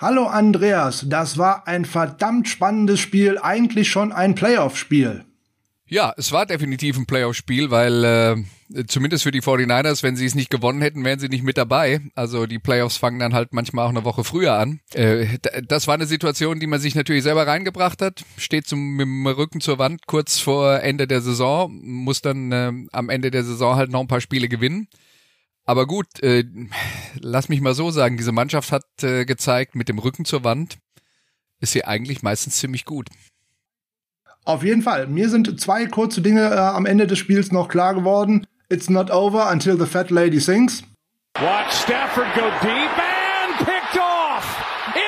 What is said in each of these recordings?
Hallo Andreas, das war ein verdammt spannendes Spiel, eigentlich schon ein Playoff-Spiel. Ja, es war definitiv ein Playoff-Spiel, weil äh, zumindest für die 49ers, wenn sie es nicht gewonnen hätten, wären sie nicht mit dabei. Also die Playoffs fangen dann halt manchmal auch eine Woche früher an. Äh, das war eine Situation, die man sich natürlich selber reingebracht hat. Steht zum, mit dem Rücken zur Wand kurz vor Ende der Saison, muss dann äh, am Ende der Saison halt noch ein paar Spiele gewinnen. Aber gut, äh, lass mich mal so sagen, diese Mannschaft hat äh, gezeigt, mit dem Rücken zur Wand ist sie eigentlich meistens ziemlich gut. Auf jeden Fall. Mir sind zwei kurze Dinge äh, am Ende des Spiels noch klar geworden. It's not over until the fat lady sings. Watch Stafford go deep and picked off.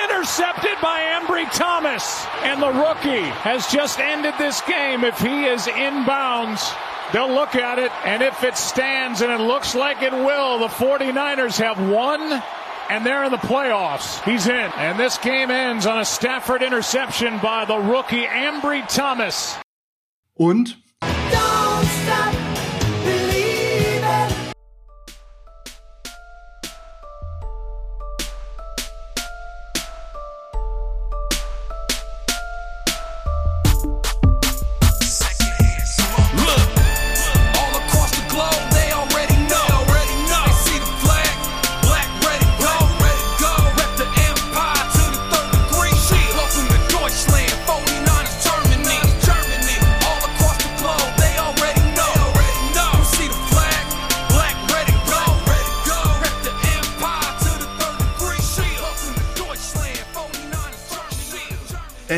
Intercepted by Embry Thomas. And the rookie has just ended this game if he is inbounds. They'll look at it, and if it stands, and it looks like it will, the 49ers have won, and they're in the playoffs. He's in, and this game ends on a Stafford interception by the rookie Ambry Thomas. Und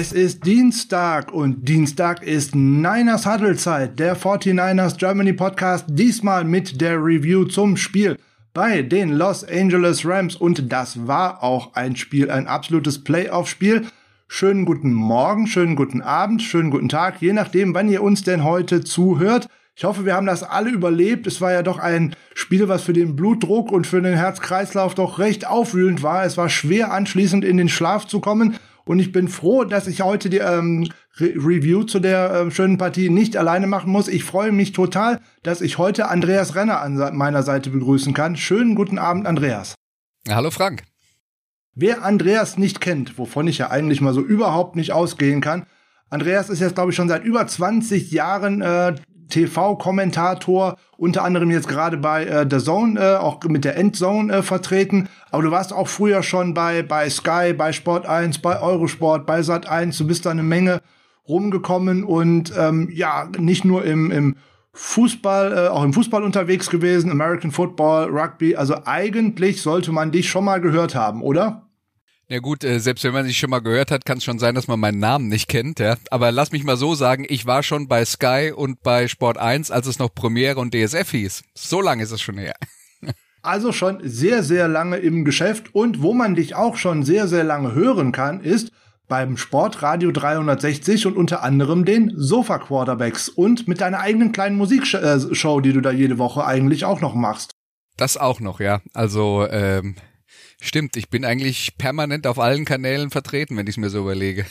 Es ist Dienstag und Dienstag ist Niners Huddle-Zeit, der 49ers Germany Podcast, diesmal mit der Review zum Spiel bei den Los Angeles Rams und das war auch ein Spiel, ein absolutes Playoff-Spiel. Schönen guten Morgen, schönen guten Abend, schönen guten Tag, je nachdem, wann ihr uns denn heute zuhört. Ich hoffe, wir haben das alle überlebt. Es war ja doch ein Spiel, was für den Blutdruck und für den Herzkreislauf doch recht aufwühlend war. Es war schwer anschließend in den Schlaf zu kommen. Und ich bin froh, dass ich heute die ähm, Re Review zu der äh, schönen Partie nicht alleine machen muss. Ich freue mich total, dass ich heute Andreas Renner an meiner Seite begrüßen kann. Schönen guten Abend, Andreas. Hallo Frank. Wer Andreas nicht kennt, wovon ich ja eigentlich mal so überhaupt nicht ausgehen kann, Andreas ist jetzt, glaube ich, schon seit über 20 Jahren äh, TV-Kommentator, unter anderem jetzt gerade bei äh, The Zone, äh, auch mit der Endzone äh, vertreten. Aber du warst auch früher schon bei, bei Sky, bei Sport 1, bei Eurosport, bei Sat 1. Du bist da eine Menge rumgekommen und ähm, ja, nicht nur im, im Fußball, äh, auch im Fußball unterwegs gewesen, American Football, Rugby. Also eigentlich sollte man dich schon mal gehört haben, oder? Ja gut, äh, selbst wenn man sich schon mal gehört hat, kann es schon sein, dass man meinen Namen nicht kennt. Ja. Aber lass mich mal so sagen, ich war schon bei Sky und bei Sport 1, als es noch Premiere und DSF hieß. So lange ist es schon her. Also schon sehr, sehr lange im Geschäft und wo man dich auch schon sehr, sehr lange hören kann, ist beim Sportradio 360 und unter anderem den Sofa Quarterbacks und mit deiner eigenen kleinen Musikshow, die du da jede Woche eigentlich auch noch machst. Das auch noch, ja. Also ähm, Stimmt, ich bin eigentlich permanent auf allen Kanälen vertreten, wenn ich es mir so überlege.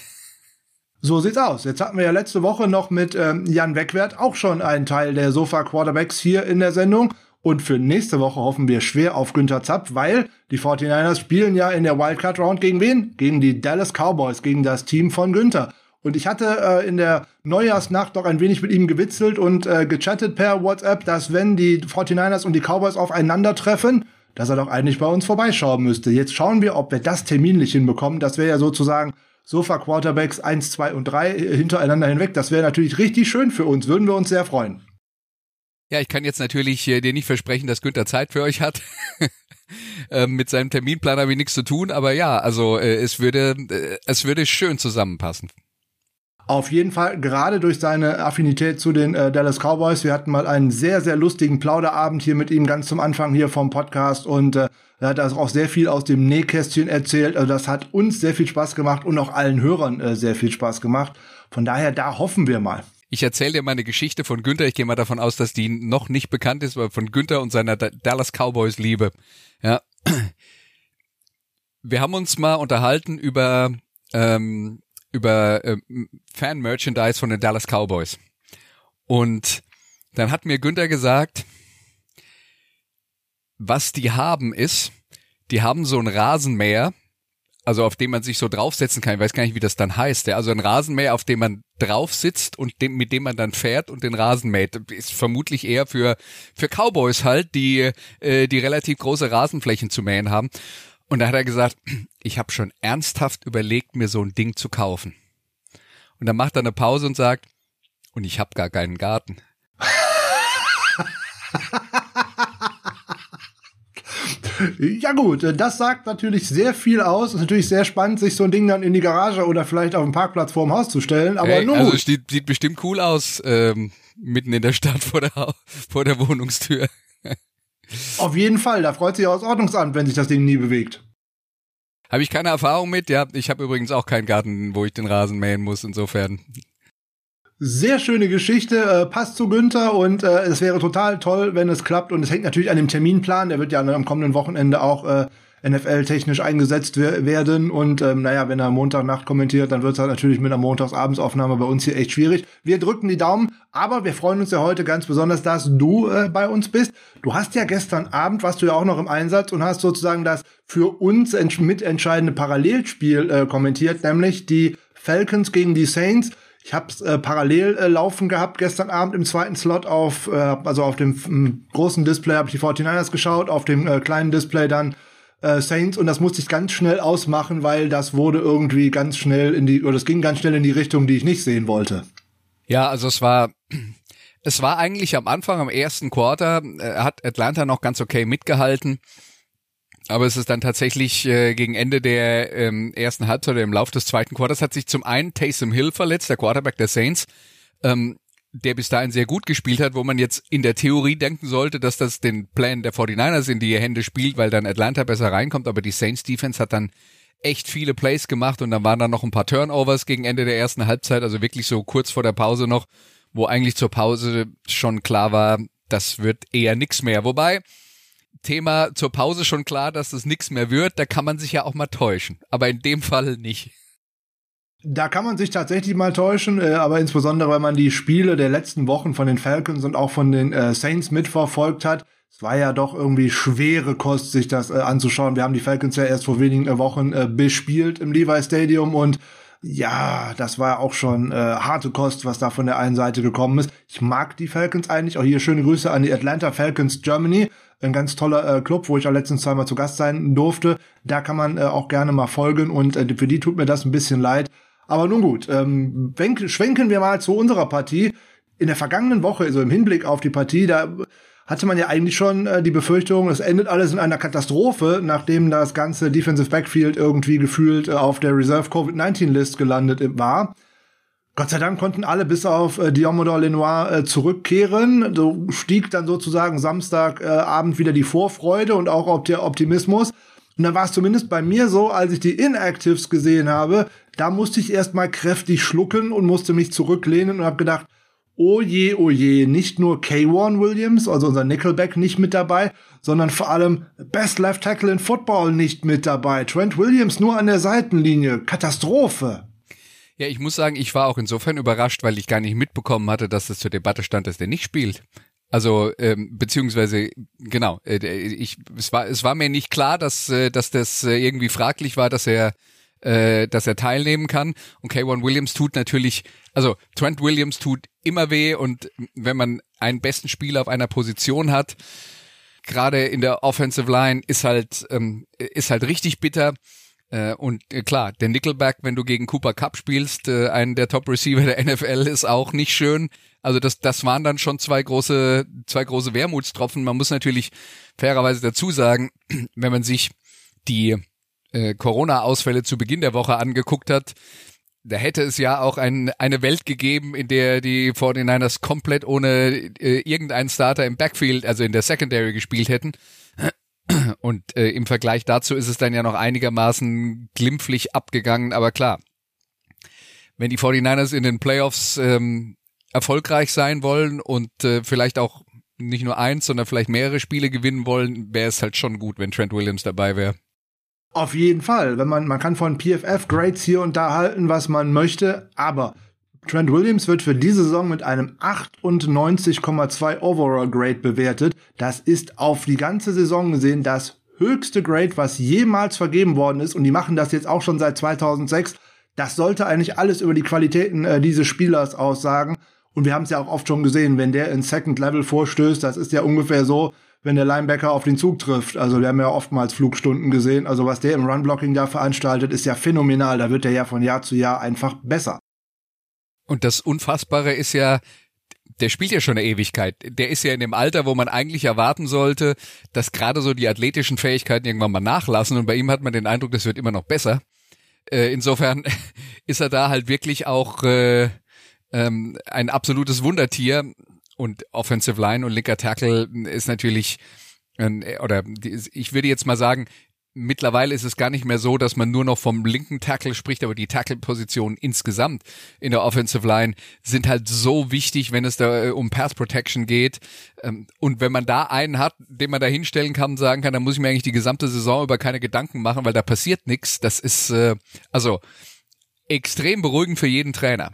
So sieht's aus. Jetzt hatten wir ja letzte Woche noch mit ähm, Jan Wegwert auch schon einen Teil der Sofa Quarterbacks hier in der Sendung. Und für nächste Woche hoffen wir schwer auf Günther Zapp, weil die 49ers spielen ja in der Wildcard Round gegen wen? Gegen die Dallas Cowboys, gegen das Team von Günther. Und ich hatte äh, in der Neujahrsnacht doch ein wenig mit ihm gewitzelt und äh, gechattet per WhatsApp, dass wenn die 49ers und die Cowboys aufeinandertreffen, dass er doch eigentlich bei uns vorbeischauen müsste. Jetzt schauen wir, ob wir das terminlich hinbekommen. Das wäre ja sozusagen Sofa Quarterbacks 1, 2 und 3 hintereinander hinweg. Das wäre natürlich richtig schön für uns. Würden wir uns sehr freuen. Ja, ich kann jetzt natürlich äh, dir nicht versprechen, dass Günther Zeit für euch hat. äh, mit seinem Terminplan habe ich nichts zu tun, aber ja, also äh, es würde äh, es würde schön zusammenpassen. Auf jeden Fall, gerade durch seine Affinität zu den äh, Dallas Cowboys. Wir hatten mal einen sehr, sehr lustigen Plauderabend hier mit ihm ganz zum Anfang hier vom Podcast und äh, er hat also auch sehr viel aus dem Nähkästchen erzählt. Also das hat uns sehr viel Spaß gemacht und auch allen Hörern äh, sehr viel Spaß gemacht. Von daher, da hoffen wir mal. Ich erzähle dir meine Geschichte von Günther. Ich gehe mal davon aus, dass die noch nicht bekannt ist, aber von Günther und seiner Dallas Cowboys Liebe. Ja. Wir haben uns mal unterhalten über ähm, über äh, Fan-Merchandise von den Dallas Cowboys. Und dann hat mir Günther gesagt, was die haben ist, die haben so ein Rasenmäher, also auf dem man sich so draufsetzen kann. Ich weiß gar nicht, wie das dann heißt. Ja? Also ein Rasenmäher, auf dem man drauf sitzt und dem, mit dem man dann fährt und den Rasen mäht, ist vermutlich eher für für Cowboys halt, die äh, die relativ große Rasenflächen zu mähen haben. Und da hat er gesagt, ich habe schon ernsthaft überlegt, mir so ein Ding zu kaufen. Und dann macht er eine Pause und sagt, und ich habe gar keinen Garten. Ja gut, das sagt natürlich sehr viel aus. Ist natürlich sehr spannend, sich so ein Ding dann in die Garage oder vielleicht auf dem Parkplatz vor dem Haus zu stellen. Aber hey, nun also sieht, sieht bestimmt cool aus, ähm, mitten in der Stadt vor der, vor der Wohnungstür. Auf jeden Fall, da freut sich auch das Ordnungsamt, wenn sich das Ding nie bewegt. Habe ich keine Erfahrung mit. Ja, ich habe übrigens auch keinen Garten, wo ich den Rasen mähen muss. Insofern sehr schöne Geschichte, äh, passt zu Günther und äh, es wäre total toll, wenn es klappt. Und es hängt natürlich an dem Terminplan. Der wird ja am kommenden Wochenende auch äh, NFL-technisch eingesetzt werden. Und ähm, naja, wenn er Montagnacht kommentiert, dann wird es halt natürlich mit einer Montagsabendaufnahme bei uns hier echt schwierig. Wir drücken die Daumen, aber wir freuen uns ja heute ganz besonders, dass du äh, bei uns bist. Du hast ja gestern Abend, warst du ja auch noch im Einsatz und hast sozusagen das für uns mitentscheidende Parallelspiel äh, kommentiert, nämlich die Falcons gegen die Saints. Ich habe es äh, parallel äh, laufen gehabt gestern Abend im zweiten Slot auf, äh, also auf dem großen Display habe ich die 49ers geschaut, auf dem äh, kleinen Display dann äh, Saints und das musste ich ganz schnell ausmachen, weil das wurde irgendwie ganz schnell in die, oder es ging ganz schnell in die Richtung, die ich nicht sehen wollte. Ja, also es war, es war eigentlich am Anfang, am ersten Quarter, äh, hat Atlanta noch ganz okay mitgehalten. Aber es ist dann tatsächlich äh, gegen Ende der ähm, ersten Halbzeit oder im Lauf des zweiten Quarters hat sich zum einen Taysom Hill verletzt, der Quarterback der Saints, ähm, der bis dahin sehr gut gespielt hat, wo man jetzt in der Theorie denken sollte, dass das den Plan der 49ers in die Hände spielt, weil dann Atlanta besser reinkommt, aber die Saints Defense hat dann echt viele Plays gemacht und dann waren da noch ein paar Turnovers gegen Ende der ersten Halbzeit, also wirklich so kurz vor der Pause noch, wo eigentlich zur Pause schon klar war, das wird eher nix mehr. Wobei, Thema zur Pause schon klar, dass das nichts mehr wird. Da kann man sich ja auch mal täuschen. Aber in dem Fall nicht. Da kann man sich tatsächlich mal täuschen, äh, aber insbesondere, wenn man die Spiele der letzten Wochen von den Falcons und auch von den äh, Saints mitverfolgt hat. Es war ja doch irgendwie schwere Kost, sich das äh, anzuschauen. Wir haben die Falcons ja erst vor wenigen Wochen bespielt im Levi Stadium und ja, das war auch schon äh, harte Kost, was da von der einen Seite gekommen ist. Ich mag die Falcons eigentlich. Auch hier schöne Grüße an die Atlanta Falcons Germany. Ein ganz toller äh, Club, wo ich auch letztens zweimal zu Gast sein durfte. Da kann man äh, auch gerne mal folgen und äh, für die tut mir das ein bisschen leid. Aber nun gut, ähm, schwenken wir mal zu unserer Partie. In der vergangenen Woche, also im Hinblick auf die Partie, da hatte man ja eigentlich schon äh, die Befürchtung, es endet alles in einer Katastrophe, nachdem das ganze Defensive Backfield irgendwie gefühlt äh, auf der Reserve Covid-19-List gelandet war. Gott sei Dank konnten alle bis auf äh, Diomodor Lenoir äh, zurückkehren. So stieg dann sozusagen Samstagabend äh, wieder die Vorfreude und auch der Optimismus. Und dann war es zumindest bei mir so, als ich die Inactives gesehen habe, da musste ich erstmal kräftig schlucken und musste mich zurücklehnen und habe gedacht, oh je, oh je, nicht nur K1 Williams, also unser Nickelback, nicht mit dabei, sondern vor allem Best Left Tackle in Football nicht mit dabei. Trent Williams nur an der Seitenlinie. Katastrophe. Ja, ich muss sagen, ich war auch insofern überrascht, weil ich gar nicht mitbekommen hatte, dass es zur Debatte stand, dass der nicht spielt. Also ähm, beziehungsweise genau, äh, ich es war es war mir nicht klar, dass äh, dass das äh, irgendwie fraglich war, dass er äh, dass er teilnehmen kann. Und K1 Williams tut natürlich, also Trent Williams tut immer weh und wenn man einen besten Spieler auf einer Position hat, gerade in der Offensive Line, ist halt ähm, ist halt richtig bitter. Äh, und äh, klar, der Nickelback, wenn du gegen Cooper Cup spielst, äh, einen der Top Receiver der NFL, ist auch nicht schön. Also das, das waren dann schon zwei große, zwei große Wermutstropfen. Man muss natürlich fairerweise dazu sagen, wenn man sich die äh, Corona-Ausfälle zu Beginn der Woche angeguckt hat, da hätte es ja auch ein, eine Welt gegeben, in der die 49ers komplett ohne äh, irgendeinen Starter im Backfield, also in der Secondary gespielt hätten. Und äh, im Vergleich dazu ist es dann ja noch einigermaßen glimpflich abgegangen, aber klar, wenn die 49ers in den Playoffs ähm, erfolgreich sein wollen und äh, vielleicht auch nicht nur eins, sondern vielleicht mehrere Spiele gewinnen wollen, wäre es halt schon gut, wenn Trent Williams dabei wäre. Auf jeden Fall. Wenn man, man kann von PFF Grades hier und da halten, was man möchte, aber Trent Williams wird für diese Saison mit einem 98,2 Overall Grade bewertet. Das ist auf die ganze Saison gesehen das höchste Grade, was jemals vergeben worden ist. Und die machen das jetzt auch schon seit 2006. Das sollte eigentlich alles über die Qualitäten äh, dieses Spielers aussagen. Und wir haben es ja auch oft schon gesehen, wenn der in Second Level vorstößt, das ist ja ungefähr so, wenn der Linebacker auf den Zug trifft. Also wir haben ja oftmals Flugstunden gesehen. Also was der im Runblocking da veranstaltet, ist ja phänomenal. Da wird er ja von Jahr zu Jahr einfach besser. Und das Unfassbare ist ja, der spielt ja schon eine Ewigkeit. Der ist ja in dem Alter, wo man eigentlich erwarten sollte, dass gerade so die athletischen Fähigkeiten irgendwann mal nachlassen. Und bei ihm hat man den Eindruck, das wird immer noch besser. Äh, insofern ist er da halt wirklich auch äh, ähm, ein absolutes Wundertier und Offensive Line und linker Tackle ist natürlich oder ich würde jetzt mal sagen, mittlerweile ist es gar nicht mehr so, dass man nur noch vom linken Tackle spricht, aber die Tackle-Positionen insgesamt in der Offensive Line sind halt so wichtig, wenn es da äh, um Pass Protection geht. Ähm, und wenn man da einen hat, den man da hinstellen kann und sagen kann, dann muss ich mir eigentlich die gesamte Saison über keine Gedanken machen, weil da passiert nichts. Das ist äh, also extrem beruhigend für jeden Trainer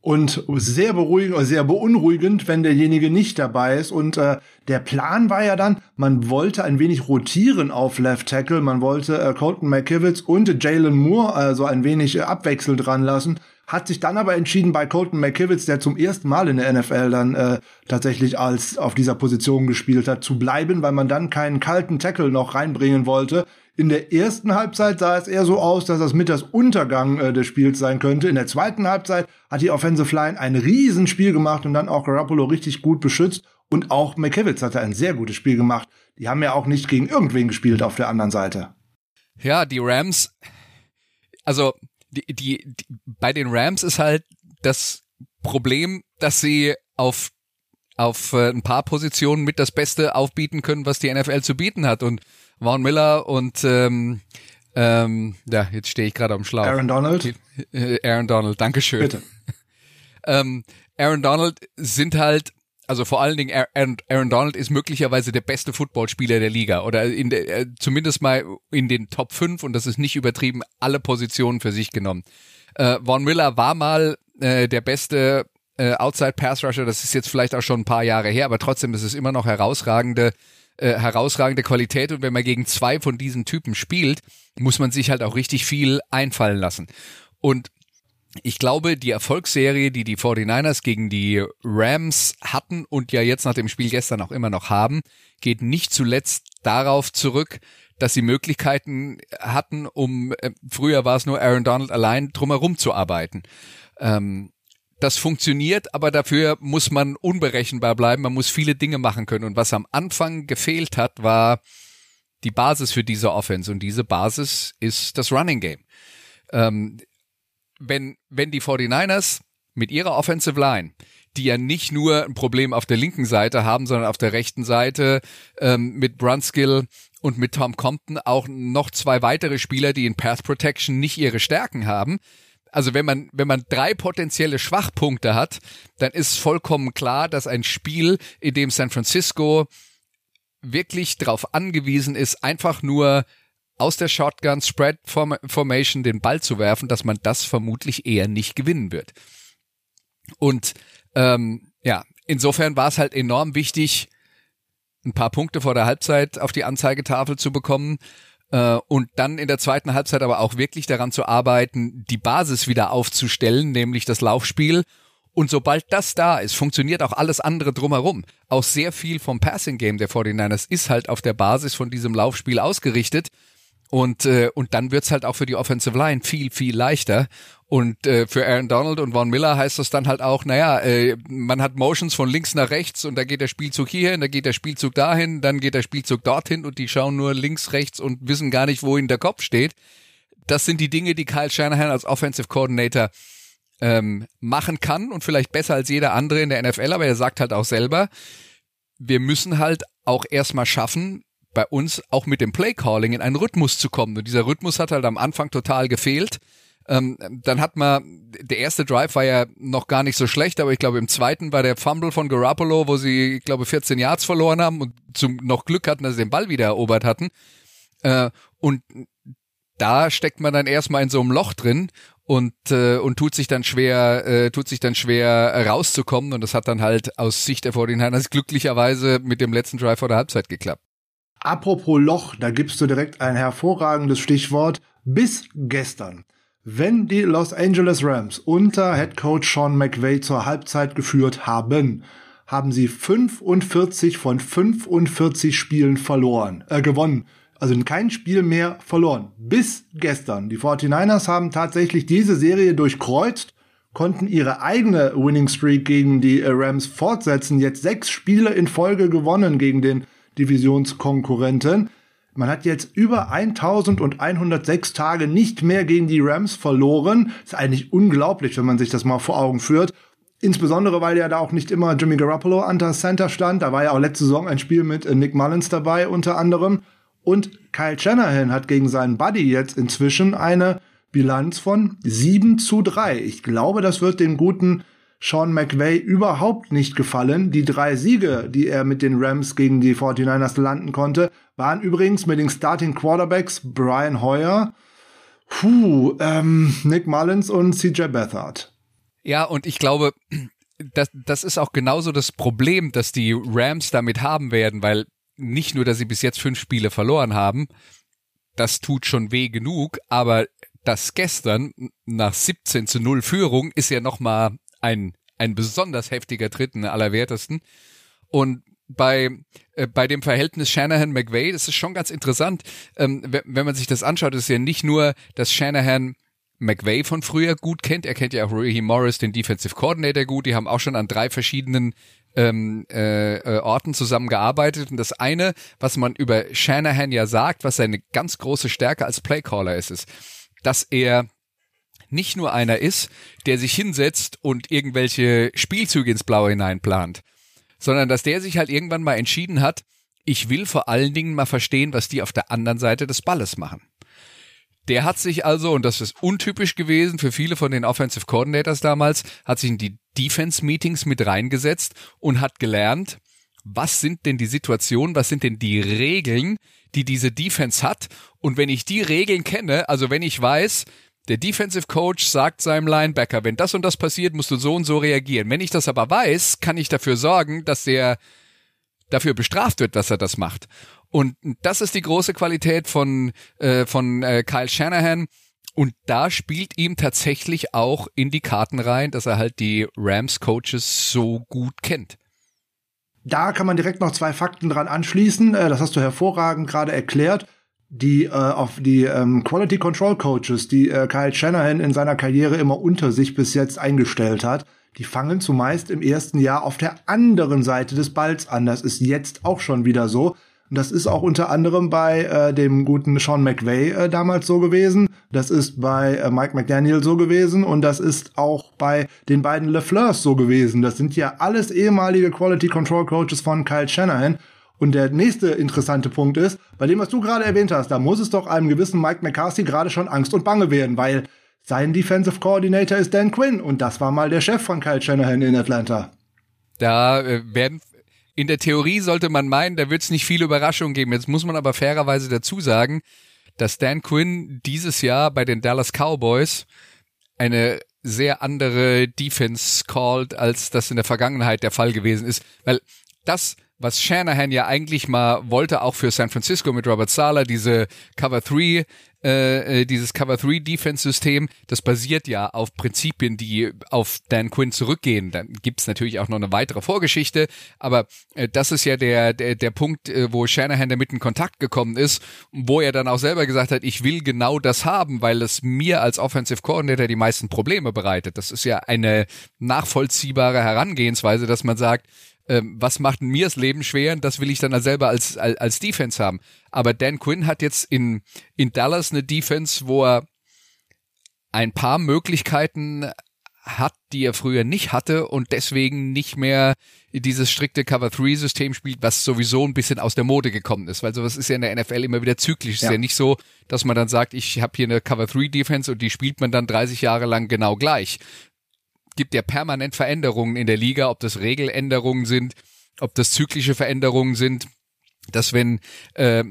und sehr beruhigend, sehr beunruhigend, wenn derjenige nicht dabei ist. Und äh, der Plan war ja dann, man wollte ein wenig rotieren auf Left Tackle, man wollte äh, Colton McKivitz und Jalen Moore also ein wenig äh, abwechselnd dran lassen. Hat sich dann aber entschieden, bei Colton McKivitz, der zum ersten Mal in der NFL dann äh, tatsächlich als auf dieser Position gespielt hat, zu bleiben, weil man dann keinen kalten Tackle noch reinbringen wollte. In der ersten Halbzeit sah es eher so aus, dass das mit das Untergang äh, des Spiels sein könnte. In der zweiten Halbzeit hat die Offensive Line ein Riesenspiel gemacht und dann auch Garoppolo richtig gut beschützt. Und auch McKivitz hatte ein sehr gutes Spiel gemacht. Die haben ja auch nicht gegen irgendwen gespielt auf der anderen Seite. Ja, die Rams, also die, die, die bei den Rams ist halt das Problem, dass sie auf auf äh, ein paar Positionen mit das Beste aufbieten können, was die NFL zu bieten hat. Und Vaughn Miller und ähm, ähm, ja, jetzt stehe ich gerade am Schlauch. Aaron Donald. Äh, Aaron Donald, Dankeschön. Bitte. ähm, Aaron Donald sind halt, also vor allen Dingen Aaron, Aaron Donald ist möglicherweise der beste Footballspieler der Liga oder in der, äh, zumindest mal in den Top 5 und das ist nicht übertrieben, alle Positionen für sich genommen. Äh, Vaughn Miller war mal äh, der beste äh, Outside Pass Rusher, das ist jetzt vielleicht auch schon ein paar Jahre her, aber trotzdem ist es immer noch herausragende äh, herausragende Qualität und wenn man gegen zwei von diesen Typen spielt, muss man sich halt auch richtig viel einfallen lassen. Und ich glaube, die Erfolgsserie, die die 49ers gegen die Rams hatten und ja jetzt nach dem Spiel gestern auch immer noch haben, geht nicht zuletzt darauf zurück, dass sie Möglichkeiten hatten, um äh, früher war es nur Aaron Donald allein drumherum zu arbeiten. Ähm, das funktioniert, aber dafür muss man unberechenbar bleiben. Man muss viele Dinge machen können. Und was am Anfang gefehlt hat, war die Basis für diese Offense. Und diese Basis ist das Running Game. Ähm, wenn, wenn die 49ers mit ihrer Offensive Line, die ja nicht nur ein Problem auf der linken Seite haben, sondern auf der rechten Seite ähm, mit Brunskill und mit Tom Compton auch noch zwei weitere Spieler, die in Path Protection nicht ihre Stärken haben, also wenn man, wenn man drei potenzielle Schwachpunkte hat, dann ist vollkommen klar, dass ein Spiel, in dem San Francisco wirklich darauf angewiesen ist, einfach nur aus der Shotgun Spread Formation den Ball zu werfen, dass man das vermutlich eher nicht gewinnen wird. Und ähm, ja, insofern war es halt enorm wichtig, ein paar Punkte vor der Halbzeit auf die Anzeigetafel zu bekommen äh, und dann in der zweiten Halbzeit aber auch wirklich daran zu arbeiten, die Basis wieder aufzustellen, nämlich das Laufspiel. Und sobald das da ist, funktioniert auch alles andere drumherum. Auch sehr viel vom Passing Game der 49ers ist halt auf der Basis von diesem Laufspiel ausgerichtet. Und, äh, und dann wird's halt auch für die Offensive Line viel, viel leichter. Und äh, für Aaron Donald und Von Miller heißt das dann halt auch, naja, äh, man hat Motions von links nach rechts und da geht der Spielzug hierhin, da geht der Spielzug dahin, dann geht der Spielzug dorthin und die schauen nur links, rechts und wissen gar nicht, wohin der Kopf steht. Das sind die Dinge, die Kyle Shanahan als Offensive Coordinator ähm, machen kann und vielleicht besser als jeder andere in der NFL, aber er sagt halt auch selber, wir müssen halt auch erstmal schaffen, bei uns auch mit dem Playcalling in einen Rhythmus zu kommen. Und dieser Rhythmus hat halt am Anfang total gefehlt. Ähm, dann hat man, der erste Drive war ja noch gar nicht so schlecht, aber ich glaube im zweiten war der Fumble von Garoppolo, wo sie, ich glaube, 14 Yards verloren haben und zum noch Glück hatten, dass sie den Ball wieder erobert hatten. Äh, und da steckt man dann erstmal in so einem Loch drin und äh, und tut sich dann schwer äh, tut sich dann schwer rauszukommen und das hat dann halt aus Sicht der 49ers glücklicherweise mit dem letzten Drive vor der Halbzeit geklappt. Apropos Loch, da gibst du direkt ein hervorragendes Stichwort. Bis gestern. Wenn die Los Angeles Rams unter Head Coach Sean McVay zur Halbzeit geführt haben, haben sie 45 von 45 Spielen verloren, äh, gewonnen. Also kein Spiel mehr verloren. Bis gestern. Die 49ers haben tatsächlich diese Serie durchkreuzt, konnten ihre eigene Winning Streak gegen die äh, Rams fortsetzen. Jetzt sechs Spiele in Folge gewonnen gegen den Divisionskonkurrenten. Man hat jetzt über 1106 Tage nicht mehr gegen die Rams verloren. Ist eigentlich unglaublich, wenn man sich das mal vor Augen führt. Insbesondere, weil ja da auch nicht immer Jimmy Garoppolo an der Center stand. Da war ja auch letzte Saison ein Spiel mit äh, Nick Mullins dabei unter anderem. Und Kyle Shanahan hat gegen seinen Buddy jetzt inzwischen eine Bilanz von 7 zu 3. Ich glaube, das wird den guten Sean McVay überhaupt nicht gefallen. Die drei Siege, die er mit den Rams gegen die 49ers landen konnte, waren übrigens mit den Starting Quarterbacks Brian Hoyer, puh, ähm, Nick Mullins und CJ Beathard. Ja, und ich glaube, das, das ist auch genauso das Problem, dass die Rams damit haben werden, weil nicht nur, dass sie bis jetzt fünf Spiele verloren haben, das tut schon weh genug, aber das gestern nach 17 zu 0 Führung ist ja nochmal ein, ein besonders heftiger Tritt in allerwertesten. Und bei, äh, bei dem Verhältnis Shanahan-McVay, das ist schon ganz interessant. Ähm, wenn, wenn man sich das anschaut, ist ja nicht nur, dass Shanahan McVay von früher gut kennt. Er kennt ja auch Raheem Morris, den Defensive Coordinator gut. Die haben auch schon an drei verschiedenen ähm, äh, äh, Orten zusammengearbeitet. Und das eine, was man über Shanahan ja sagt, was seine ganz große Stärke als Playcaller ist, ist, dass er nicht nur einer ist, der sich hinsetzt und irgendwelche Spielzüge ins Blaue hineinplant, sondern dass der sich halt irgendwann mal entschieden hat, ich will vor allen Dingen mal verstehen, was die auf der anderen Seite des Balles machen. Der hat sich also, und das ist untypisch gewesen für viele von den Offensive Coordinators damals, hat sich in die Defense-Meetings mit reingesetzt und hat gelernt, was sind denn die Situationen, was sind denn die Regeln, die diese Defense hat. Und wenn ich die Regeln kenne, also wenn ich weiß, der Defensive Coach sagt seinem Linebacker, wenn das und das passiert, musst du so und so reagieren. Wenn ich das aber weiß, kann ich dafür sorgen, dass der dafür bestraft wird, dass er das macht. Und das ist die große Qualität von, äh, von äh, Kyle Shanahan. Und da spielt ihm tatsächlich auch in die Karten rein, dass er halt die Rams-Coaches so gut kennt. Da kann man direkt noch zwei Fakten dran anschließen. Äh, das hast du hervorragend gerade erklärt. Die äh, auf die ähm, Quality Control Coaches, die äh, Kyle Shanahan in seiner Karriere immer unter sich bis jetzt eingestellt hat, die fangen zumeist im ersten Jahr auf der anderen Seite des Balls an. Das ist jetzt auch schon wieder so. Und das ist auch unter anderem bei äh, dem guten Sean McVay äh, damals so gewesen. Das ist bei äh, Mike McDaniel so gewesen und das ist auch bei den beiden LeFleurs so gewesen. Das sind ja alles ehemalige Quality Control Coaches von Kyle Shanahan. Und der nächste interessante Punkt ist, bei dem, was du gerade erwähnt hast, da muss es doch einem gewissen Mike McCarthy gerade schon Angst und Bange werden, weil sein Defensive Coordinator ist Dan Quinn und das war mal der Chef von Kyle Shanahan in Atlanta. Da äh, werden in der Theorie sollte man meinen, da wird es nicht viele Überraschungen geben. Jetzt muss man aber fairerweise dazu sagen, dass Dan Quinn dieses Jahr bei den Dallas Cowboys eine sehr andere Defense called, als das in der Vergangenheit der Fall gewesen ist. Weil das, was Shanahan ja eigentlich mal wollte, auch für San Francisco mit Robert Sala, diese Cover 3 äh, äh, dieses Cover 3 Defense System, das basiert ja auf Prinzipien, die auf Dan Quinn zurückgehen. Dann gibt's natürlich auch noch eine weitere Vorgeschichte, aber äh, das ist ja der, der, der Punkt, äh, wo Shanahan damit in Kontakt gekommen ist, wo er dann auch selber gesagt hat, ich will genau das haben, weil es mir als Offensive Coordinator die meisten Probleme bereitet. Das ist ja eine nachvollziehbare Herangehensweise, dass man sagt, ähm, was macht mir das Leben schwer? Das will ich dann selber als, als, als Defense haben. Aber Dan Quinn hat jetzt in, in Dallas eine Defense, wo er ein paar Möglichkeiten hat, die er früher nicht hatte und deswegen nicht mehr dieses strikte Cover-3-System spielt, was sowieso ein bisschen aus der Mode gekommen ist, weil sowas ist ja in der NFL immer wieder zyklisch. Es ja. ist ja nicht so, dass man dann sagt, ich habe hier eine Cover-3-Defense und die spielt man dann 30 Jahre lang genau gleich, gibt ja permanent Veränderungen in der Liga, ob das Regeländerungen sind, ob das zyklische Veränderungen sind, dass wenn äh,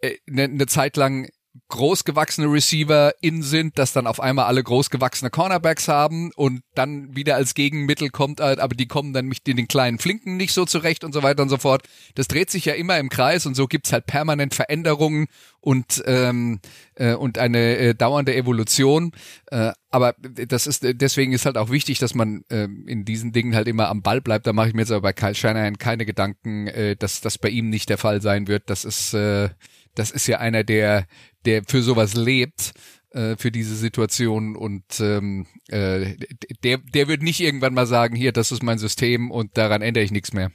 äh, ne, eine Zeit lang großgewachsene Receiver in sind, dass dann auf einmal alle großgewachsene Cornerbacks haben und dann wieder als Gegenmittel kommt, äh, aber die kommen dann mit den kleinen Flinken nicht so zurecht und so weiter und so fort. Das dreht sich ja immer im Kreis und so gibt's halt permanent Veränderungen und ähm, äh, und eine äh, dauernde Evolution. Äh, aber das ist deswegen ist halt auch wichtig, dass man äh, in diesen Dingen halt immer am Ball bleibt. Da mache ich mir jetzt aber bei Kyle Shanahan keine Gedanken, äh, dass das bei ihm nicht der Fall sein wird. Das ist äh, das ist ja einer, der, der für sowas lebt, äh, für diese Situation und ähm, äh, der, der wird nicht irgendwann mal sagen, hier, das ist mein System und daran ändere ich nichts mehr.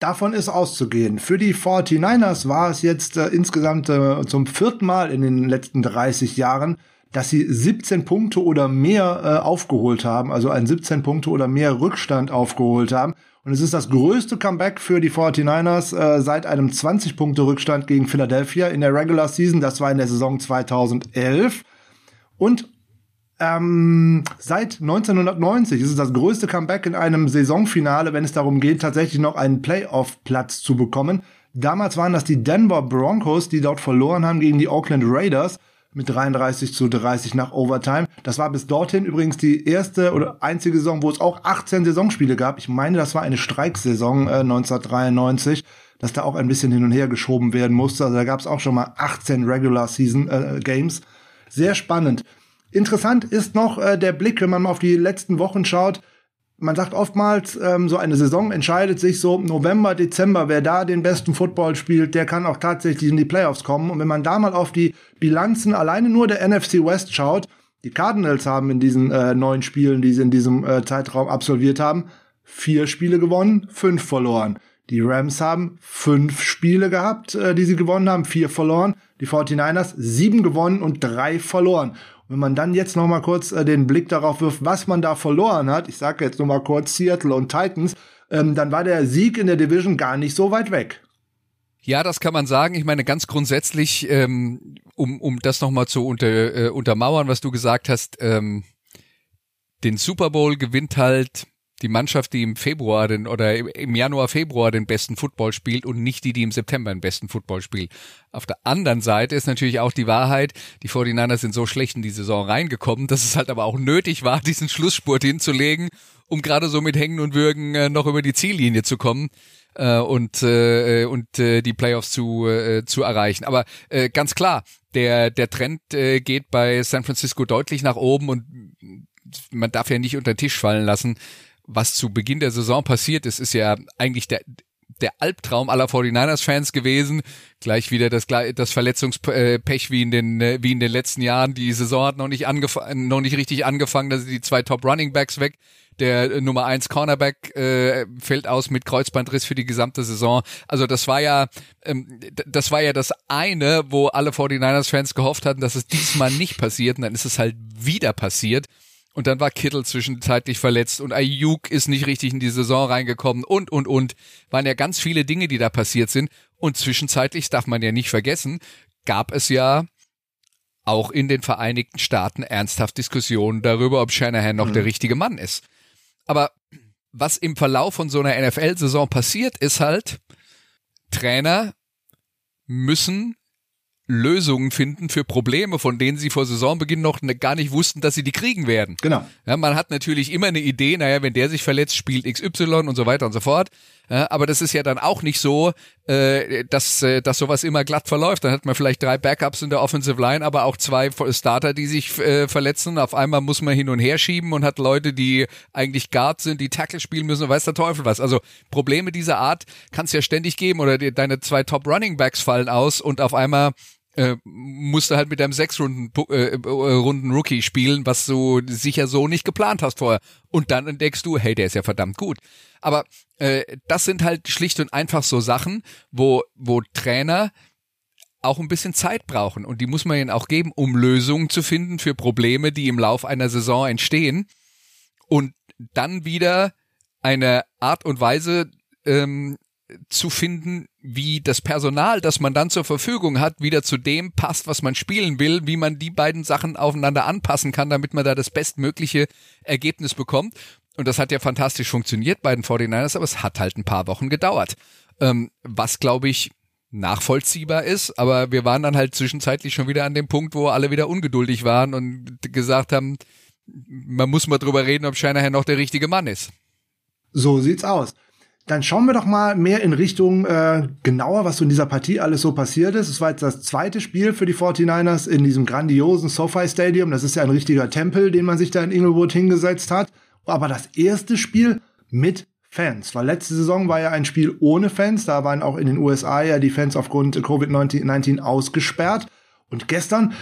Davon ist auszugehen. Für die 49ers war es jetzt äh, insgesamt äh, zum vierten Mal in den letzten 30 Jahren, dass sie 17 Punkte oder mehr äh, aufgeholt haben, also einen 17 Punkte oder mehr Rückstand aufgeholt haben. Und es ist das größte Comeback für die 49ers äh, seit einem 20-Punkte-Rückstand gegen Philadelphia in der Regular Season. Das war in der Saison 2011. Und ähm, seit 1990 ist es das größte Comeback in einem Saisonfinale, wenn es darum geht, tatsächlich noch einen Playoff-Platz zu bekommen. Damals waren das die Denver Broncos, die dort verloren haben gegen die Oakland Raiders mit 33 zu 30 nach Overtime. Das war bis dorthin übrigens die erste oder einzige Saison, wo es auch 18 Saisonspiele gab. Ich meine, das war eine Streiksaison äh, 1993, dass da auch ein bisschen hin und her geschoben werden musste. Also da gab es auch schon mal 18 Regular Season äh, Games. Sehr spannend. Interessant ist noch äh, der Blick, wenn man mal auf die letzten Wochen schaut man sagt oftmals, ähm, so eine Saison entscheidet sich so November, Dezember, wer da den besten Football spielt, der kann auch tatsächlich in die Playoffs kommen. Und wenn man da mal auf die Bilanzen alleine nur der NFC West schaut, die Cardinals haben in diesen äh, neun Spielen, die sie in diesem äh, Zeitraum absolviert haben, vier Spiele gewonnen, fünf verloren. Die Rams haben fünf Spiele gehabt, äh, die sie gewonnen haben, vier verloren. Die 49ers sieben gewonnen und drei verloren. Wenn man dann jetzt noch mal kurz äh, den Blick darauf wirft, was man da verloren hat, ich sage jetzt noch mal kurz Seattle und Titans, ähm, dann war der Sieg in der Division gar nicht so weit weg. Ja, das kann man sagen. Ich meine, ganz grundsätzlich, ähm, um, um das nochmal zu unter, äh, untermauern, was du gesagt hast, ähm, den Super Bowl gewinnt halt die Mannschaft, die im Februar den oder im Januar, Februar den besten Football spielt und nicht die, die im September den besten Football spielt. Auf der anderen Seite ist natürlich auch die Wahrheit, die 49ers sind so schlecht in die Saison reingekommen, dass es halt aber auch nötig war, diesen Schlussspurt hinzulegen, um gerade so mit Hängen und Würgen äh, noch über die Ziellinie zu kommen äh, und äh, und äh, die Playoffs zu äh, zu erreichen. Aber äh, ganz klar, der der Trend äh, geht bei San Francisco deutlich nach oben und man darf ja nicht unter den Tisch fallen lassen, was zu Beginn der Saison passiert ist, ist ja eigentlich der, der Albtraum aller 49ers-Fans gewesen. Gleich wieder das, das Verletzungspech wie in den, wie in den letzten Jahren. Die Saison hat noch nicht angefangen, noch nicht richtig angefangen. Da sind die zwei Top Running Backs weg. Der äh, Nummer eins Cornerback äh, fällt aus mit Kreuzbandriss für die gesamte Saison. Also das war ja, ähm, das war ja das eine, wo alle 49ers-Fans gehofft hatten, dass es diesmal nicht passiert. Und dann ist es halt wieder passiert. Und dann war Kittel zwischenzeitlich verletzt und Ayuk ist nicht richtig in die Saison reingekommen und, und, und. Waren ja ganz viele Dinge, die da passiert sind. Und zwischenzeitlich, darf man ja nicht vergessen, gab es ja auch in den Vereinigten Staaten ernsthaft Diskussionen darüber, ob Shanahan noch mhm. der richtige Mann ist. Aber was im Verlauf von so einer NFL-Saison passiert, ist halt, Trainer müssen Lösungen finden für Probleme, von denen sie vor Saisonbeginn noch ne, gar nicht wussten, dass sie die kriegen werden. Genau. Ja, man hat natürlich immer eine Idee, naja, wenn der sich verletzt, spielt XY und so weiter und so fort. Ja, aber das ist ja dann auch nicht so, äh, dass, äh, dass sowas immer glatt verläuft. Dann hat man vielleicht drei Backups in der Offensive Line, aber auch zwei Starter, die sich äh, verletzen. Auf einmal muss man hin und her schieben und hat Leute, die eigentlich Guard sind, die Tackle spielen müssen und weiß der Teufel was. Also Probleme dieser Art kann es ja ständig geben oder die, deine zwei Top Running Backs fallen aus und auf einmal äh, musst du halt mit deinem sechs Runden, äh, äh, Runden Rookie spielen, was du sicher so nicht geplant hast vorher. Und dann entdeckst du, hey, der ist ja verdammt gut. Aber äh, das sind halt schlicht und einfach so Sachen, wo, wo Trainer auch ein bisschen Zeit brauchen. Und die muss man ihnen auch geben, um Lösungen zu finden für Probleme, die im Lauf einer Saison entstehen. Und dann wieder eine Art und Weise ähm, zu finden, wie das Personal, das man dann zur Verfügung hat, wieder zu dem passt, was man spielen will, wie man die beiden Sachen aufeinander anpassen kann, damit man da das bestmögliche Ergebnis bekommt. Und das hat ja fantastisch funktioniert bei den 49ers, aber es hat halt ein paar Wochen gedauert. Ähm, was, glaube ich, nachvollziehbar ist, aber wir waren dann halt zwischenzeitlich schon wieder an dem Punkt, wo alle wieder ungeduldig waren und gesagt haben, man muss mal drüber reden, ob Shanahan noch der richtige Mann ist. So sieht's aus. Dann schauen wir doch mal mehr in Richtung äh, genauer, was so in dieser Partie alles so passiert ist. Es war jetzt das zweite Spiel für die 49ers in diesem grandiosen SoFi Stadium. Das ist ja ein richtiger Tempel, den man sich da in Inglewood hingesetzt hat. Aber das erste Spiel mit Fans. Weil letzte Saison war ja ein Spiel ohne Fans. Da waren auch in den USA ja die Fans aufgrund Covid-19 ausgesperrt. Und gestern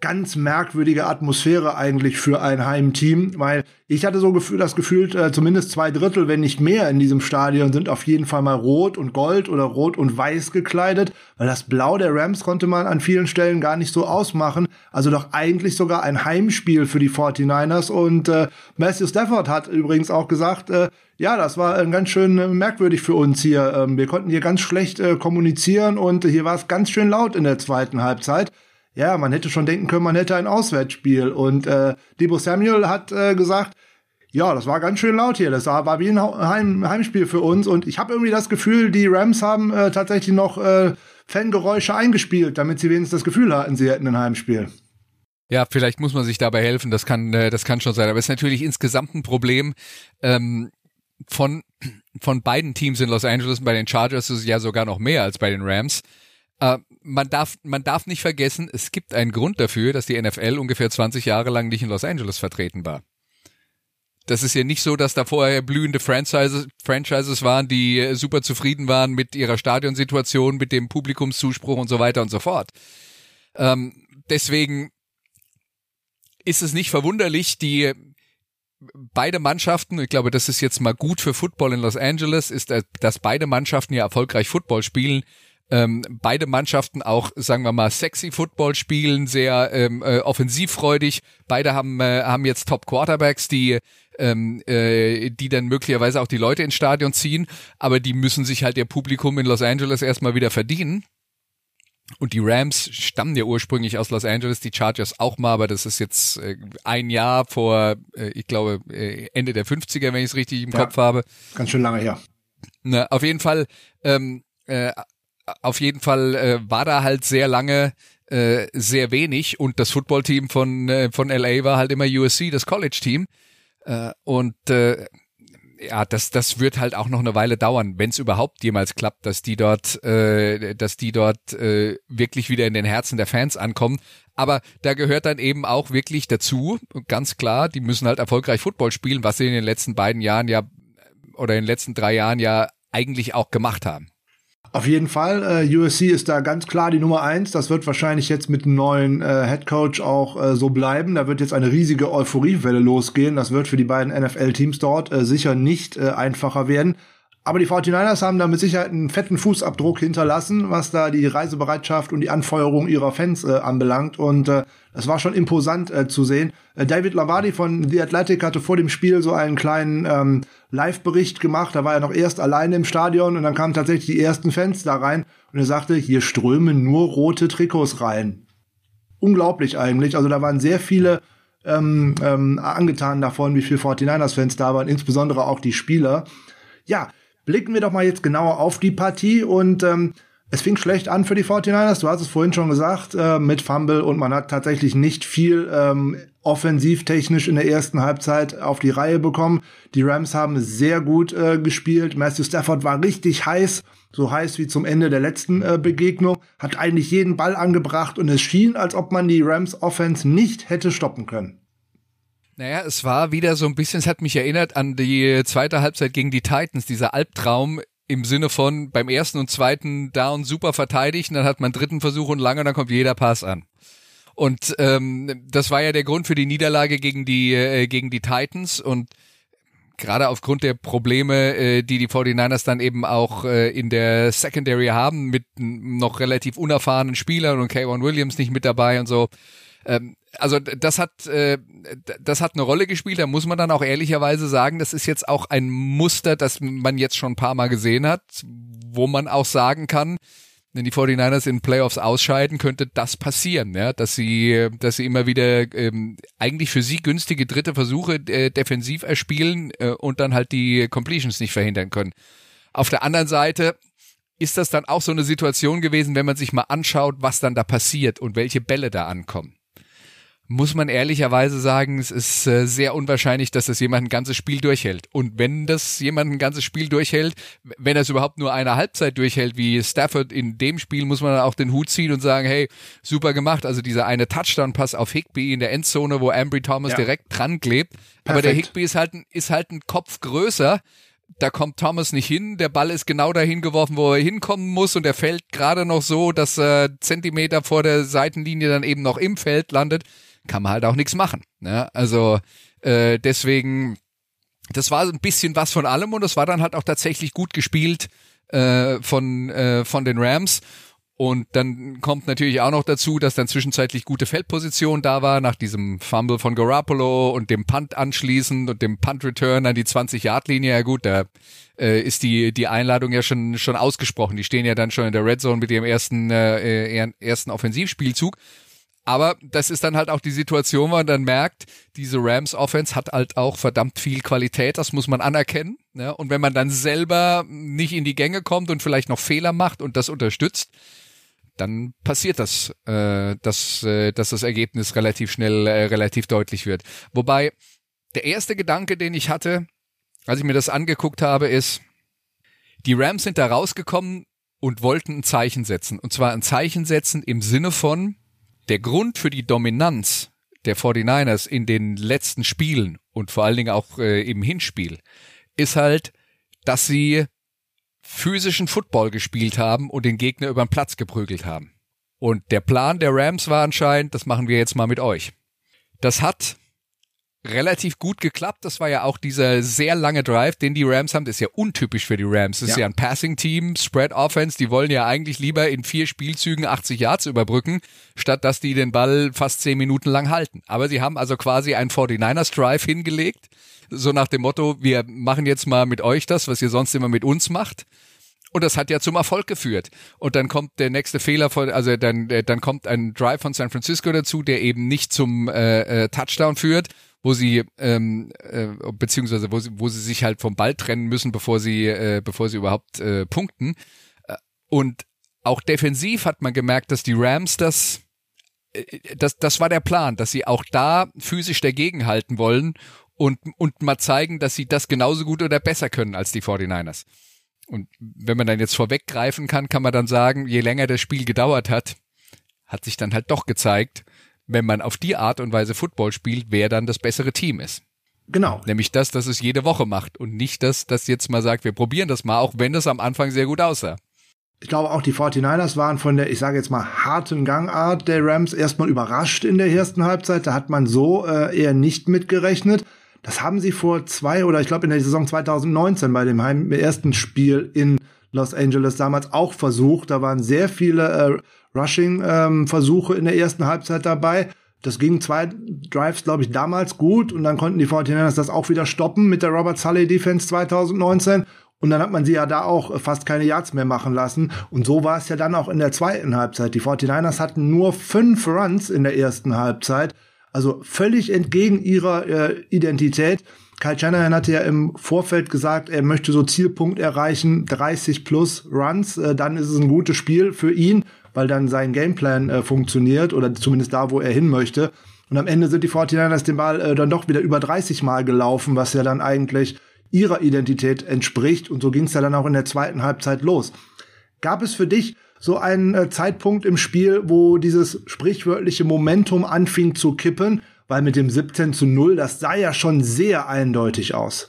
ganz merkwürdige Atmosphäre eigentlich für ein Heimteam, weil ich hatte so das Gefühl, äh, zumindest zwei Drittel, wenn nicht mehr in diesem Stadion sind auf jeden Fall mal rot und gold oder rot und weiß gekleidet, weil das Blau der Rams konnte man an vielen Stellen gar nicht so ausmachen. Also doch eigentlich sogar ein Heimspiel für die 49ers und äh, Matthew Stafford hat übrigens auch gesagt, äh, ja, das war äh, ganz schön äh, merkwürdig für uns hier. Ähm, wir konnten hier ganz schlecht kommunizieren und hier war es ganz schön laut in der zweiten Halbzeit ja, man hätte schon denken können, man hätte ein Auswärtsspiel. Und äh, Debo Samuel hat äh, gesagt, ja, das war ganz schön laut hier. Das war, wie ein Heim, Heimspiel für uns. Und ich habe irgendwie das Gefühl, die Rams haben äh, tatsächlich noch äh, Fangeräusche eingespielt, damit sie wenigstens das Gefühl hatten, sie hätten ein Heimspiel. Ja, vielleicht muss man sich dabei helfen. Das kann, äh, das kann schon sein. Aber es ist natürlich insgesamt ein Problem ähm, von von beiden Teams in Los Angeles. Bei den Chargers ist es ja sogar noch mehr als bei den Rams. Äh, man darf, man darf nicht vergessen, es gibt einen Grund dafür, dass die NFL ungefähr 20 Jahre lang nicht in Los Angeles vertreten war. Das ist ja nicht so, dass da vorher blühende Franchises, Franchises waren, die äh, super zufrieden waren mit ihrer Stadionsituation, mit dem Publikumszuspruch und so weiter und so fort. Ähm, deswegen ist es nicht verwunderlich, die beide Mannschaften, ich glaube, das ist jetzt mal gut für Football in Los Angeles, ist, äh, dass beide Mannschaften ja erfolgreich Football spielen, ähm, beide Mannschaften auch, sagen wir mal, sexy Football spielen, sehr ähm, äh, offensivfreudig. Beide haben, äh, haben jetzt Top Quarterbacks, die ähm, äh, die dann möglicherweise auch die Leute ins Stadion ziehen, aber die müssen sich halt ihr Publikum in Los Angeles erstmal wieder verdienen. Und die Rams stammen ja ursprünglich aus Los Angeles, die Chargers auch mal, aber das ist jetzt äh, ein Jahr vor, äh, ich glaube, äh, Ende der 50er, wenn ich es richtig im ja, Kopf habe. Ganz schön lange her. Na, auf jeden Fall ähm, äh, auf jeden Fall äh, war da halt sehr lange äh, sehr wenig und das Footballteam von äh, von LA war halt immer USC, das College-Team äh, und äh, ja, das, das wird halt auch noch eine Weile dauern, wenn es überhaupt jemals klappt, dass die dort, äh, dass die dort äh, wirklich wieder in den Herzen der Fans ankommen. Aber da gehört dann eben auch wirklich dazu, ganz klar, die müssen halt erfolgreich Football spielen, was sie in den letzten beiden Jahren ja oder in den letzten drei Jahren ja eigentlich auch gemacht haben. Auf jeden Fall, äh, USC ist da ganz klar die Nummer eins. Das wird wahrscheinlich jetzt mit dem neuen äh, Head Coach auch äh, so bleiben. Da wird jetzt eine riesige Euphoriewelle losgehen. Das wird für die beiden NFL-Teams dort äh, sicher nicht äh, einfacher werden. Aber die 49ers haben da mit Sicherheit einen fetten Fußabdruck hinterlassen, was da die Reisebereitschaft und die Anfeuerung ihrer Fans äh, anbelangt. Und äh, das war schon imposant äh, zu sehen. Äh, David Lavardi von The Athletic hatte vor dem Spiel so einen kleinen ähm, Live-Bericht gemacht. Da war er noch erst alleine im Stadion und dann kamen tatsächlich die ersten Fans da rein. Und er sagte, hier strömen nur rote Trikots rein. Unglaublich eigentlich. Also da waren sehr viele ähm, ähm, angetan davon, wie viele 49ers-Fans da waren, insbesondere auch die Spieler. Ja, blicken wir doch mal jetzt genauer auf die Partie und ähm, es fing schlecht an für die 49ers, du hast es vorhin schon gesagt, äh, mit Fumble und man hat tatsächlich nicht viel ähm, offensivtechnisch in der ersten Halbzeit auf die Reihe bekommen. Die Rams haben sehr gut äh, gespielt. Matthew Stafford war richtig heiß, so heiß wie zum Ende der letzten äh, Begegnung, hat eigentlich jeden Ball angebracht und es schien, als ob man die Rams Offense nicht hätte stoppen können. Naja, es war wieder so ein bisschen, es hat mich erinnert an die zweite Halbzeit gegen die Titans, dieser Albtraum im Sinne von beim ersten und zweiten Down super verteidigt, und dann hat man dritten Versuch und lange, dann kommt jeder Pass an. Und ähm, das war ja der Grund für die Niederlage gegen die äh, gegen die Titans und gerade aufgrund der Probleme, äh, die die 49ers dann eben auch äh, in der Secondary haben mit noch relativ unerfahrenen Spielern und Kayvon Williams nicht mit dabei und so, ähm, also das hat äh, das hat eine Rolle gespielt. Da muss man dann auch ehrlicherweise sagen, das ist jetzt auch ein Muster, das man jetzt schon ein paar Mal gesehen hat, wo man auch sagen kann, wenn die 49ers in Playoffs ausscheiden, könnte das passieren, ja, dass sie, dass sie immer wieder ähm, eigentlich für sie günstige dritte Versuche äh, defensiv erspielen äh, und dann halt die Completions nicht verhindern können. Auf der anderen Seite ist das dann auch so eine Situation gewesen, wenn man sich mal anschaut, was dann da passiert und welche Bälle da ankommen muss man ehrlicherweise sagen, es ist äh, sehr unwahrscheinlich, dass das jemand ein ganzes Spiel durchhält. Und wenn das jemand ein ganzes Spiel durchhält, wenn es überhaupt nur eine Halbzeit durchhält, wie Stafford in dem Spiel, muss man dann auch den Hut ziehen und sagen, hey, super gemacht. Also dieser eine Touchdown-Pass auf Higby in der Endzone, wo Ambry Thomas ja. direkt dran klebt. Perfekt. Aber der Higby ist halt, ein, ist halt ein Kopf größer da kommt Thomas nicht hin, der Ball ist genau dahin geworfen, wo er hinkommen muss und er fällt gerade noch so, dass er Zentimeter vor der Seitenlinie dann eben noch im Feld landet kann man halt auch nichts machen. Ne? Also äh, deswegen, das war ein bisschen was von allem und es war dann halt auch tatsächlich gut gespielt äh, von, äh, von den Rams. Und dann kommt natürlich auch noch dazu, dass dann zwischenzeitlich gute Feldposition da war, nach diesem Fumble von Garoppolo und dem Punt anschließend und dem Punt-Return an die 20-Yard-Linie. Ja gut, da äh, ist die, die Einladung ja schon, schon ausgesprochen. Die stehen ja dann schon in der Red Zone mit ihrem ersten, äh, ersten Offensivspielzug. Aber das ist dann halt auch die Situation, wo man dann merkt, diese Rams Offense hat halt auch verdammt viel Qualität, das muss man anerkennen. Ne? Und wenn man dann selber nicht in die Gänge kommt und vielleicht noch Fehler macht und das unterstützt, dann passiert das, äh, dass, äh, dass das Ergebnis relativ schnell, äh, relativ deutlich wird. Wobei der erste Gedanke, den ich hatte, als ich mir das angeguckt habe, ist, die Rams sind da rausgekommen und wollten ein Zeichen setzen. Und zwar ein Zeichen setzen im Sinne von, der Grund für die Dominanz der 49ers in den letzten Spielen und vor allen Dingen auch äh, im Hinspiel ist halt, dass sie physischen Football gespielt haben und den Gegner über den Platz geprügelt haben. Und der Plan der Rams war anscheinend, das machen wir jetzt mal mit euch. Das hat relativ gut geklappt. Das war ja auch dieser sehr lange Drive, den die Rams haben. Das ist ja untypisch für die Rams. Das ja. ist ja ein Passing-Team, Spread Offense. Die wollen ja eigentlich lieber in vier Spielzügen 80 Yards überbrücken, statt dass die den Ball fast zehn Minuten lang halten. Aber sie haben also quasi einen 49ers Drive hingelegt. So nach dem Motto, wir machen jetzt mal mit euch das, was ihr sonst immer mit uns macht. Und das hat ja zum Erfolg geführt. Und dann kommt der nächste Fehler von, also dann, dann kommt ein Drive von San Francisco dazu, der eben nicht zum äh, äh, Touchdown führt wo sie ähm, äh, beziehungsweise wo sie, wo sie sich halt vom Ball trennen müssen, bevor sie äh, bevor sie überhaupt äh, punkten. Äh, und auch defensiv hat man gemerkt, dass die Rams das äh, das, das war der Plan, dass sie auch da physisch dagegen halten wollen und, und mal zeigen, dass sie das genauso gut oder besser können als die 49ers. Und wenn man dann jetzt vorweggreifen kann, kann man dann sagen, je länger das Spiel gedauert hat, hat sich dann halt doch gezeigt, wenn man auf die Art und Weise Football spielt, wer dann das bessere Team ist. Genau. Nämlich das, dass es jede Woche macht und nicht das, das jetzt mal sagt, wir probieren das mal, auch wenn das am Anfang sehr gut aussah. Ich glaube auch die 49ers waren von der, ich sage jetzt mal, harten Gangart der Rams erstmal überrascht in der ersten Halbzeit. Da hat man so äh, eher nicht mitgerechnet. Das haben sie vor zwei oder ich glaube in der Saison 2019 bei dem Heim ersten Spiel in Los Angeles damals auch versucht. Da waren sehr viele äh, Rushing-Versuche ähm, in der ersten Halbzeit dabei. Das ging zwei Drives, glaube ich, damals gut und dann konnten die 49ers das auch wieder stoppen mit der Robert Sully Defense 2019 und dann hat man sie ja da auch fast keine Yards mehr machen lassen. Und so war es ja dann auch in der zweiten Halbzeit. Die 49ers hatten nur fünf Runs in der ersten Halbzeit. Also völlig entgegen ihrer äh, Identität. Kyle Shanahan hatte ja im Vorfeld gesagt, er möchte so Zielpunkt erreichen, 30 plus Runs. Äh, dann ist es ein gutes Spiel für ihn weil dann sein Gameplan äh, funktioniert oder zumindest da, wo er hin möchte. Und am Ende sind die 49ers den Ball äh, dann doch wieder über 30 Mal gelaufen, was ja dann eigentlich ihrer Identität entspricht. Und so ging es ja dann auch in der zweiten Halbzeit los. Gab es für dich so einen äh, Zeitpunkt im Spiel, wo dieses sprichwörtliche Momentum anfing zu kippen? Weil mit dem 17 zu 0, das sah ja schon sehr eindeutig aus.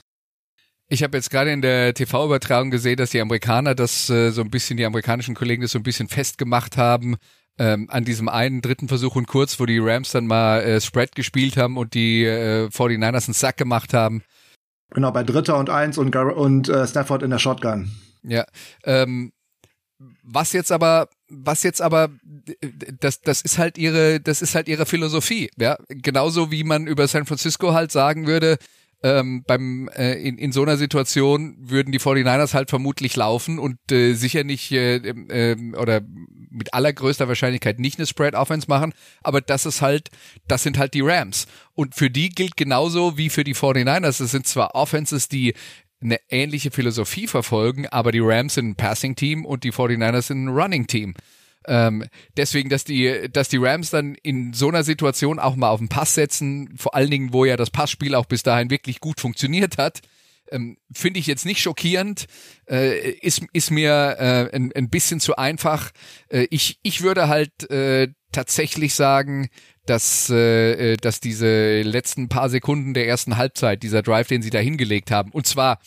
Ich habe jetzt gerade in der TV-Übertragung gesehen, dass die Amerikaner das äh, so ein bisschen, die amerikanischen Kollegen das so ein bisschen festgemacht haben ähm, an diesem einen dritten Versuch und kurz, wo die Rams dann mal äh, Spread gespielt haben und die äh, 49ers einen Sack gemacht haben. Genau, bei Dritter und Eins und, Gar und äh, Stafford in der Shotgun. Ja, ähm, was jetzt aber, was jetzt aber, das, das ist halt ihre, das ist halt ihre Philosophie, ja. Genauso wie man über San Francisco halt sagen würde, ähm, beim äh, in, in so einer Situation würden die 49ers halt vermutlich laufen und äh, sicher nicht äh, äh, oder mit allergrößter Wahrscheinlichkeit nicht eine Spread Offense machen, aber das ist halt das sind halt die Rams. Und für die gilt genauso wie für die 49ers, es sind zwar Offenses, die eine ähnliche Philosophie verfolgen, aber die Rams sind ein Passing-Team und die 49ers sind ein Running-Team. Ähm, deswegen, dass die, dass die Rams dann in so einer Situation auch mal auf den Pass setzen, vor allen Dingen, wo ja das Passspiel auch bis dahin wirklich gut funktioniert hat, ähm, finde ich jetzt nicht schockierend, äh, ist, ist mir äh, ein, ein bisschen zu einfach. Äh, ich, ich würde halt äh, tatsächlich sagen, dass, äh, dass diese letzten paar Sekunden der ersten Halbzeit, dieser Drive, den sie da hingelegt haben, und zwar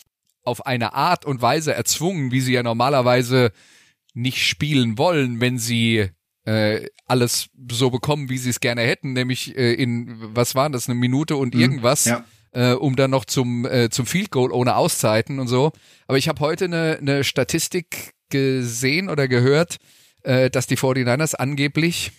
auf eine Art und Weise erzwungen, wie sie ja normalerweise nicht spielen wollen, wenn sie äh, alles so bekommen, wie sie es gerne hätten, nämlich äh, in, was waren das, eine Minute und mhm, irgendwas, ja. äh, um dann noch zum, äh, zum Field Goal ohne Auszeiten und so. Aber ich habe heute eine, eine Statistik gesehen oder gehört, äh, dass die 49ers angeblich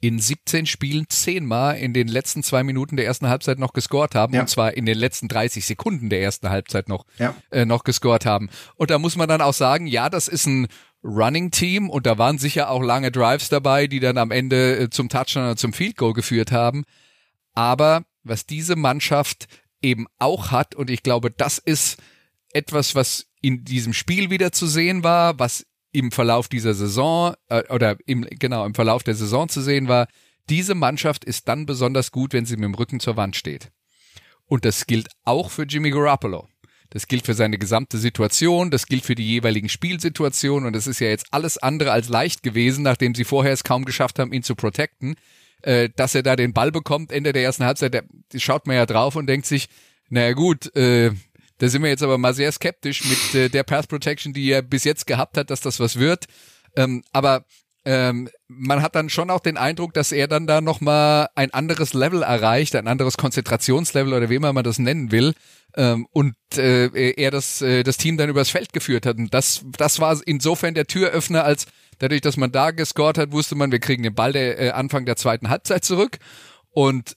in 17 Spielen zehnmal in den letzten zwei Minuten der ersten Halbzeit noch gescored haben ja. und zwar in den letzten 30 Sekunden der ersten Halbzeit noch ja. äh, noch gescored haben. Und da muss man dann auch sagen, ja, das ist ein Running Team und da waren sicher auch lange Drives dabei, die dann am Ende äh, zum Touchdown oder zum Field Goal geführt haben. Aber was diese Mannschaft eben auch hat und ich glaube, das ist etwas, was in diesem Spiel wieder zu sehen war, was im Verlauf dieser Saison äh, oder im, genau im Verlauf der Saison zu sehen war, diese Mannschaft ist dann besonders gut, wenn sie mit dem Rücken zur Wand steht. Und das gilt auch für Jimmy Garoppolo. Das gilt für seine gesamte Situation, das gilt für die jeweiligen Spielsituationen und es ist ja jetzt alles andere als leicht gewesen, nachdem sie vorher es kaum geschafft haben, ihn zu protecten, äh, dass er da den Ball bekommt, Ende der ersten Halbzeit, der, schaut man ja drauf und denkt sich, naja gut, äh, da sind wir jetzt aber mal sehr skeptisch mit äh, der Pass Protection, die er bis jetzt gehabt hat, dass das was wird. Ähm, aber ähm, man hat dann schon auch den Eindruck, dass er dann da nochmal ein anderes Level erreicht, ein anderes Konzentrationslevel oder wie immer man das nennen will. Ähm, und äh, er das, äh, das Team dann übers Feld geführt hat. Und das, das war insofern der Türöffner, als dadurch, dass man da gescored hat, wusste man, wir kriegen den Ball der äh, Anfang der zweiten Halbzeit zurück. Und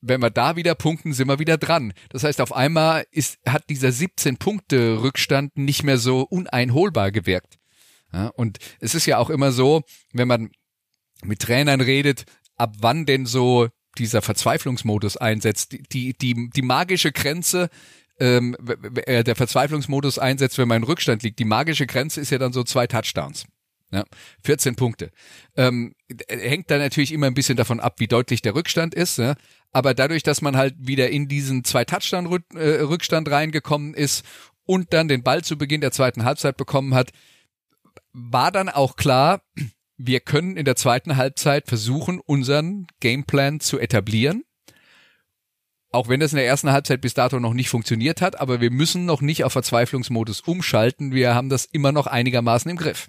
wenn wir da wieder punkten, sind wir wieder dran. Das heißt, auf einmal ist, hat dieser 17-Punkte-Rückstand nicht mehr so uneinholbar gewirkt. Ja, und es ist ja auch immer so, wenn man mit Trainern redet, ab wann denn so dieser Verzweiflungsmodus einsetzt, die, die, die magische Grenze, ähm, der Verzweiflungsmodus einsetzt, wenn man in Rückstand liegt. Die magische Grenze ist ja dann so zwei Touchdowns. Ja, 14 Punkte. Ähm, hängt da natürlich immer ein bisschen davon ab, wie deutlich der Rückstand ist. Ja? Aber dadurch, dass man halt wieder in diesen zwei Touchdown-Rückstand reingekommen ist und dann den Ball zu Beginn der zweiten Halbzeit bekommen hat, war dann auch klar, wir können in der zweiten Halbzeit versuchen, unseren Gameplan zu etablieren. Auch wenn das in der ersten Halbzeit bis dato noch nicht funktioniert hat, aber wir müssen noch nicht auf Verzweiflungsmodus umschalten. Wir haben das immer noch einigermaßen im Griff.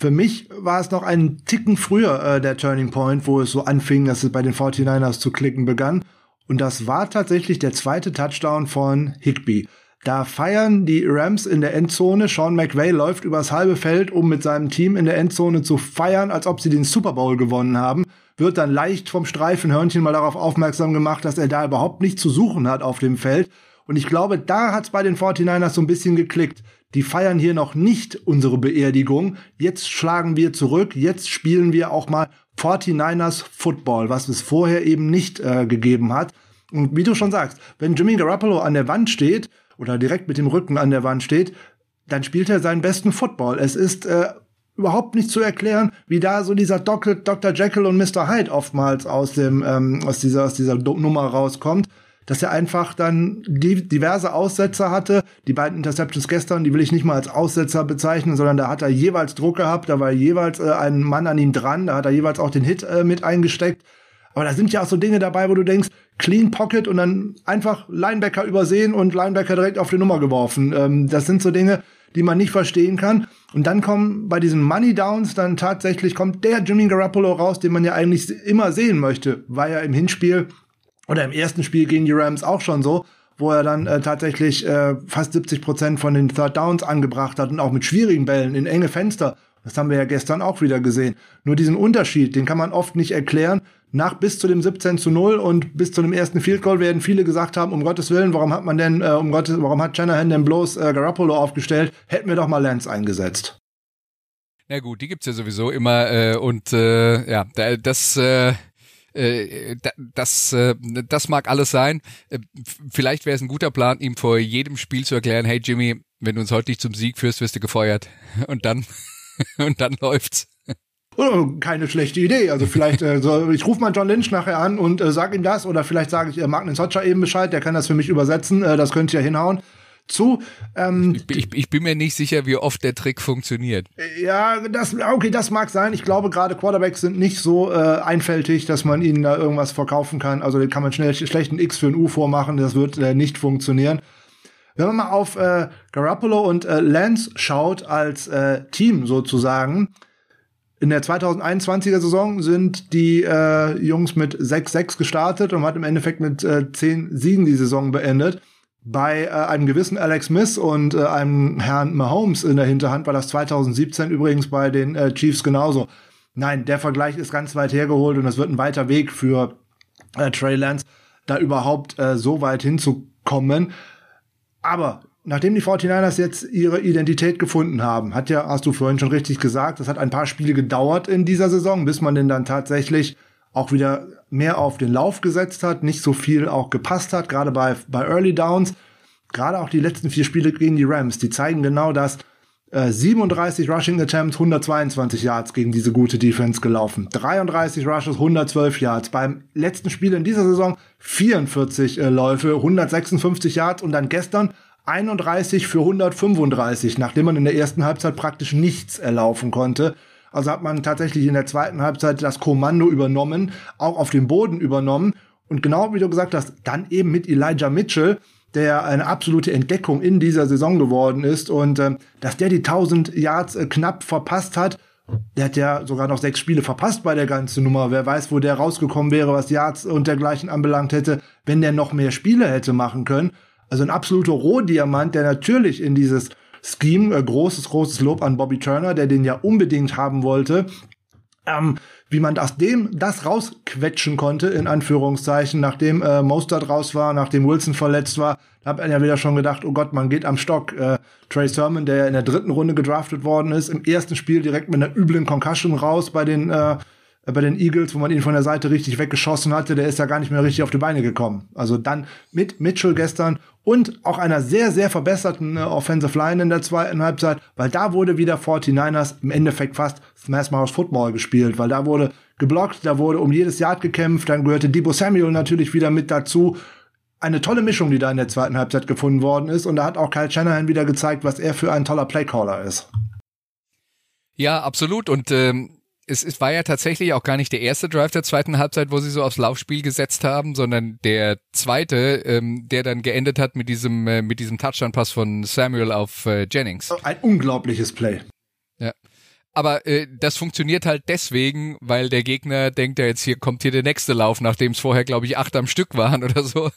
Für mich war es noch einen Ticken früher äh, der Turning Point, wo es so anfing, dass es bei den 49ers zu klicken begann. Und das war tatsächlich der zweite Touchdown von Higby. Da feiern die Rams in der Endzone. Sean McVay läuft übers halbe Feld, um mit seinem Team in der Endzone zu feiern, als ob sie den Super Bowl gewonnen haben. Wird dann leicht vom Streifenhörnchen mal darauf aufmerksam gemacht, dass er da überhaupt nichts zu suchen hat auf dem Feld. Und ich glaube, da hat's bei den 49ers so ein bisschen geklickt. Die feiern hier noch nicht unsere Beerdigung. Jetzt schlagen wir zurück. Jetzt spielen wir auch mal 49ers Football, was es vorher eben nicht äh, gegeben hat. Und wie du schon sagst, wenn Jimmy Garoppolo an der Wand steht oder direkt mit dem Rücken an der Wand steht, dann spielt er seinen besten Football. Es ist äh, überhaupt nicht zu erklären, wie da so dieser Dr. Jekyll und Mr. Hyde oftmals aus dem ähm, aus dieser aus dieser Nummer rauskommt dass er einfach dann diverse Aussetzer hatte. Die beiden Interceptions gestern, die will ich nicht mal als Aussetzer bezeichnen, sondern da hat er jeweils Druck gehabt, da war jeweils äh, ein Mann an ihm dran, da hat er jeweils auch den Hit äh, mit eingesteckt. Aber da sind ja auch so Dinge dabei, wo du denkst, Clean Pocket und dann einfach Linebacker übersehen und Linebacker direkt auf die Nummer geworfen. Ähm, das sind so Dinge, die man nicht verstehen kann. Und dann kommen bei diesen Money Downs dann tatsächlich kommt der Jimmy Garoppolo raus, den man ja eigentlich immer sehen möchte, war ja im Hinspiel oder im ersten Spiel gegen die Rams auch schon so, wo er dann äh, tatsächlich äh, fast 70 Prozent von den Third Downs angebracht hat und auch mit schwierigen Bällen in enge Fenster. Das haben wir ja gestern auch wieder gesehen. Nur diesen Unterschied, den kann man oft nicht erklären. Nach bis zu dem 17 zu 0 und bis zu dem ersten Field Goal werden viele gesagt haben, um Gottes Willen, warum hat man denn, äh, um Gottes, warum hat Shanahan denn bloß äh, Garoppolo aufgestellt? Hätten wir doch mal Lance eingesetzt. Na gut, die gibt's ja sowieso immer äh, und äh, ja, das äh, Äh, das, äh, das mag alles sein. Äh, vielleicht wäre es ein guter Plan, ihm vor jedem Spiel zu erklären, hey Jimmy, wenn du uns heute nicht zum Sieg führst, wirst du gefeuert. Und dann, und dann läuft's. Oh, keine schlechte Idee. Also vielleicht, äh, ich rufe mal John Lynch nachher an und äh, sag ihm das. Oder vielleicht sage ich äh, Magnus Sotscher eben Bescheid, der kann das für mich übersetzen. Äh, das könnte ja hinhauen zu. Ähm, ich, ich, ich, bin mir nicht sicher, wie oft der Trick funktioniert. Ja, das, okay, das mag sein. Ich glaube, gerade Quarterbacks sind nicht so äh, einfältig, dass man ihnen da irgendwas verkaufen kann. Also kann man schnell schlechten X für ein U vormachen. Das wird äh, nicht funktionieren. Wenn man mal auf äh, Garoppolo und äh, Lance schaut als äh, Team sozusagen, in der 2021er Saison sind die äh, Jungs mit 6-6 gestartet und hat im Endeffekt mit äh, 10 Siegen die Saison beendet. Bei äh, einem gewissen Alex Smith und äh, einem Herrn Mahomes in der Hinterhand war das 2017 übrigens bei den äh, Chiefs genauso. Nein, der Vergleich ist ganz weit hergeholt und es wird ein weiter Weg für äh, Trey Lance, da überhaupt äh, so weit hinzukommen. Aber nachdem die 49ers jetzt ihre Identität gefunden haben, hat ja, hast du vorhin schon richtig gesagt, das hat ein paar Spiele gedauert in dieser Saison, bis man denn dann tatsächlich auch wieder mehr auf den Lauf gesetzt hat, nicht so viel auch gepasst hat, gerade bei, bei Early Downs. Gerade auch die letzten vier Spiele gegen die Rams, die zeigen genau das. Äh, 37 Rushing Attempts, 122 Yards gegen diese gute Defense gelaufen. 33 Rushes, 112 Yards. Beim letzten Spiel in dieser Saison 44 äh, Läufe, 156 Yards und dann gestern 31 für 135, nachdem man in der ersten Halbzeit praktisch nichts erlaufen konnte. Also hat man tatsächlich in der zweiten Halbzeit das Kommando übernommen, auch auf dem Boden übernommen. Und genau wie du gesagt hast, dann eben mit Elijah Mitchell, der eine absolute Entdeckung in dieser Saison geworden ist. Und äh, dass der die 1000 Yards äh, knapp verpasst hat, der hat ja sogar noch sechs Spiele verpasst bei der ganzen Nummer. Wer weiß, wo der rausgekommen wäre, was Yards und dergleichen anbelangt hätte, wenn der noch mehr Spiele hätte machen können. Also ein absoluter Rohdiamant, der natürlich in dieses Scheme, äh, großes, großes Lob an Bobby Turner, der den ja unbedingt haben wollte. Ähm, wie man aus dem das rausquetschen konnte, in Anführungszeichen, nachdem äh, Mostert raus war, nachdem Wilson verletzt war, da hat er ja wieder schon gedacht, oh Gott, man geht am Stock. Äh, Trey Sermon, der ja in der dritten Runde gedraftet worden ist, im ersten Spiel direkt mit einer üblen Concussion raus bei den äh, bei den Eagles, wo man ihn von der Seite richtig weggeschossen hatte, der ist ja gar nicht mehr richtig auf die Beine gekommen. Also dann mit Mitchell gestern und auch einer sehr, sehr verbesserten äh, Offensive Line in der zweiten Halbzeit, weil da wurde wieder 49ers im Endeffekt fast Smash Mouth Football gespielt, weil da wurde geblockt, da wurde um jedes Yard gekämpft, dann gehörte Debo Samuel natürlich wieder mit dazu. Eine tolle Mischung, die da in der zweiten Halbzeit gefunden worden ist und da hat auch Kyle Shanahan wieder gezeigt, was er für ein toller Playcaller ist. Ja, absolut und ähm es, es war ja tatsächlich auch gar nicht der erste Drive der zweiten Halbzeit, wo sie so aufs Laufspiel gesetzt haben, sondern der zweite, ähm, der dann geendet hat mit diesem äh, mit diesem Touchdown-Pass von Samuel auf äh, Jennings. Ein unglaubliches Play. Ja. Aber äh, das funktioniert halt deswegen, weil der Gegner denkt ja jetzt hier kommt hier der nächste Lauf, nachdem es vorher glaube ich acht am Stück waren oder so.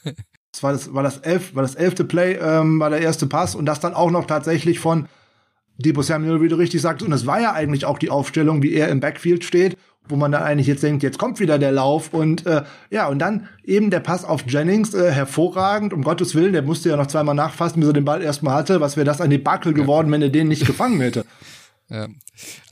Das war das war das elf war das elfte Play ähm, war der erste Pass und das dann auch noch tatsächlich von Debo Samuel, wie du richtig sagst. Und es war ja eigentlich auch die Aufstellung, wie er im Backfield steht, wo man dann eigentlich jetzt denkt, jetzt kommt wieder der Lauf. Und äh, ja, und dann eben der Pass auf Jennings, äh, hervorragend, um Gottes Willen, der musste ja noch zweimal nachfassen, bis er den Ball erstmal hatte. Was wäre das ein Debakel geworden, wenn er den nicht gefangen hätte? Ja.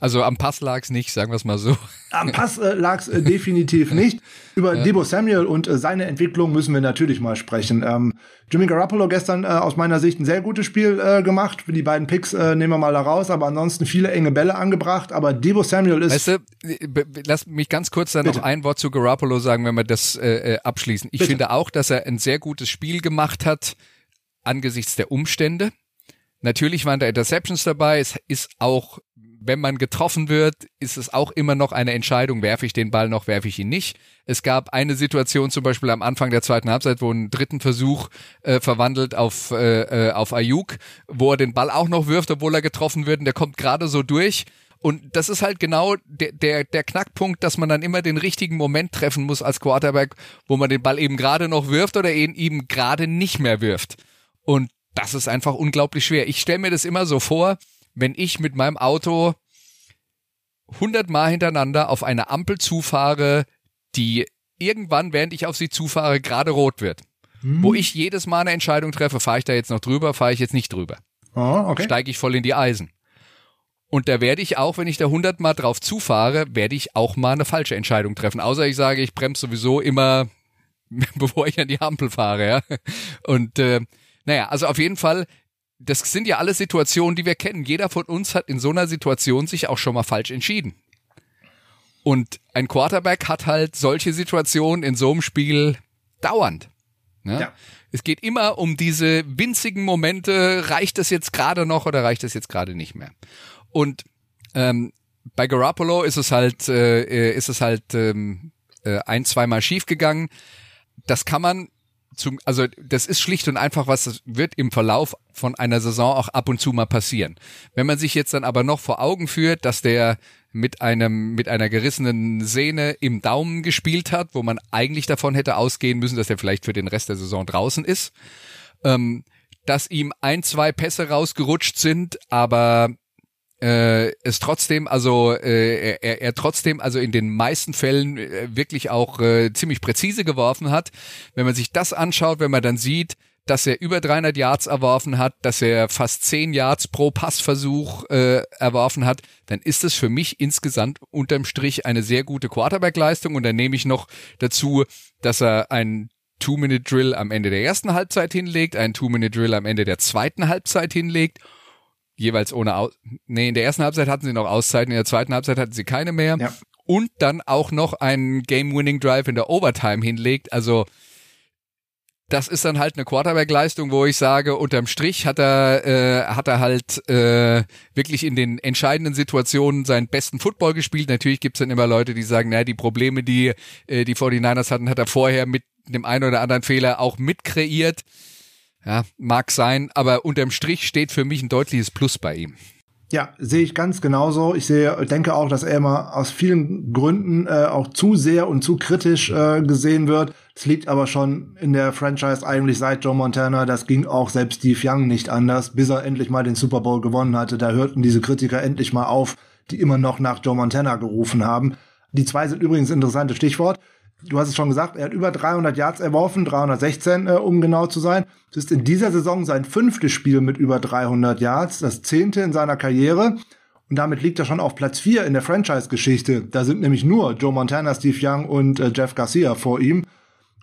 Also am Pass lag's nicht, sagen wir es mal so. Am Pass äh, lag's äh, definitiv nicht. Über ja. Debo Samuel und äh, seine Entwicklung müssen wir natürlich mal sprechen. Ähm, Jimmy Garoppolo gestern äh, aus meiner Sicht ein sehr gutes Spiel äh, gemacht. Die beiden Picks äh, nehmen wir mal da raus, aber ansonsten viele enge Bälle angebracht. Aber Debo Samuel ist. Weißt du, lass mich ganz kurz dann Bitte. noch ein Wort zu Garoppolo sagen, wenn wir das abschließen. Ich Bitte. finde auch, dass er ein sehr gutes Spiel gemacht hat angesichts der Umstände. Natürlich waren da Interceptions dabei. Es ist auch wenn man getroffen wird, ist es auch immer noch eine Entscheidung, werfe ich den Ball noch, werfe ich ihn nicht. Es gab eine Situation zum Beispiel am Anfang der zweiten Halbzeit, wo ein dritten Versuch äh, verwandelt auf, äh, äh, auf Ayuk, wo er den Ball auch noch wirft, obwohl er getroffen wird und der kommt gerade so durch. Und das ist halt genau der, der, der Knackpunkt, dass man dann immer den richtigen Moment treffen muss als Quarterback, wo man den Ball eben gerade noch wirft oder ihn eben gerade nicht mehr wirft. Und das ist einfach unglaublich schwer. Ich stelle mir das immer so vor, wenn ich mit meinem Auto 100 Mal hintereinander auf eine Ampel zufahre, die irgendwann, während ich auf sie zufahre, gerade rot wird. Hm. Wo ich jedes Mal eine Entscheidung treffe, fahre ich da jetzt noch drüber, fahre ich jetzt nicht drüber. Oh, okay. Steige ich voll in die Eisen. Und da werde ich auch, wenn ich da 100 Mal drauf zufahre, werde ich auch mal eine falsche Entscheidung treffen. Außer ich sage, ich bremse sowieso immer, bevor ich an die Ampel fahre. Ja? Und äh, naja, also auf jeden Fall, das sind ja alle Situationen, die wir kennen. Jeder von uns hat in so einer Situation sich auch schon mal falsch entschieden. Und ein Quarterback hat halt solche Situationen in so einem Spiel dauernd. Ne? Ja. Es geht immer um diese winzigen Momente, reicht das jetzt gerade noch oder reicht das jetzt gerade nicht mehr? Und ähm, bei Garoppolo ist es halt, äh, ist es halt ähm, äh, ein, zweimal schief gegangen. Das kann man zum, also das ist schlicht und einfach, was wird im Verlauf von einer Saison auch ab und zu mal passieren. Wenn man sich jetzt dann aber noch vor Augen führt, dass der mit einem mit einer gerissenen Sehne im Daumen gespielt hat, wo man eigentlich davon hätte ausgehen müssen, dass er vielleicht für den Rest der Saison draußen ist, ähm, dass ihm ein zwei Pässe rausgerutscht sind, aber äh, es trotzdem, also äh, er, er trotzdem, also in den meisten Fällen äh, wirklich auch äh, ziemlich präzise geworfen hat. Wenn man sich das anschaut, wenn man dann sieht, dass er über 300 Yards erworfen hat, dass er fast 10 Yards pro Passversuch äh, erworfen hat, dann ist es für mich insgesamt unterm Strich eine sehr gute Quarterback-Leistung. Und dann nehme ich noch dazu, dass er einen Two-Minute-Drill am Ende der ersten Halbzeit hinlegt, einen Two-Minute-Drill am Ende der zweiten Halbzeit hinlegt jeweils ohne Aus nee, in der ersten Halbzeit hatten sie noch Auszeiten, in der zweiten Halbzeit hatten sie keine mehr. Ja. Und dann auch noch einen Game-Winning-Drive in der Overtime hinlegt. Also das ist dann halt eine Quarterback-Leistung, wo ich sage, unterm Strich hat er, äh, hat er halt äh, wirklich in den entscheidenden Situationen seinen besten Football gespielt. Natürlich gibt's dann immer Leute, die sagen, naja, die Probleme, die äh, die 49ers hatten, hat er vorher mit dem einen oder anderen Fehler auch mit kreiert. Ja, mag sein, aber unterm Strich steht für mich ein deutliches Plus bei ihm. Ja, sehe ich ganz genauso. Ich sehe, denke auch, dass er immer aus vielen Gründen äh, auch zu sehr und zu kritisch äh, gesehen wird. Es liegt aber schon in der Franchise eigentlich seit Joe Montana. Das ging auch selbst Steve Young nicht anders, bis er endlich mal den Super Bowl gewonnen hatte. Da hörten diese Kritiker endlich mal auf, die immer noch nach Joe Montana gerufen haben. Die zwei sind übrigens interessante Stichwort du hast es schon gesagt, er hat über 300 Yards erworfen, 316, äh, um genau zu sein. Das ist in dieser Saison sein fünftes Spiel mit über 300 Yards, das zehnte in seiner Karriere. Und damit liegt er schon auf Platz vier in der Franchise-Geschichte. Da sind nämlich nur Joe Montana, Steve Young und äh, Jeff Garcia vor ihm.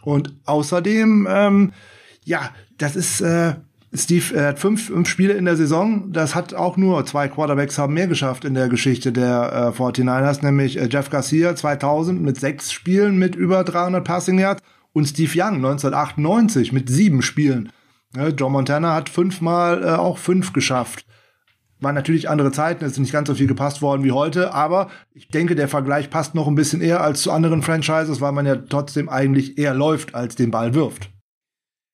Und außerdem, ähm, ja, das ist, äh, Steve er hat fünf, fünf Spiele in der Saison. Das hat auch nur zwei Quarterbacks haben mehr geschafft in der Geschichte der äh, 49ers, nämlich äh, Jeff Garcia 2000 mit sechs Spielen mit über 300 Passing Yards und Steve Young 1998 mit sieben Spielen. Ja, Joe Montana hat fünfmal äh, auch fünf geschafft. Waren natürlich andere Zeiten, es ist nicht ganz so viel gepasst worden wie heute, aber ich denke, der Vergleich passt noch ein bisschen eher als zu anderen Franchises, weil man ja trotzdem eigentlich eher läuft, als den Ball wirft.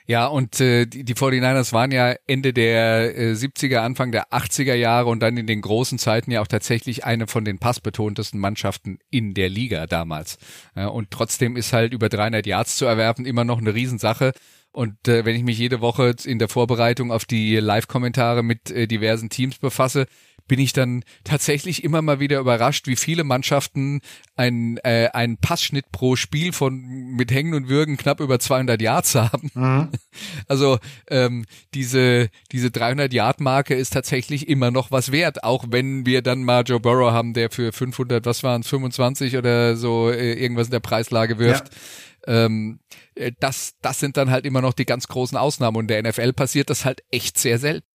Ja, und äh, die, die 49ers waren ja Ende der äh, 70er, Anfang der 80er Jahre und dann in den großen Zeiten ja auch tatsächlich eine von den passbetontesten Mannschaften in der Liga damals. Ja, und trotzdem ist halt über 300 Yards zu erwerben immer noch eine Riesensache. Und äh, wenn ich mich jede Woche in der Vorbereitung auf die Live-Kommentare mit äh, diversen Teams befasse, bin ich dann tatsächlich immer mal wieder überrascht, wie viele Mannschaften einen, äh, einen Passschnitt pro Spiel von mit Hängen und Würgen knapp über 200 Yards haben. Mhm. Also ähm, diese diese 300 Yard Marke ist tatsächlich immer noch was wert, auch wenn wir dann mal Joe Burrow haben, der für 500, was waren 25 oder so äh, irgendwas in der Preislage wirft. Ja. Ähm, äh, das, das sind dann halt immer noch die ganz großen Ausnahmen und der NFL passiert das halt echt sehr selten.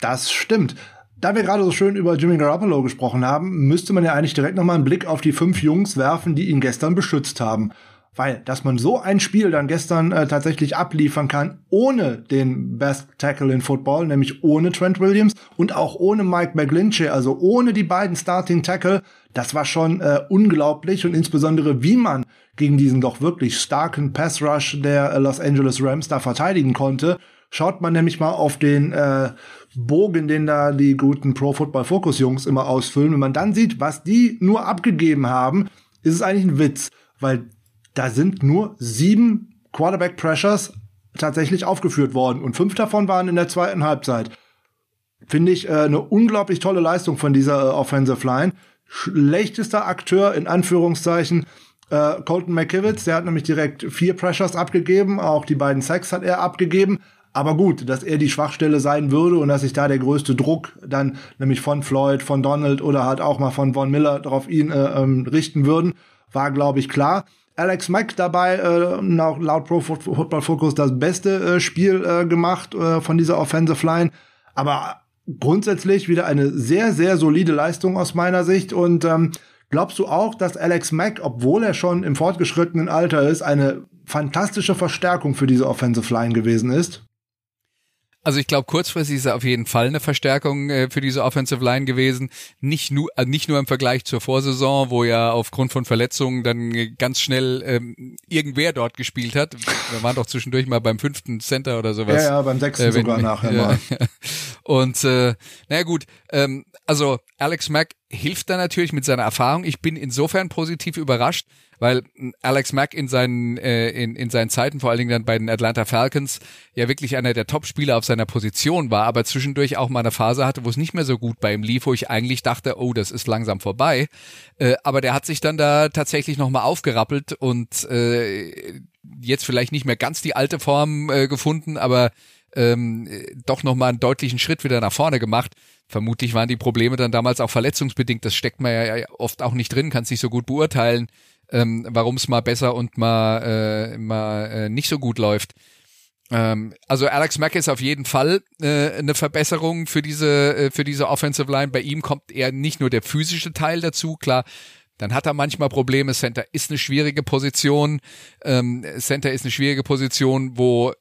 Das stimmt. Da wir gerade so schön über Jimmy Garoppolo gesprochen haben, müsste man ja eigentlich direkt nochmal einen Blick auf die fünf Jungs werfen, die ihn gestern beschützt haben. Weil, dass man so ein Spiel dann gestern äh, tatsächlich abliefern kann, ohne den Best Tackle in Football, nämlich ohne Trent Williams und auch ohne Mike McGlinchey, also ohne die beiden Starting Tackle, das war schon äh, unglaublich und insbesondere wie man gegen diesen doch wirklich starken Pass Rush der äh, Los Angeles Rams da verteidigen konnte. Schaut man nämlich mal auf den äh, Bogen, den da die guten Pro Football Focus Jungs immer ausfüllen. Wenn man dann sieht, was die nur abgegeben haben, ist es eigentlich ein Witz, weil da sind nur sieben Quarterback Pressures tatsächlich aufgeführt worden und fünf davon waren in der zweiten Halbzeit. Finde ich äh, eine unglaublich tolle Leistung von dieser äh, Offensive Line. Schlechtester Akteur in Anführungszeichen äh, Colton McKivitz, der hat nämlich direkt vier Pressures abgegeben, auch die beiden Sacks hat er abgegeben. Aber gut, dass er die Schwachstelle sein würde und dass sich da der größte Druck dann nämlich von Floyd, von Donald oder halt auch mal von Von Miller darauf ihn äh, ähm, richten würden, war, glaube ich, klar. Alex Mack dabei, äh, laut Pro Football Focus, das beste äh, Spiel äh, gemacht äh, von dieser Offensive Line. Aber grundsätzlich wieder eine sehr, sehr solide Leistung aus meiner Sicht. Und ähm, glaubst du auch, dass Alex Mack, obwohl er schon im fortgeschrittenen Alter ist, eine fantastische Verstärkung für diese Offensive Line gewesen ist? Also ich glaube, kurzfristig ist er auf jeden Fall eine Verstärkung äh, für diese Offensive Line gewesen. Nicht nur, äh, nicht nur im Vergleich zur Vorsaison, wo ja aufgrund von Verletzungen dann äh, ganz schnell ähm, irgendwer dort gespielt hat. Wir waren doch zwischendurch mal beim fünften Center oder sowas. Ja, ja, beim sechsten äh, wenn, sogar nachher mal. Und äh, naja gut, ähm, also Alex Mack hilft da natürlich mit seiner Erfahrung. Ich bin insofern positiv überrascht, weil Alex Mack in seinen äh, in, in seinen Zeiten vor allen Dingen dann bei den Atlanta Falcons ja wirklich einer der Top-Spieler auf seiner Position war, aber zwischendurch auch mal eine Phase hatte, wo es nicht mehr so gut bei ihm lief, wo ich eigentlich dachte, oh, das ist langsam vorbei. Äh, aber der hat sich dann da tatsächlich noch mal aufgerappelt und äh, jetzt vielleicht nicht mehr ganz die alte Form äh, gefunden, aber ähm, doch noch mal einen deutlichen Schritt wieder nach vorne gemacht. Vermutlich waren die Probleme dann damals auch verletzungsbedingt. Das steckt man ja oft auch nicht drin, kann es nicht so gut beurteilen ähm, warum es mal besser und mal, äh, mal äh, nicht so gut läuft. Ähm, also Alex Mack ist auf jeden Fall äh, eine Verbesserung für diese, äh, für diese Offensive Line. Bei ihm kommt eher nicht nur der physische Teil dazu, klar. Dann hat er manchmal Probleme. Center ist eine schwierige Position. Ähm, Center ist eine schwierige Position, wo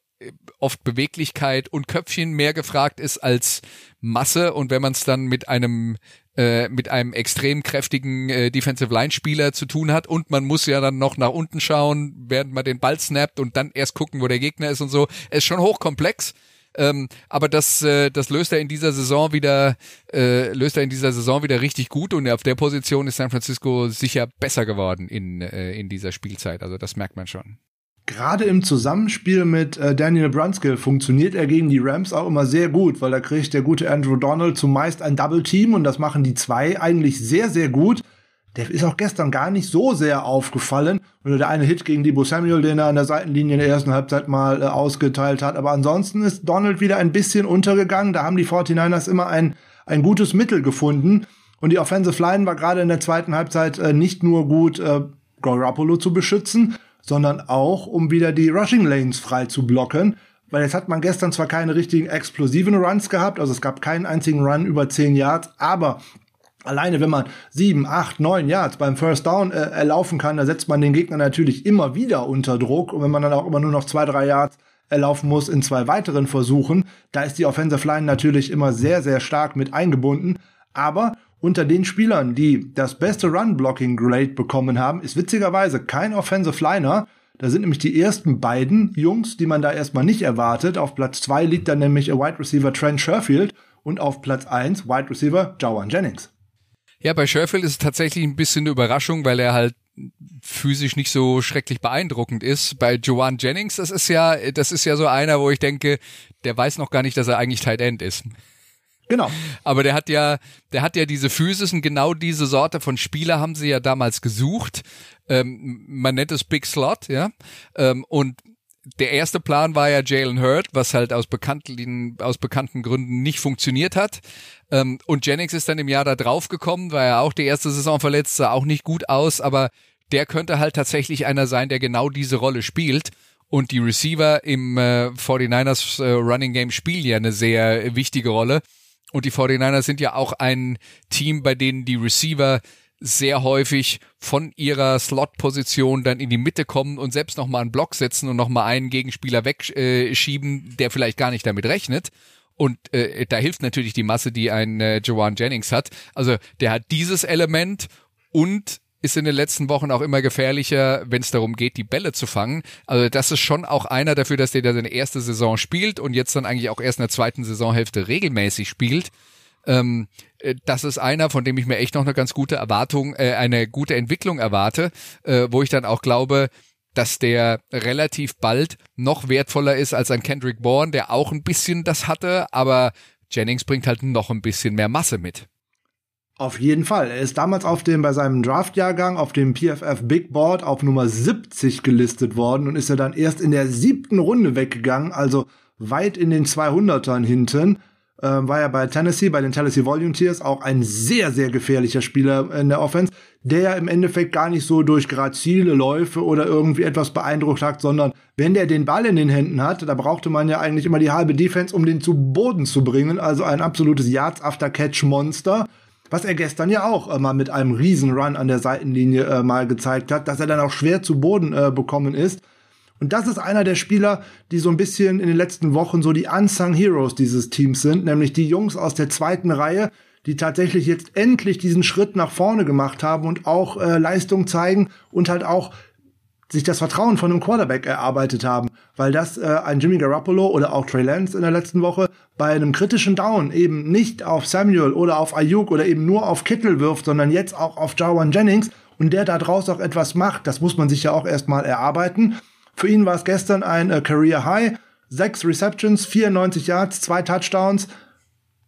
oft Beweglichkeit und Köpfchen mehr gefragt ist als Masse und wenn man es dann mit einem äh, mit einem extrem kräftigen äh, Defensive Line Spieler zu tun hat und man muss ja dann noch nach unten schauen, während man den Ball snappt und dann erst gucken, wo der Gegner ist und so. Es ist schon hochkomplex. Ähm, aber das, äh, das löst er in dieser Saison wieder, äh, löst er in dieser Saison wieder richtig gut und auf der Position ist San Francisco sicher besser geworden in, äh, in dieser Spielzeit. Also das merkt man schon. Gerade im Zusammenspiel mit äh, Daniel Brunskill funktioniert er gegen die Rams auch immer sehr gut, weil da kriegt der gute Andrew Donald zumeist ein Double Team und das machen die zwei eigentlich sehr, sehr gut. Der ist auch gestern gar nicht so sehr aufgefallen. Oder der eine Hit gegen Debo Samuel, den er an der Seitenlinie in der ersten Halbzeit mal äh, ausgeteilt hat. Aber ansonsten ist Donald wieder ein bisschen untergegangen. Da haben die 49ers immer ein, ein gutes Mittel gefunden. Und die Offensive Line war gerade in der zweiten Halbzeit äh, nicht nur gut, äh, Garoppolo zu beschützen, sondern auch, um wieder die Rushing Lanes frei zu blocken. Weil jetzt hat man gestern zwar keine richtigen explosiven Runs gehabt, also es gab keinen einzigen Run über 10 Yards, aber Alleine wenn man sieben, acht, neun Yards beim First Down äh, erlaufen kann, da setzt man den Gegner natürlich immer wieder unter Druck. Und wenn man dann auch immer nur noch zwei, drei Yards erlaufen muss in zwei weiteren Versuchen, da ist die Offensive Line natürlich immer sehr, sehr stark mit eingebunden. Aber unter den Spielern, die das beste Run-Blocking-Grade bekommen haben, ist witzigerweise kein Offensive Liner. Da sind nämlich die ersten beiden Jungs, die man da erstmal nicht erwartet. Auf Platz zwei liegt dann nämlich Wide Receiver Trent Sherfield und auf Platz eins Wide Receiver Joan Jennings. Ja, bei Sherfield ist es tatsächlich ein bisschen eine Überraschung, weil er halt physisch nicht so schrecklich beeindruckend ist. Bei Joan Jennings, das ist ja, das ist ja so einer, wo ich denke, der weiß noch gar nicht, dass er eigentlich Tight End ist. Genau. Aber der hat ja, der hat ja diese Physis und genau diese Sorte von Spieler haben sie ja damals gesucht. Ähm, man nennt es Big Slot, ja. Ähm, und der erste Plan war ja Jalen Hurd, was halt aus bekannten, aus bekannten Gründen nicht funktioniert hat. Ähm, und Jennings ist dann im Jahr da drauf gekommen, war ja auch die erste Saison verletzt, sah auch nicht gut aus, aber der könnte halt tatsächlich einer sein, der genau diese Rolle spielt. Und die Receiver im äh, 49ers äh, Running Game spielen ja eine sehr wichtige Rolle. Und die 49ers sind ja auch ein Team, bei denen die Receiver sehr häufig von ihrer Slot-Position dann in die Mitte kommen und selbst nochmal einen Block setzen und nochmal einen Gegenspieler wegschieben, der vielleicht gar nicht damit rechnet. Und äh, da hilft natürlich die Masse, die ein äh, Joan Jennings hat. Also der hat dieses Element und ist in den letzten Wochen auch immer gefährlicher, wenn es darum geht, die Bälle zu fangen. Also das ist schon auch einer dafür, dass der da seine erste Saison spielt und jetzt dann eigentlich auch erst in der zweiten Saisonhälfte regelmäßig spielt. Ähm, äh, das ist einer, von dem ich mir echt noch eine ganz gute Erwartung, äh, eine gute Entwicklung erwarte, äh, wo ich dann auch glaube, dass der relativ bald noch wertvoller ist als ein Kendrick Bourne, der auch ein bisschen das hatte, aber Jennings bringt halt noch ein bisschen mehr Masse mit. Auf jeden Fall. Er ist damals auf dem, bei seinem Draftjahrgang auf dem PFF Big Board auf Nummer 70 gelistet worden und ist ja dann erst in der siebten Runde weggegangen. Also weit in den 200ern hinten. Ähm, war ja bei Tennessee, bei den Tennessee Volunteers auch ein sehr, sehr gefährlicher Spieler in der Offense, der ja im Endeffekt gar nicht so durch grazile Läufe oder irgendwie etwas beeindruckt hat, sondern wenn der den Ball in den Händen hat, da brauchte man ja eigentlich immer die halbe Defense, um den zu Boden zu bringen. Also ein absolutes Yards-After-Catch-Monster was er gestern ja auch äh, mal mit einem Riesenrun an der Seitenlinie äh, mal gezeigt hat, dass er dann auch schwer zu Boden äh, bekommen ist. Und das ist einer der Spieler, die so ein bisschen in den letzten Wochen so die Unsung Heroes dieses Teams sind, nämlich die Jungs aus der zweiten Reihe, die tatsächlich jetzt endlich diesen Schritt nach vorne gemacht haben und auch äh, Leistung zeigen und halt auch sich das Vertrauen von einem Quarterback erarbeitet haben, weil das äh, ein Jimmy Garoppolo oder auch Trey Lance in der letzten Woche bei einem kritischen Down eben nicht auf Samuel oder auf Ayuk oder eben nur auf Kittel wirft, sondern jetzt auch auf Jawan Jennings und der da draus auch etwas macht, das muss man sich ja auch erstmal erarbeiten. Für ihn war es gestern ein äh, Career High, sechs Receptions, 94 Yards, zwei Touchdowns,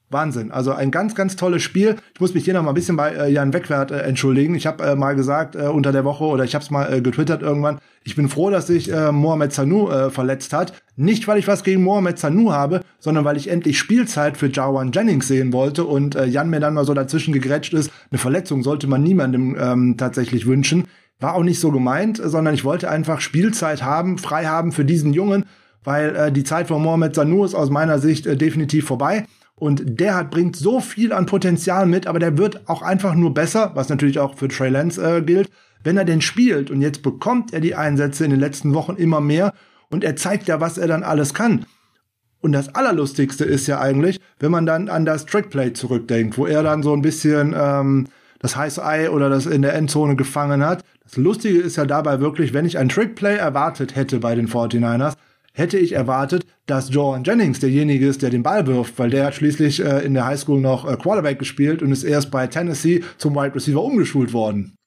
Wahnsinn. Also ein ganz, ganz tolles Spiel. Ich muss mich hier noch mal ein bisschen bei äh, Jan Wegwert äh, entschuldigen. Ich habe äh, mal gesagt äh, unter der Woche oder ich habe es mal äh, getwittert irgendwann. Ich bin froh, dass sich äh, Mohamed Sanu äh, verletzt hat. Nicht, weil ich was gegen Mohamed Sanu habe, sondern weil ich endlich Spielzeit für Jawan Jennings sehen wollte und äh, Jan mir dann mal so dazwischen gegrätscht ist. Eine Verletzung sollte man niemandem ähm, tatsächlich wünschen. War auch nicht so gemeint, sondern ich wollte einfach Spielzeit haben, frei haben für diesen Jungen, weil äh, die Zeit von Mohamed Sanu ist aus meiner Sicht äh, definitiv vorbei. Und der hat, bringt so viel an Potenzial mit, aber der wird auch einfach nur besser, was natürlich auch für Trey Lance äh, gilt, wenn er denn spielt. Und jetzt bekommt er die Einsätze in den letzten Wochen immer mehr und er zeigt ja, was er dann alles kann. Und das Allerlustigste ist ja eigentlich, wenn man dann an das Trackplay zurückdenkt, wo er dann so ein bisschen ähm, das heiße Ei oder das in der Endzone gefangen hat. Das Lustige ist ja dabei wirklich, wenn ich ein Trickplay erwartet hätte bei den 49ers, hätte ich erwartet, dass Jordan Jennings derjenige ist, der den Ball wirft, weil der hat schließlich äh, in der Highschool noch äh, Quarterback gespielt und ist erst bei Tennessee zum Wide Receiver umgeschult worden.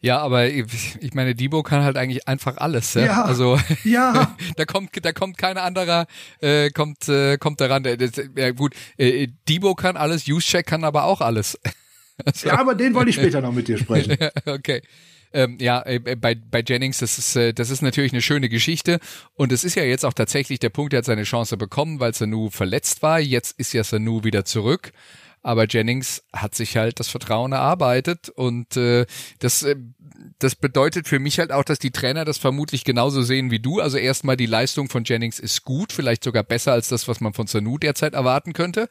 Ja, aber ich meine, Debo kann halt eigentlich einfach alles. Ja, ja also ja. da kommt da kommt kein anderer äh, kommt äh, kommt daran. Das, ja, gut, äh, Debo kann alles, Juszczyk kann aber auch alles. also. Ja, aber den wollte ich später noch mit dir sprechen. okay. Ähm, ja, äh, bei, bei Jennings, das ist, äh, das ist natürlich eine schöne Geschichte. Und es ist ja jetzt auch tatsächlich der Punkt, er hat seine Chance bekommen, weil Sanu verletzt war. Jetzt ist ja Sanu wieder zurück. Aber Jennings hat sich halt das Vertrauen erarbeitet und äh, das, äh, das bedeutet für mich halt auch, dass die Trainer das vermutlich genauso sehen wie du. Also erstmal die Leistung von Jennings ist gut, vielleicht sogar besser als das, was man von Sanu derzeit erwarten könnte.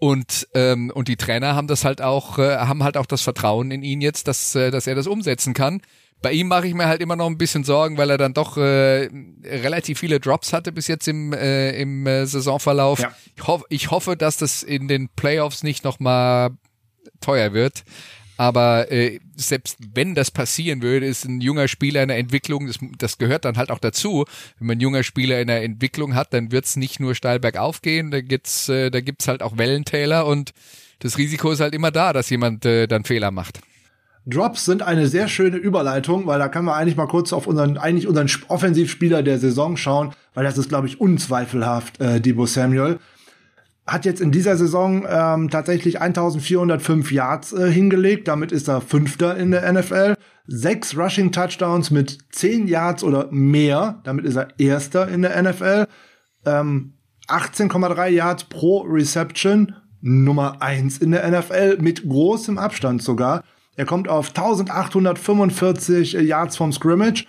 Und ähm, und die Trainer haben das halt auch äh, haben halt auch das Vertrauen in ihn jetzt, dass äh, dass er das umsetzen kann. Bei ihm mache ich mir halt immer noch ein bisschen Sorgen, weil er dann doch äh, relativ viele Drops hatte bis jetzt im äh, im äh, Saisonverlauf. Ja. Ich, hoff, ich hoffe, dass das in den Playoffs nicht noch mal teuer wird. Aber äh, selbst wenn das passieren würde, ist ein junger Spieler in der Entwicklung, das, das gehört dann halt auch dazu. Wenn man ein junger Spieler in der Entwicklung hat, dann wird's nicht nur steil bergauf gehen, da gibt's, äh, gibt's halt auch Wellentäler und das Risiko ist halt immer da, dass jemand äh, dann Fehler macht. Drops sind eine sehr schöne Überleitung, weil da können wir eigentlich mal kurz auf unseren eigentlich unseren Offensivspieler der Saison schauen, weil das ist glaube ich unzweifelhaft äh, Debo Samuel hat jetzt in dieser Saison ähm, tatsächlich 1405 Yards äh, hingelegt. Damit ist er Fünfter in der NFL. Sechs Rushing Touchdowns mit 10 Yards oder mehr. Damit ist er Erster in der NFL. Ähm, 18,3 Yards pro Reception. Nummer eins in der NFL mit großem Abstand sogar. Er kommt auf 1845 Yards vom Scrimmage.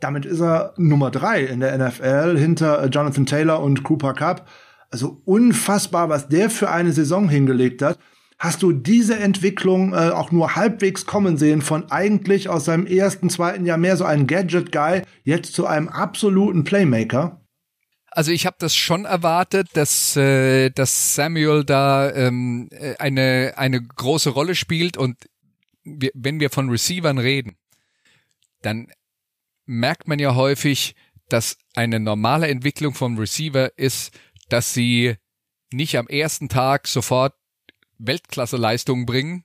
Damit ist er Nummer drei in der NFL hinter Jonathan Taylor und Cooper Cup. Also unfassbar, was der für eine Saison hingelegt hat. Hast du diese Entwicklung äh, auch nur halbwegs kommen sehen von eigentlich aus seinem ersten, zweiten Jahr mehr so ein Gadget-Guy jetzt zu einem absoluten Playmaker? Also ich habe das schon erwartet, dass, äh, dass Samuel da ähm, äh, eine, eine große Rolle spielt und wir, wenn wir von Receivern reden, dann merkt man ja häufig, dass eine normale Entwicklung vom Receiver ist, dass sie nicht am ersten Tag sofort Weltklasse-Leistungen bringen.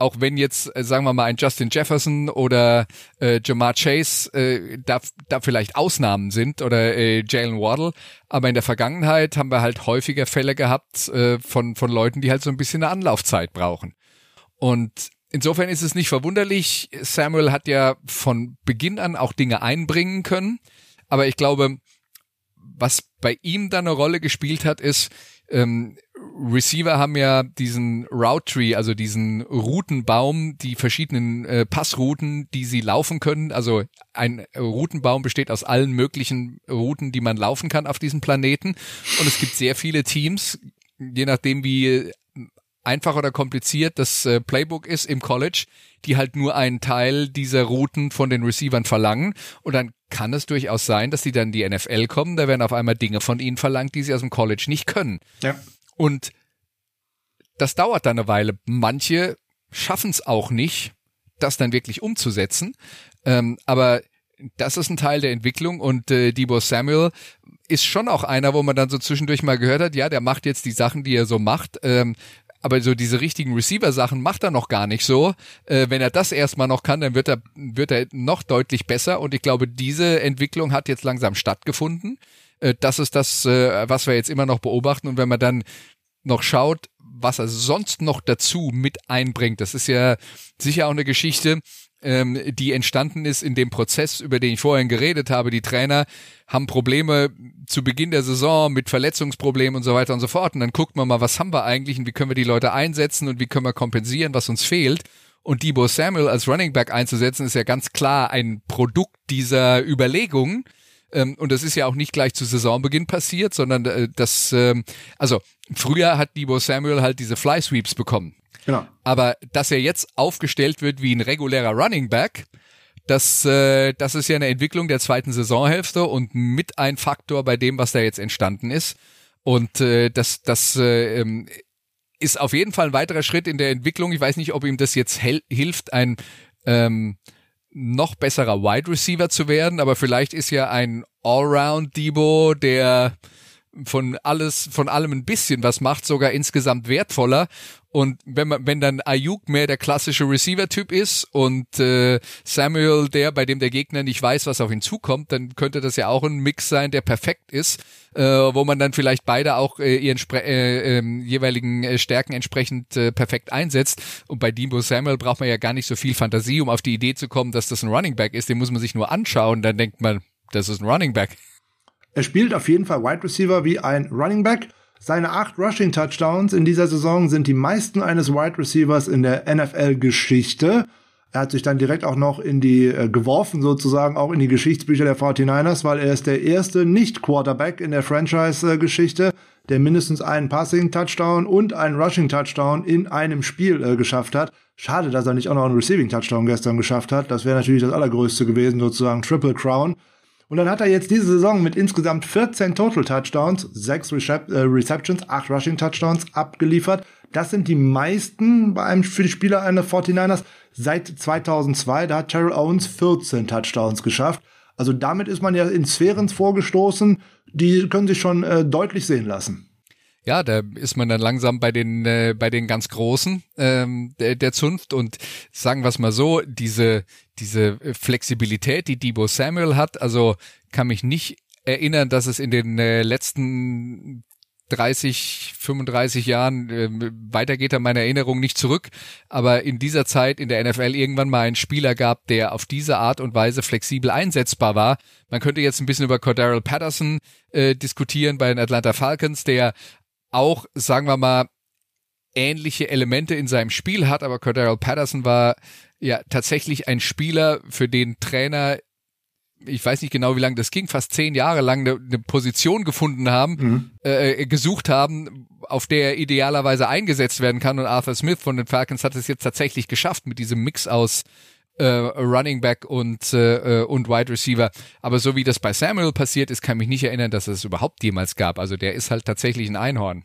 Auch wenn jetzt, äh, sagen wir mal, ein Justin Jefferson oder äh, Jamar Chase äh, da, da vielleicht Ausnahmen sind oder äh, Jalen Waddle, aber in der Vergangenheit haben wir halt häufiger Fälle gehabt äh, von, von Leuten, die halt so ein bisschen eine Anlaufzeit brauchen. Und insofern ist es nicht verwunderlich. Samuel hat ja von Beginn an auch Dinge einbringen können, aber ich glaube, was bei ihm dann eine Rolle gespielt hat, ist, ähm, Receiver haben ja diesen Route Tree, also diesen Routenbaum, die verschiedenen äh, Passrouten, die sie laufen können. Also ein Routenbaum besteht aus allen möglichen Routen, die man laufen kann auf diesem Planeten. Und es gibt sehr viele Teams, je nachdem wie einfach oder kompliziert das äh, Playbook ist im College, die halt nur einen Teil dieser Routen von den Receivern verlangen. Und dann kann es durchaus sein, dass die dann in die NFL kommen, da werden auf einmal Dinge von ihnen verlangt, die sie aus dem College nicht können. Ja. Und das dauert dann eine Weile. Manche schaffen es auch nicht, das dann wirklich umzusetzen. Ähm, aber das ist ein Teil der Entwicklung und äh, Debo Samuel ist schon auch einer, wo man dann so zwischendurch mal gehört hat, ja, der macht jetzt die Sachen, die er so macht. Ähm, aber so diese richtigen Receiver-Sachen macht er noch gar nicht so. Äh, wenn er das erstmal noch kann, dann wird er, wird er noch deutlich besser. Und ich glaube, diese Entwicklung hat jetzt langsam stattgefunden. Äh, das ist das, äh, was wir jetzt immer noch beobachten. Und wenn man dann noch schaut, was er sonst noch dazu mit einbringt, das ist ja sicher auch eine Geschichte, ähm, die entstanden ist in dem Prozess, über den ich vorhin geredet habe. Die Trainer haben Probleme zu Beginn der Saison mit Verletzungsproblemen und so weiter und so fort. Und dann guckt man mal, was haben wir eigentlich und wie können wir die Leute einsetzen und wie können wir kompensieren, was uns fehlt. Und Debo Samuel als Running Back einzusetzen, ist ja ganz klar ein Produkt dieser Überlegungen. Ähm, und das ist ja auch nicht gleich zu Saisonbeginn passiert, sondern äh, das, ähm, also früher hat Debo Samuel halt diese Fly Sweeps bekommen. Genau. Aber dass er jetzt aufgestellt wird wie ein regulärer Running Back, das, äh, das ist ja eine Entwicklung der zweiten Saisonhälfte und mit ein Faktor bei dem, was da jetzt entstanden ist. Und äh, das, das äh, ähm, ist auf jeden Fall ein weiterer Schritt in der Entwicklung. Ich weiß nicht, ob ihm das jetzt hilft, ein ähm, noch besserer Wide Receiver zu werden, aber vielleicht ist ja ein Allround Debo, der von alles, von allem ein bisschen was macht, sogar insgesamt wertvoller. Und wenn man, wenn dann Ayuk mehr der klassische Receiver-Typ ist und äh, Samuel der, bei dem der Gegner nicht weiß, was auf ihn zukommt, dann könnte das ja auch ein Mix sein, der perfekt ist, äh, wo man dann vielleicht beide auch äh, ihren äh, äh, jeweiligen äh, Stärken entsprechend äh, perfekt einsetzt. Und bei Debo Samuel braucht man ja gar nicht so viel Fantasie, um auf die Idee zu kommen, dass das ein Running Back ist. Den muss man sich nur anschauen, dann denkt man, das ist ein Running Back. Er spielt auf jeden Fall Wide Receiver wie ein Running Back. Seine acht Rushing Touchdowns in dieser Saison sind die meisten eines Wide Receivers in der NFL-Geschichte. Er hat sich dann direkt auch noch in die äh, geworfen, sozusagen auch in die Geschichtsbücher der 49ers, weil er ist der erste Nicht-Quarterback in der Franchise-Geschichte, der mindestens einen Passing-Touchdown und einen Rushing-Touchdown in einem Spiel äh, geschafft hat. Schade, dass er nicht auch noch einen Receiving-Touchdown gestern geschafft hat. Das wäre natürlich das Allergrößte gewesen, sozusagen Triple Crown. Und dann hat er jetzt diese Saison mit insgesamt 14 Total Touchdowns, 6 Recep äh, Receptions, 8 Rushing Touchdowns abgeliefert. Das sind die meisten bei einem, für die Spieler einer 49ers seit 2002. Da hat Terrell Owens 14 Touchdowns geschafft. Also damit ist man ja in Sphären vorgestoßen, die können sich schon äh, deutlich sehen lassen. Ja, da ist man dann langsam bei den äh, bei den ganz Großen ähm, der, der Zunft und sagen wir es mal so, diese diese Flexibilität, die Debo Samuel hat, also kann mich nicht erinnern, dass es in den äh, letzten 30, 35 Jahren, äh, weiter an meiner Erinnerung nicht zurück, aber in dieser Zeit in der NFL irgendwann mal einen Spieler gab, der auf diese Art und Weise flexibel einsetzbar war. Man könnte jetzt ein bisschen über Cordero Patterson äh, diskutieren bei den Atlanta Falcons, der auch, sagen wir mal, ähnliche Elemente in seinem Spiel hat, aber Cordero Patterson war ja tatsächlich ein Spieler, für den Trainer ich weiß nicht genau, wie lange das ging, fast zehn Jahre lang eine, eine Position gefunden haben, mhm. äh, gesucht haben, auf der er idealerweise eingesetzt werden kann. Und Arthur Smith von den Falcons hat es jetzt tatsächlich geschafft mit diesem Mix aus äh, Running Back und äh, und Wide Receiver. Aber so wie das bei Samuel passiert ist, kann mich nicht erinnern, dass es überhaupt jemals gab. Also der ist halt tatsächlich ein Einhorn.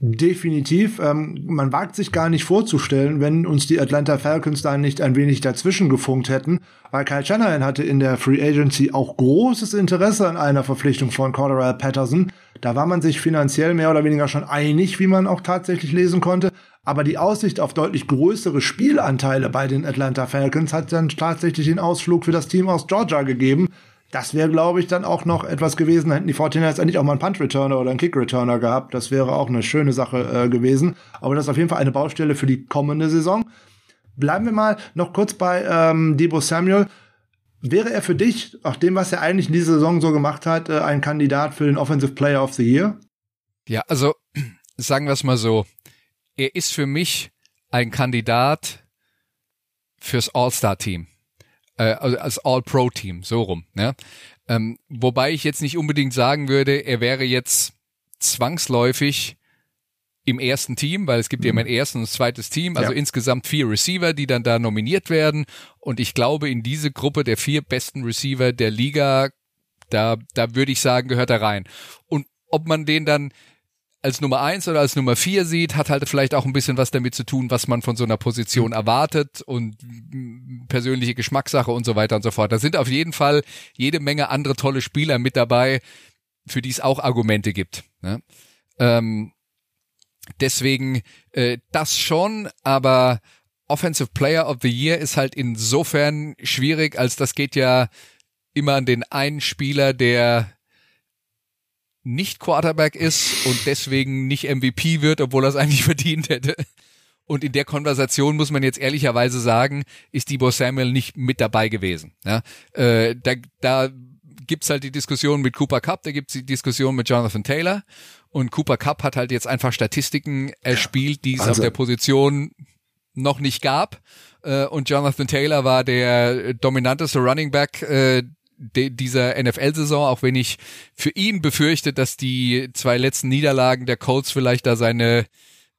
Definitiv. Ähm, man wagt sich gar nicht vorzustellen, wenn uns die Atlanta Falcons da nicht ein wenig dazwischen gefunkt hätten, weil Kyle Shanahan hatte in der Free Agency auch großes Interesse an einer Verpflichtung von Cordero Patterson. Da war man sich finanziell mehr oder weniger schon einig, wie man auch tatsächlich lesen konnte. Aber die Aussicht auf deutlich größere Spielanteile bei den Atlanta Falcons hat dann tatsächlich den Ausflug für das Team aus Georgia gegeben. Das wäre, glaube ich, dann auch noch etwas gewesen. Hätten die 49ers endlich auch mal einen Punt-Returner oder einen Kick-Returner gehabt. Das wäre auch eine schöne Sache äh, gewesen. Aber das ist auf jeden Fall eine Baustelle für die kommende Saison. Bleiben wir mal noch kurz bei ähm, Debo Samuel. wäre er für dich, auch dem, was er eigentlich in dieser Saison so gemacht hat, äh, ein Kandidat für den Offensive Player of the Year? Ja, also sagen wir es mal so. Er ist für mich ein Kandidat fürs All-Star-Team. Äh, also als All-Pro-Team, so rum. Ne? Ähm, wobei ich jetzt nicht unbedingt sagen würde, er wäre jetzt zwangsläufig im ersten Team, weil es gibt mhm. ja immer ein erstes und ein zweites Team, also ja. insgesamt vier Receiver, die dann da nominiert werden. Und ich glaube, in diese Gruppe der vier besten Receiver der Liga, da, da würde ich sagen, gehört er rein. Und ob man den dann als Nummer eins oder als Nummer vier sieht, hat halt vielleicht auch ein bisschen was damit zu tun, was man von so einer Position mhm. erwartet und persönliche Geschmackssache und so weiter und so fort. Da sind auf jeden Fall jede Menge andere tolle Spieler mit dabei, für die es auch Argumente gibt. Ne? Ähm, deswegen äh, das schon, aber Offensive Player of the Year ist halt insofern schwierig, als das geht ja immer an den einen Spieler, der nicht Quarterback ist und deswegen nicht MVP wird, obwohl er es eigentlich verdient hätte. Und in der Konversation muss man jetzt ehrlicherweise sagen, ist Debo Samuel nicht mit dabei gewesen. Ja, äh, da, da gibt's halt die Diskussion mit Cooper Cup, da gibt's die Diskussion mit Jonathan Taylor. Und Cooper Cup hat halt jetzt einfach Statistiken erspielt, die es also. auf der Position noch nicht gab. Äh, und Jonathan Taylor war der dominanteste Running Back äh, dieser NFL-Saison, auch wenn ich für ihn befürchte, dass die zwei letzten Niederlagen der Colts vielleicht da seine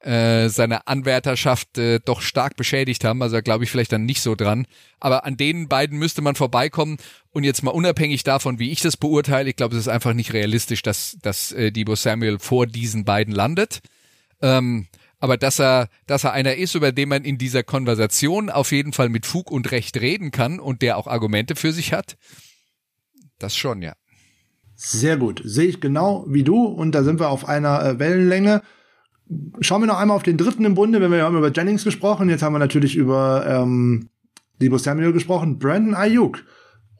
äh, seine Anwärterschaft äh, doch stark beschädigt haben. Also glaube ich vielleicht dann nicht so dran. Aber an den beiden müsste man vorbeikommen. Und jetzt mal unabhängig davon, wie ich das beurteile, ich glaube, es ist einfach nicht realistisch, dass, dass äh, Debo Samuel vor diesen beiden landet. Ähm, aber dass er, dass er einer ist, über den man in dieser Konversation auf jeden Fall mit Fug und Recht reden kann und der auch Argumente für sich hat, das schon, ja. Sehr gut. Sehe ich genau wie du und da sind wir auf einer äh, Wellenlänge. Schauen wir noch einmal auf den dritten im Bunde, wenn wir haben über Jennings gesprochen, jetzt haben wir natürlich über ähm, Debo Samuel gesprochen. Brandon Ayuk.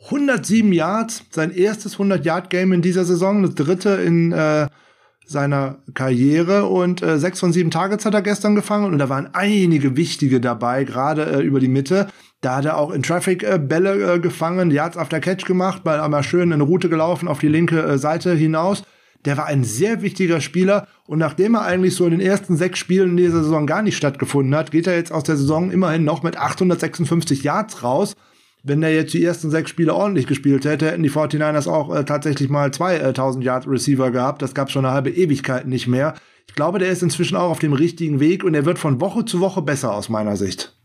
107 Yards, sein erstes 100-Yard-Game in dieser Saison, das dritte in äh, seiner Karriere und äh, sechs von sieben Targets hat er gestern gefangen und da waren einige wichtige dabei, gerade äh, über die Mitte. Da hat er auch in Traffic äh, Bälle äh, gefangen, Yards after Catch gemacht, weil er mal schön eine Route gelaufen auf die linke äh, Seite hinaus. Der war ein sehr wichtiger Spieler und nachdem er eigentlich so in den ersten sechs Spielen in dieser Saison gar nicht stattgefunden hat, geht er jetzt aus der Saison immerhin noch mit 856 Yards raus wenn er jetzt die ersten sechs Spiele ordentlich gespielt hätte, hätten die 49ers auch äh, tatsächlich mal 2000 äh, Yard Receiver gehabt. Das gab schon eine halbe Ewigkeit nicht mehr. Ich glaube, der ist inzwischen auch auf dem richtigen Weg und er wird von Woche zu Woche besser aus meiner Sicht.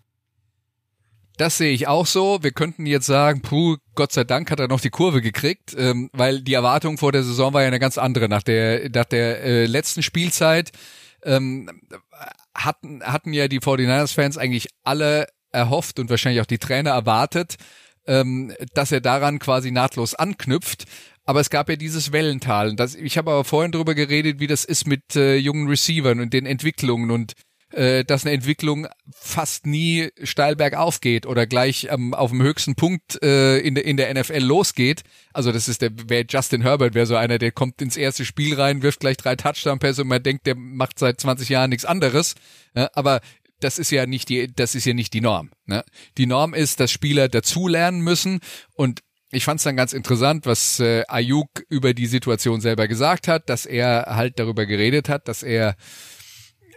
Das sehe ich auch so. Wir könnten jetzt sagen, puh, Gott sei Dank hat er noch die Kurve gekriegt, ähm, weil die Erwartung vor der Saison war ja eine ganz andere. Nach der, nach der äh, letzten Spielzeit ähm, hatten, hatten ja die 49ers-Fans eigentlich alle erhofft und wahrscheinlich auch die Trainer erwartet, ähm, dass er daran quasi nahtlos anknüpft. Aber es gab ja dieses Wellental. Das, ich habe aber vorhin darüber geredet, wie das ist mit äh, jungen Receivern und den Entwicklungen und äh, dass eine Entwicklung fast nie steil bergauf geht oder gleich ähm, auf dem höchsten Punkt äh, in, der in der NFL losgeht. Also das ist der, wer Justin Herbert wäre so einer, der kommt ins erste Spiel rein, wirft gleich drei Touchdown-Pässe und man denkt, der macht seit 20 Jahren nichts anderes. Ja, aber das ist ja nicht die, das ist ja nicht die Norm. Ne? Die Norm ist, dass Spieler dazulernen müssen und ich fand es dann ganz interessant, was äh, Ayuk über die Situation selber gesagt hat, dass er halt darüber geredet hat, dass er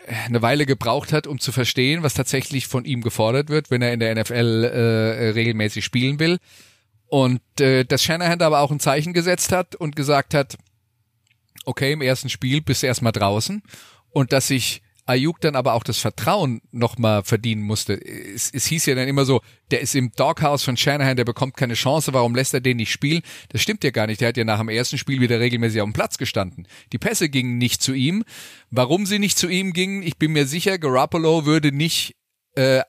eine Weile gebraucht hat, um zu verstehen, was tatsächlich von ihm gefordert wird, wenn er in der NFL äh, regelmäßig spielen will. Und äh, dass Shanahan aber auch ein Zeichen gesetzt hat und gesagt hat, okay, im ersten Spiel bist du erstmal draußen und dass sich Ayuk dann aber auch das Vertrauen nochmal verdienen musste. Es, es hieß ja dann immer so, der ist im Doghouse von Shanahan, der bekommt keine Chance, warum lässt er den nicht spielen? Das stimmt ja gar nicht. Der hat ja nach dem ersten Spiel wieder regelmäßig auf dem Platz gestanden. Die Pässe gingen nicht zu ihm. Warum sie nicht zu ihm gingen, ich bin mir sicher, Garoppolo würde nicht äh,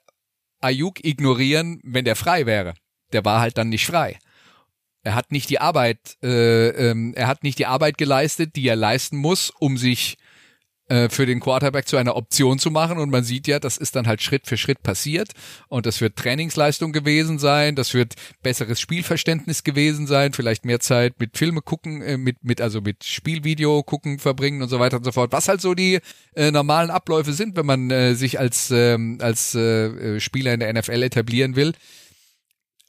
Ayuk ignorieren, wenn der frei wäre. Der war halt dann nicht frei. Er hat nicht die Arbeit, äh, ähm, er hat nicht die Arbeit geleistet, die er leisten muss, um sich für den Quarterback zu einer Option zu machen. Und man sieht ja, das ist dann halt Schritt für Schritt passiert. Und das wird Trainingsleistung gewesen sein, das wird besseres Spielverständnis gewesen sein, vielleicht mehr Zeit mit Filme gucken, äh, mit, mit, also mit Spielvideo gucken, verbringen und so weiter und so fort. Was halt so die äh, normalen Abläufe sind, wenn man äh, sich als, ähm, als äh, Spieler in der NFL etablieren will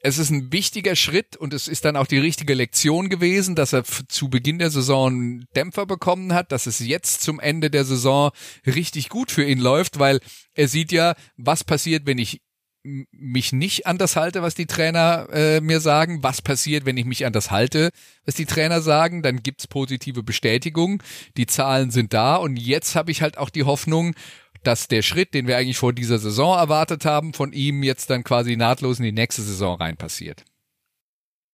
es ist ein wichtiger Schritt und es ist dann auch die richtige Lektion gewesen, dass er zu Beginn der Saison Dämpfer bekommen hat, dass es jetzt zum Ende der Saison richtig gut für ihn läuft, weil er sieht ja, was passiert, wenn ich mich nicht an das halte, was die Trainer äh, mir sagen, was passiert, wenn ich mich an das halte, was die Trainer sagen, dann gibt's positive Bestätigung, die Zahlen sind da und jetzt habe ich halt auch die Hoffnung, dass der Schritt, den wir eigentlich vor dieser Saison erwartet haben, von ihm jetzt dann quasi nahtlos in die nächste Saison rein passiert.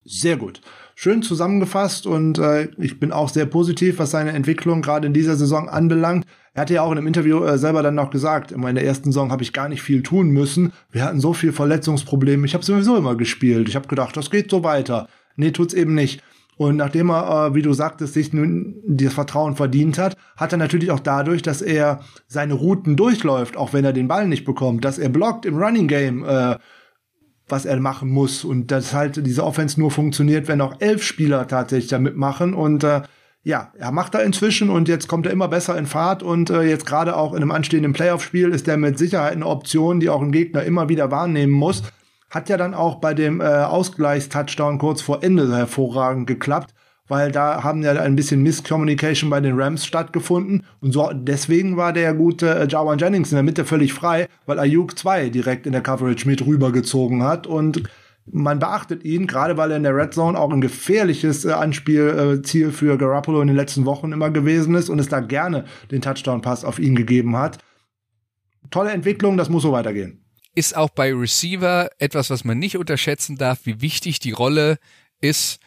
Sehr gut. Schön zusammengefasst und äh, ich bin auch sehr positiv, was seine Entwicklung gerade in dieser Saison anbelangt. Er hatte ja auch in einem Interview äh, selber dann noch gesagt, in meiner ersten Saison habe ich gar nicht viel tun müssen. Wir hatten so viel Verletzungsprobleme. Ich habe sowieso immer gespielt. Ich habe gedacht, das geht so weiter. Nee, tut's eben nicht. Und nachdem er, äh, wie du sagtest, sich nun das Vertrauen verdient hat, hat er natürlich auch dadurch, dass er seine Routen durchläuft, auch wenn er den Ball nicht bekommt, dass er blockt im Running Game, äh, was er machen muss. Und dass halt diese Offense nur funktioniert, wenn auch elf Spieler tatsächlich da mitmachen. Und äh, ja, er macht da inzwischen und jetzt kommt er immer besser in Fahrt und äh, jetzt gerade auch in einem anstehenden Playoff-Spiel ist er mit Sicherheit eine Option, die auch ein Gegner immer wieder wahrnehmen muss. Hat ja dann auch bei dem äh, Ausgleichstouchdown kurz vor Ende hervorragend geklappt, weil da haben ja ein bisschen Misscommunication bei den Rams stattgefunden. Und so deswegen war der gute äh, Jawan Jennings in der Mitte völlig frei, weil Ayuk 2 direkt in der Coverage mit rübergezogen hat. Und man beachtet ihn, gerade weil er in der Red Zone auch ein gefährliches äh, Anspielziel äh, für Garoppolo in den letzten Wochen immer gewesen ist und es da gerne den Touchdown-Pass auf ihn gegeben hat. Tolle Entwicklung, das muss so weitergehen ist auch bei Receiver etwas, was man nicht unterschätzen darf, wie wichtig die Rolle ist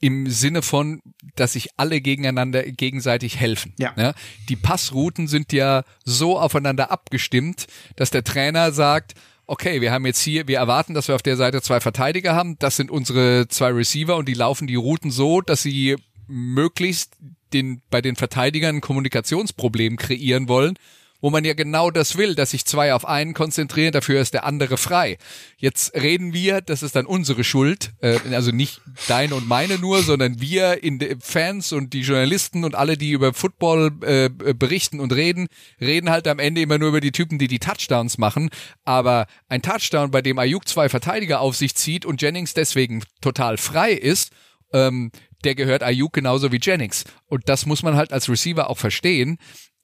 im Sinne von, dass sich alle gegeneinander gegenseitig helfen. Ja. ja. Die Passrouten sind ja so aufeinander abgestimmt, dass der Trainer sagt, okay, wir haben jetzt hier, wir erwarten, dass wir auf der Seite zwei Verteidiger haben, das sind unsere zwei Receiver und die laufen die Routen so, dass sie möglichst den, bei den Verteidigern ein Kommunikationsproblem kreieren wollen wo man ja genau das will, dass sich zwei auf einen konzentrieren, dafür ist der andere frei. Jetzt reden wir, das ist dann unsere Schuld, äh, also nicht deine und meine nur, sondern wir in Fans und die Journalisten und alle, die über Football äh, berichten und reden, reden halt am Ende immer nur über die Typen, die die Touchdowns machen. Aber ein Touchdown, bei dem Ayuk zwei Verteidiger auf sich zieht und Jennings deswegen total frei ist, ähm, der gehört Ayuk genauso wie Jennings. Und das muss man halt als Receiver auch verstehen,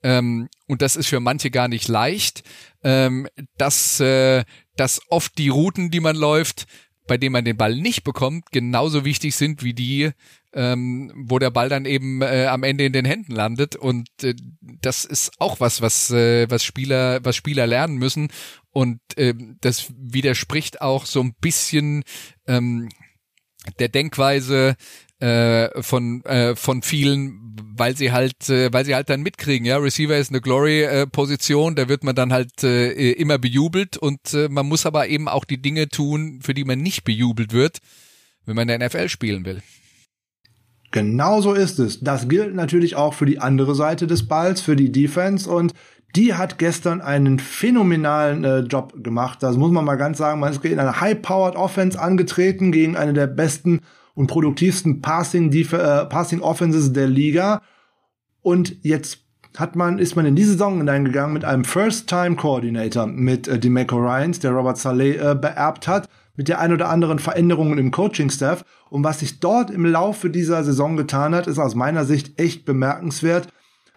ähm, und das ist für manche gar nicht leicht, ähm, dass, äh, dass oft die Routen, die man läuft, bei denen man den Ball nicht bekommt, genauso wichtig sind wie die, ähm, wo der Ball dann eben äh, am Ende in den Händen landet. Und äh, das ist auch was, was, äh, was Spieler, was Spieler lernen müssen. Und äh, das widerspricht auch so ein bisschen ähm, der Denkweise äh, von äh, von vielen, weil sie halt, äh, weil sie halt dann mitkriegen, ja, Receiver ist eine Glory-Position, da wird man dann halt äh, immer bejubelt und äh, man muss aber eben auch die Dinge tun, für die man nicht bejubelt wird, wenn man in der NFL spielen will. Genau so ist es. Das gilt natürlich auch für die andere Seite des Balls, für die Defense und die hat gestern einen phänomenalen äh, Job gemacht. Das muss man mal ganz sagen. Man ist gegen eine High-Powered Offense angetreten, gegen eine der besten und produktivsten Passing, äh, Passing Offenses der Liga. Und jetzt hat man, ist man in die Saison hineingegangen mit einem First-Time-Coordinator mit äh, DeMeco Ryans, der Robert Saleh äh, beerbt hat, mit der ein oder anderen Veränderungen im Coaching-Staff. Und was sich dort im Laufe dieser Saison getan hat, ist aus meiner Sicht echt bemerkenswert,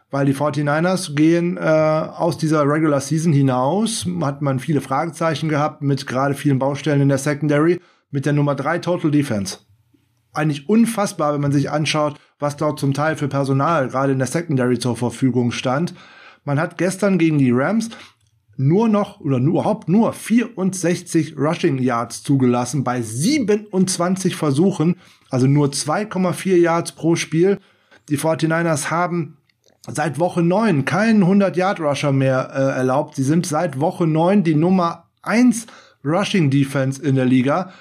weil die 49ers gehen äh, aus dieser Regular Season hinaus, hat man viele Fragezeichen gehabt mit gerade vielen Baustellen in der Secondary, mit der Nummer 3 Total Defense eigentlich unfassbar, wenn man sich anschaut, was dort zum Teil für Personal gerade in der Secondary zur Verfügung stand. Man hat gestern gegen die Rams nur noch oder nur, überhaupt nur 64 Rushing Yards zugelassen bei 27 Versuchen, also nur 2,4 Yards pro Spiel. Die 49ers haben seit Woche 9 keinen 100 Yard Rusher mehr äh, erlaubt. Sie sind seit Woche 9 die Nummer 1 Rushing Defense in der Liga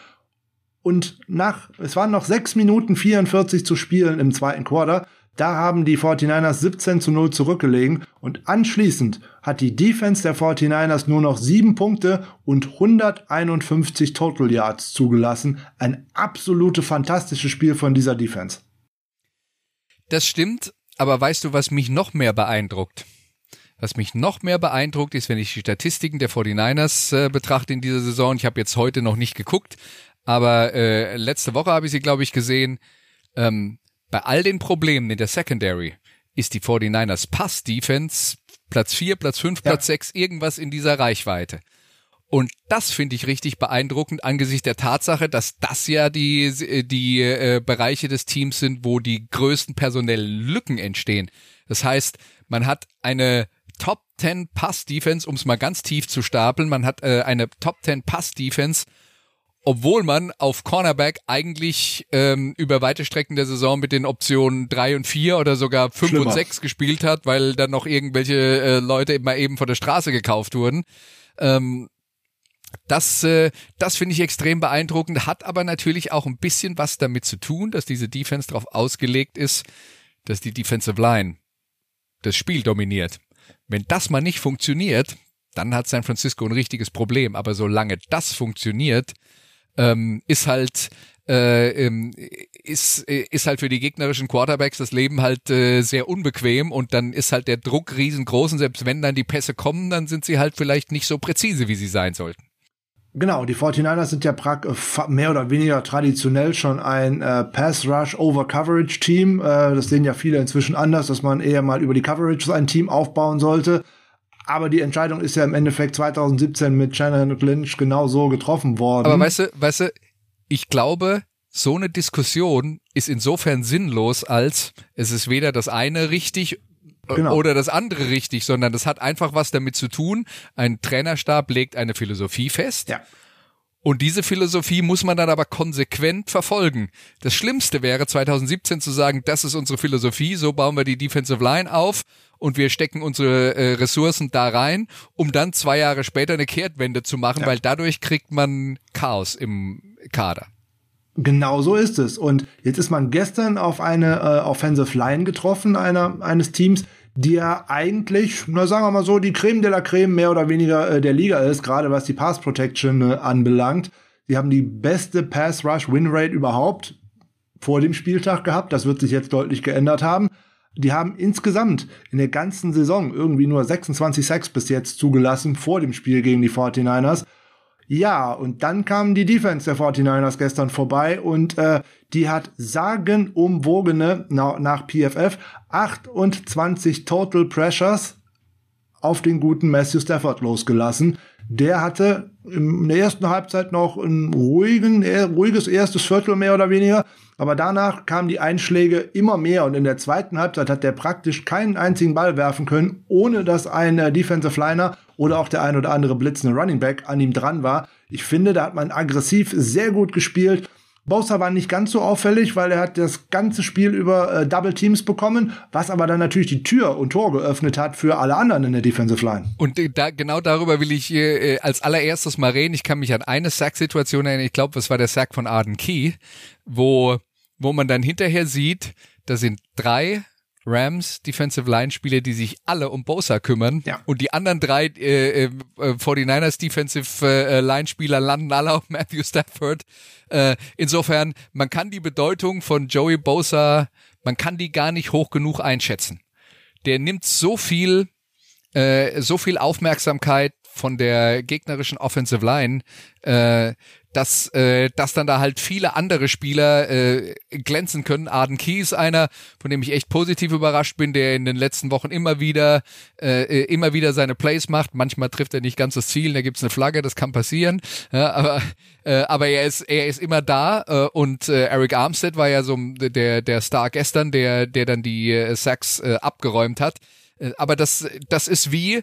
und nach, es waren noch 6 Minuten 44 zu spielen im zweiten Quarter. Da haben die 49ers 17 zu 0 zurückgelegen und anschließend hat die Defense der 49ers nur noch 7 Punkte und 151 Total Yards zugelassen. Ein absolute fantastisches Spiel von dieser Defense. Das stimmt, aber weißt du, was mich noch mehr beeindruckt? Was mich noch mehr beeindruckt, ist, wenn ich die Statistiken der 49ers äh, betrachte in dieser Saison. Ich habe jetzt heute noch nicht geguckt, aber äh, letzte Woche habe ich sie, glaube ich, gesehen. Ähm, bei all den Problemen in der Secondary ist die 49ers Pass-Defense Platz 4, Platz 5, ja. Platz 6, irgendwas in dieser Reichweite. Und das finde ich richtig beeindruckend angesichts der Tatsache, dass das ja die, die äh, Bereiche des Teams sind, wo die größten personellen Lücken entstehen. Das heißt, man hat eine Top 10 Pass Defense, um es mal ganz tief zu stapeln. Man hat äh, eine Top 10 Pass Defense, obwohl man auf Cornerback eigentlich ähm, über weite Strecken der Saison mit den Optionen 3 und 4 oder sogar 5 Schlimmer. und 6 gespielt hat, weil dann noch irgendwelche äh, Leute immer eben von der Straße gekauft wurden. Ähm, das, äh, das finde ich extrem beeindruckend, hat aber natürlich auch ein bisschen was damit zu tun, dass diese Defense darauf ausgelegt ist, dass die Defensive Line das Spiel dominiert. Wenn das mal nicht funktioniert, dann hat San Francisco ein richtiges Problem. Aber solange das funktioniert, ähm, ist halt äh, ähm, ist, ist halt für die gegnerischen Quarterbacks das Leben halt äh, sehr unbequem und dann ist halt der Druck riesengroß und selbst wenn dann die Pässe kommen, dann sind sie halt vielleicht nicht so präzise, wie sie sein sollten. Genau, die 49ers sind ja äh, mehr oder weniger traditionell schon ein äh, Pass-Rush-Over-Coverage-Team. Äh, das sehen ja viele inzwischen anders, dass man eher mal über die Coverage ein Team aufbauen sollte. Aber die Entscheidung ist ja im Endeffekt 2017 mit Shannon und Lynch genau so getroffen worden. Aber weißt du, weißt du, ich glaube, so eine Diskussion ist insofern sinnlos, als es ist weder das eine richtig genau. oder das andere richtig, sondern das hat einfach was damit zu tun. Ein Trainerstab legt eine Philosophie fest. Ja. Und diese Philosophie muss man dann aber konsequent verfolgen. Das Schlimmste wäre 2017 zu sagen, das ist unsere Philosophie, so bauen wir die Defensive Line auf und wir stecken unsere äh, Ressourcen da rein, um dann zwei Jahre später eine Kehrtwende zu machen, ja. weil dadurch kriegt man Chaos im Kader. Genau so ist es. Und jetzt ist man gestern auf eine äh, Offensive Line getroffen, einer, eines Teams, die ja eigentlich, na sagen wir mal so, die Creme de la Creme mehr oder weniger äh, der Liga ist, gerade was die Pass Protection äh, anbelangt. Sie haben die beste Pass Rush Win Rate überhaupt vor dem Spieltag gehabt. Das wird sich jetzt deutlich geändert haben. Die haben insgesamt in der ganzen Saison irgendwie nur 26 Sacks bis jetzt zugelassen vor dem Spiel gegen die 49ers. Ja, und dann kam die Defense der 49ers gestern vorbei und äh, die hat sagenumwogene, na, nach PFF, 28 Total Pressures auf den guten Matthew Stafford losgelassen. Der hatte in der ersten Halbzeit noch ein ruhigen, ruhiges erstes Viertel mehr oder weniger. Aber danach kamen die Einschläge immer mehr und in der zweiten Halbzeit hat der praktisch keinen einzigen Ball werfen können, ohne dass ein Defensive Liner oder auch der ein oder andere blitzende Running Back an ihm dran war. Ich finde, da hat man aggressiv sehr gut gespielt. Bosa war nicht ganz so auffällig, weil er hat das ganze Spiel über äh, Double Teams bekommen, was aber dann natürlich die Tür und Tor geöffnet hat für alle anderen in der Defensive Line. Und äh, da, genau darüber will ich äh, als allererstes mal reden. Ich kann mich an eine Sack-Situation erinnern. Ich glaube, das war der Sack von Arden Key, wo, wo man dann hinterher sieht, da sind drei Rams Defensive Line Spieler, die sich alle um Bosa kümmern ja. und die anderen drei äh, äh, 49ers Defensive äh, Line Spieler landen alle auf Matthew Stafford. Äh, insofern, man kann die Bedeutung von Joey Bosa, man kann die gar nicht hoch genug einschätzen. Der nimmt so viel, äh, so viel Aufmerksamkeit von der gegnerischen Offensive Line, äh, dass, äh, dass dann da halt viele andere Spieler äh, glänzen können. Arden Key ist einer, von dem ich echt positiv überrascht bin, der in den letzten Wochen immer wieder äh, äh, immer wieder seine Plays macht. Manchmal trifft er nicht ganz das Ziel, da gibt's eine Flagge, das kann passieren. Ja, aber äh, aber er ist er ist immer da äh, und äh, Eric Armstead war ja so der der Star gestern, der der dann die äh, Sacks äh, abgeräumt hat. Äh, aber das das ist wie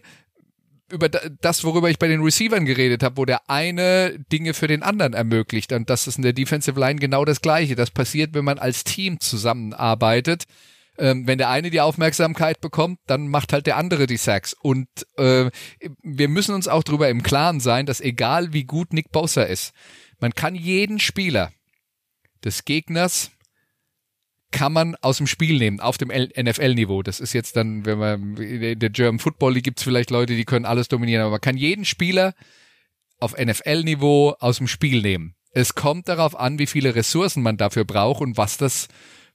über das, worüber ich bei den Receivern geredet habe, wo der eine Dinge für den anderen ermöglicht. Und das ist in der Defensive Line genau das Gleiche. Das passiert, wenn man als Team zusammenarbeitet. Ähm, wenn der eine die Aufmerksamkeit bekommt, dann macht halt der andere die Sacks. Und äh, wir müssen uns auch darüber im Klaren sein, dass egal wie gut Nick Bosa ist, man kann jeden Spieler des Gegners kann man aus dem Spiel nehmen, auf dem NFL-Niveau. Das ist jetzt dann, wenn man in der German Football League gibt es vielleicht Leute, die können alles dominieren, aber man kann jeden Spieler auf NFL-Niveau aus dem Spiel nehmen. Es kommt darauf an, wie viele Ressourcen man dafür braucht und was das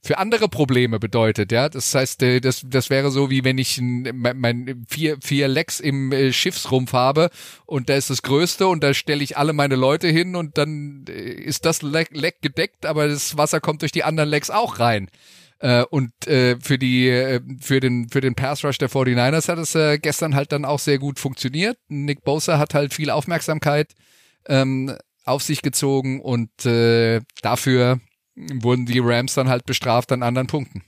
für andere Probleme bedeutet, ja. Das heißt, äh, das, das wäre so, wie wenn ich ein, mein, mein vier, vier Lecks im äh, Schiffsrumpf habe und da ist das Größte und da stelle ich alle meine Leute hin und dann äh, ist das Leck, Leck gedeckt, aber das Wasser kommt durch die anderen Lecks auch rein. Und äh, für die für den für den Pass Rush der 49ers hat es äh, gestern halt dann auch sehr gut funktioniert. Nick Bosa hat halt viel Aufmerksamkeit ähm, auf sich gezogen und äh, dafür wurden die Rams dann halt bestraft an anderen Punkten.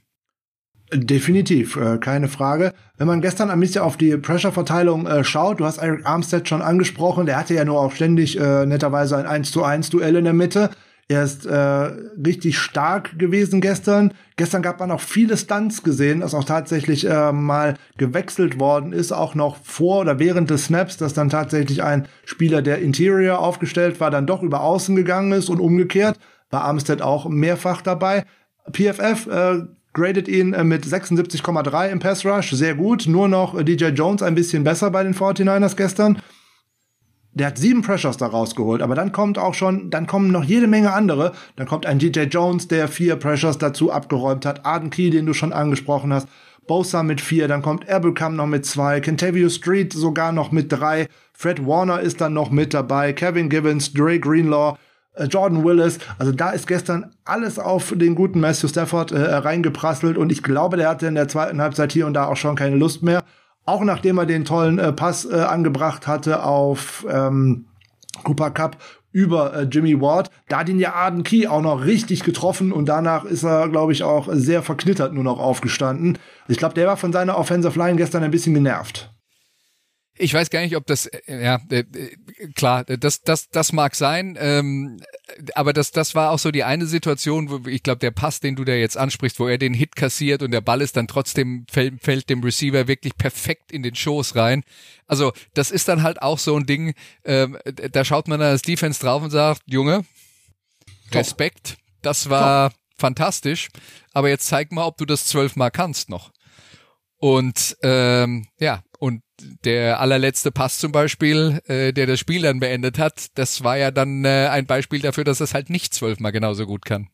Definitiv, äh, keine Frage. Wenn man gestern ein bisschen auf die Pressure-Verteilung äh, schaut, du hast Eric Armstead schon angesprochen, der hatte ja nur auch ständig äh, netterweise ein 1 zu 1 Duell in der Mitte. Er ist äh, richtig stark gewesen gestern. Gestern gab man auch viele Stunts gesehen, dass auch tatsächlich äh, mal gewechselt worden ist, auch noch vor oder während des Snaps, dass dann tatsächlich ein Spieler, der Interior aufgestellt war, dann doch über Außen gegangen ist und umgekehrt. War Armstead auch mehrfach dabei. PFF äh, gradet ihn äh, mit 76,3 im Pass Rush, sehr gut. Nur noch äh, DJ Jones ein bisschen besser bei den 49ers gestern. Der hat sieben Pressures da rausgeholt, aber dann kommt auch schon, dann kommen noch jede Menge andere. Dann kommt ein DJ Jones, der vier Pressures dazu abgeräumt hat, Arden Key, den du schon angesprochen hast, Bosa mit vier, dann kommt Erbelcam noch mit zwei, Kentavio Street sogar noch mit drei, Fred Warner ist dann noch mit dabei, Kevin Gibbons, Dre Greenlaw, Jordan Willis, also da ist gestern alles auf den guten Matthew Stafford äh, reingeprasselt und ich glaube, der hatte in der zweiten Halbzeit hier und da auch schon keine Lust mehr auch nachdem er den tollen äh, Pass äh, angebracht hatte auf ähm, Cooper Cup über äh, Jimmy Ward. Da hat ihn ja Arden Key auch noch richtig getroffen und danach ist er, glaube ich, auch sehr verknittert nur noch aufgestanden. Ich glaube, der war von seiner Offensive Line gestern ein bisschen genervt. Ich weiß gar nicht, ob das, äh, ja, äh, klar, das, das, das mag sein, ähm, aber das, das war auch so die eine Situation, wo ich glaube, der Pass, den du da jetzt ansprichst, wo er den Hit kassiert und der Ball ist dann trotzdem, fällt, fällt dem Receiver wirklich perfekt in den Schoß rein. Also, das ist dann halt auch so ein Ding, ähm, da schaut man als Defense drauf und sagt, Junge, Respekt, das war Top. fantastisch, aber jetzt zeig mal, ob du das zwölfmal kannst noch. Und ähm, ja, und der allerletzte Pass zum Beispiel, äh, der das Spiel dann beendet hat, das war ja dann äh, ein Beispiel dafür, dass es halt nicht zwölfmal genauso gut kann.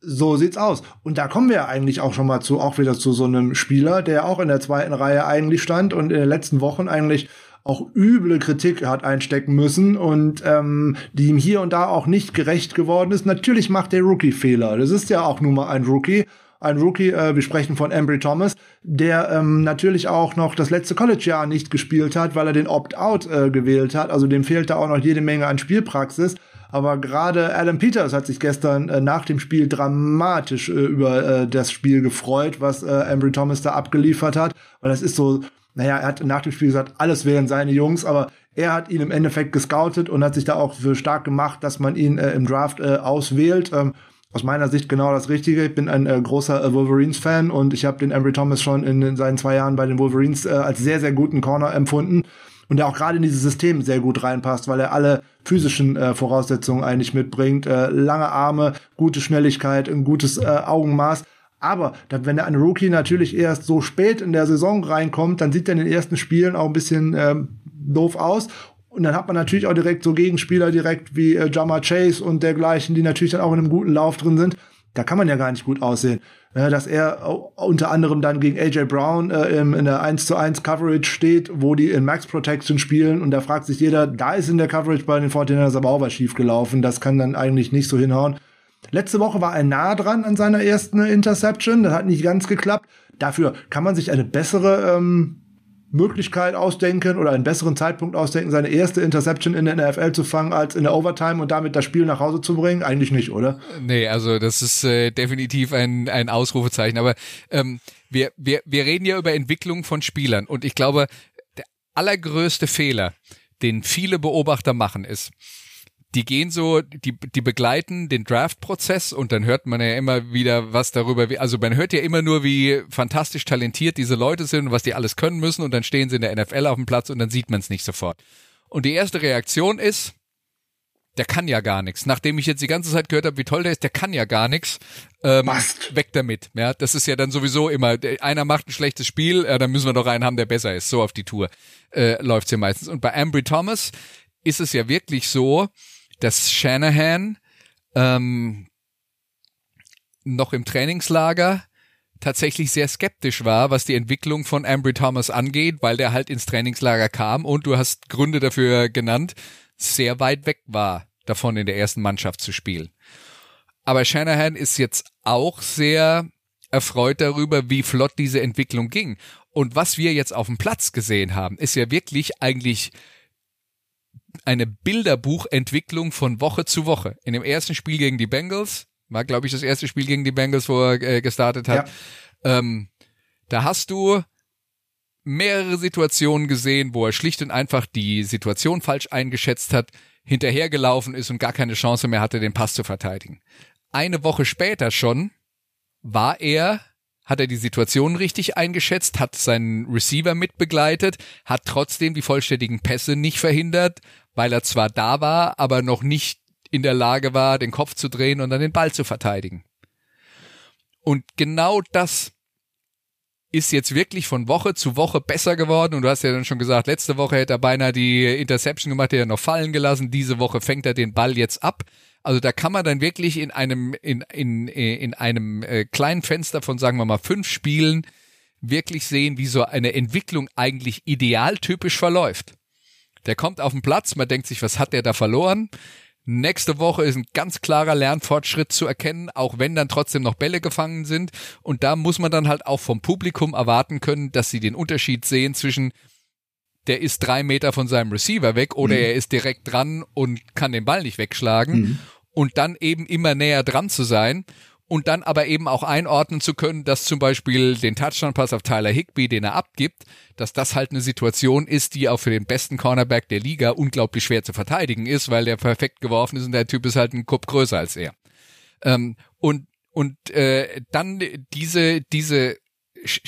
So sieht's aus. Und da kommen wir eigentlich auch schon mal zu, auch wieder zu so einem Spieler, der auch in der zweiten Reihe eigentlich stand und in den letzten Wochen eigentlich auch üble Kritik hat einstecken müssen und ähm, die ihm hier und da auch nicht gerecht geworden ist. Natürlich macht der Rookie Fehler. Das ist ja auch nun mal ein Rookie ein Rookie, äh, wir sprechen von Embry Thomas, der ähm, natürlich auch noch das letzte College-Jahr nicht gespielt hat, weil er den Opt-out äh, gewählt hat. Also dem fehlte auch noch jede Menge an Spielpraxis. Aber gerade Adam Peters hat sich gestern äh, nach dem Spiel dramatisch äh, über äh, das Spiel gefreut, was äh, Embry Thomas da abgeliefert hat. Weil das ist so, naja, er hat nach dem Spiel gesagt, alles wären seine Jungs, aber er hat ihn im Endeffekt gescoutet und hat sich da auch für stark gemacht, dass man ihn äh, im Draft äh, auswählt. Ähm, aus meiner Sicht genau das Richtige. Ich bin ein äh, großer äh, Wolverines-Fan und ich habe den Embry Thomas schon in, in, seinen zwei Jahren bei den Wolverines äh, als sehr, sehr guten Corner empfunden und der auch gerade in dieses System sehr gut reinpasst, weil er alle physischen äh, Voraussetzungen eigentlich mitbringt. Äh, lange Arme, gute Schnelligkeit, ein gutes äh, Augenmaß. Aber wenn ein Rookie natürlich erst so spät in der Saison reinkommt, dann sieht er in den ersten Spielen auch ein bisschen ähm, doof aus. Und dann hat man natürlich auch direkt so Gegenspieler direkt wie äh, Jama Chase und dergleichen, die natürlich dann auch in einem guten Lauf drin sind. Da kann man ja gar nicht gut aussehen. Äh, dass er unter anderem dann gegen AJ Brown äh, in der 1 zu 1 Coverage steht, wo die in Max Protection spielen und da fragt sich jeder, da ist in der Coverage bei den 49ers aber auch was schief. Das kann dann eigentlich nicht so hinhauen. Letzte Woche war er nah dran an seiner ersten Interception. Das hat nicht ganz geklappt. Dafür kann man sich eine bessere ähm, Möglichkeit ausdenken oder einen besseren Zeitpunkt ausdenken, seine erste Interception in der NFL zu fangen, als in der Overtime und damit das Spiel nach Hause zu bringen? Eigentlich nicht, oder? Nee, also das ist äh, definitiv ein, ein Ausrufezeichen. Aber ähm, wir, wir, wir reden ja über Entwicklung von Spielern und ich glaube, der allergrößte Fehler, den viele Beobachter machen, ist, die gehen so, die, die begleiten den Draft-Prozess und dann hört man ja immer wieder was darüber, wie, also man hört ja immer nur, wie fantastisch talentiert diese Leute sind und was die alles können müssen und dann stehen sie in der NFL auf dem Platz und dann sieht man es nicht sofort. Und die erste Reaktion ist, der kann ja gar nichts. Nachdem ich jetzt die ganze Zeit gehört habe, wie toll der ist, der kann ja gar nichts. Ähm, weg damit. Ja, das ist ja dann sowieso immer, einer macht ein schlechtes Spiel, äh, dann müssen wir doch einen haben, der besser ist. So auf die Tour äh, läuft's ja meistens. Und bei Ambry Thomas ist es ja wirklich so, dass Shanahan ähm, noch im Trainingslager tatsächlich sehr skeptisch war, was die Entwicklung von Ambry Thomas angeht, weil der halt ins Trainingslager kam und du hast Gründe dafür genannt, sehr weit weg war davon in der ersten Mannschaft zu spielen. Aber Shanahan ist jetzt auch sehr erfreut darüber, wie flott diese Entwicklung ging. Und was wir jetzt auf dem Platz gesehen haben, ist ja wirklich eigentlich eine Bilderbuchentwicklung von Woche zu Woche. In dem ersten Spiel gegen die Bengals, war glaube ich das erste Spiel gegen die Bengals, wo er äh, gestartet hat, ja. ähm, da hast du mehrere Situationen gesehen, wo er schlicht und einfach die Situation falsch eingeschätzt hat, hinterhergelaufen ist und gar keine Chance mehr hatte, den Pass zu verteidigen. Eine Woche später schon war er hat er die Situation richtig eingeschätzt, hat seinen Receiver mitbegleitet, hat trotzdem die vollständigen Pässe nicht verhindert, weil er zwar da war, aber noch nicht in der Lage war, den Kopf zu drehen und dann den Ball zu verteidigen. Und genau das ist jetzt wirklich von Woche zu Woche besser geworden. Und du hast ja dann schon gesagt, letzte Woche hätte er beinahe die Interception gemacht, der er noch fallen gelassen. Diese Woche fängt er den Ball jetzt ab. Also da kann man dann wirklich in einem, in, in, in einem äh, kleinen Fenster von, sagen wir mal, fünf Spielen wirklich sehen, wie so eine Entwicklung eigentlich idealtypisch verläuft. Der kommt auf den Platz, man denkt sich, was hat der da verloren? Nächste Woche ist ein ganz klarer Lernfortschritt zu erkennen, auch wenn dann trotzdem noch Bälle gefangen sind. Und da muss man dann halt auch vom Publikum erwarten können, dass sie den Unterschied sehen zwischen der ist drei Meter von seinem Receiver weg oder mhm. er ist direkt dran und kann den Ball nicht wegschlagen. Mhm. Und dann eben immer näher dran zu sein und dann aber eben auch einordnen zu können, dass zum Beispiel den Touchdown-Pass auf Tyler Higby, den er abgibt, dass das halt eine Situation ist, die auch für den besten Cornerback der Liga unglaublich schwer zu verteidigen ist, weil der perfekt geworfen ist und der Typ ist halt ein Kopf größer als er. Ähm, und und äh, dann diese diese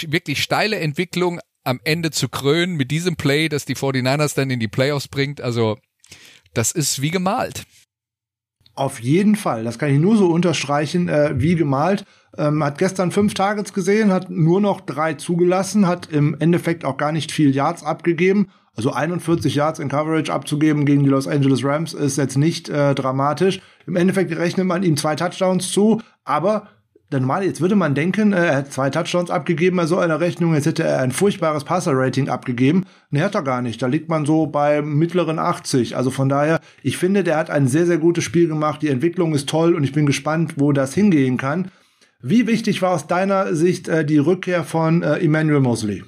wirklich steile Entwicklung am Ende zu krönen mit diesem Play, das die 49ers dann in die Playoffs bringt. Also, das ist wie gemalt. Auf jeden Fall, das kann ich nur so unterstreichen, äh, wie gemalt. Ähm, hat gestern fünf Targets gesehen, hat nur noch drei zugelassen, hat im Endeffekt auch gar nicht viel Yards abgegeben. Also 41 Yards in Coverage abzugeben gegen die Los Angeles Rams ist jetzt nicht äh, dramatisch. Im Endeffekt rechnet man ihm zwei Touchdowns zu, aber der normale, jetzt würde man denken, äh, er hat zwei Touchdowns abgegeben bei so einer Rechnung, jetzt hätte er ein furchtbares Passer-Rating abgegeben. Nee, hat er gar nicht. Da liegt man so bei mittleren 80. Also von daher, ich finde, der hat ein sehr, sehr gutes Spiel gemacht. Die Entwicklung ist toll und ich bin gespannt, wo das hingehen kann. Wie wichtig war aus deiner Sicht äh, die Rückkehr von äh, Emmanuel Mosley?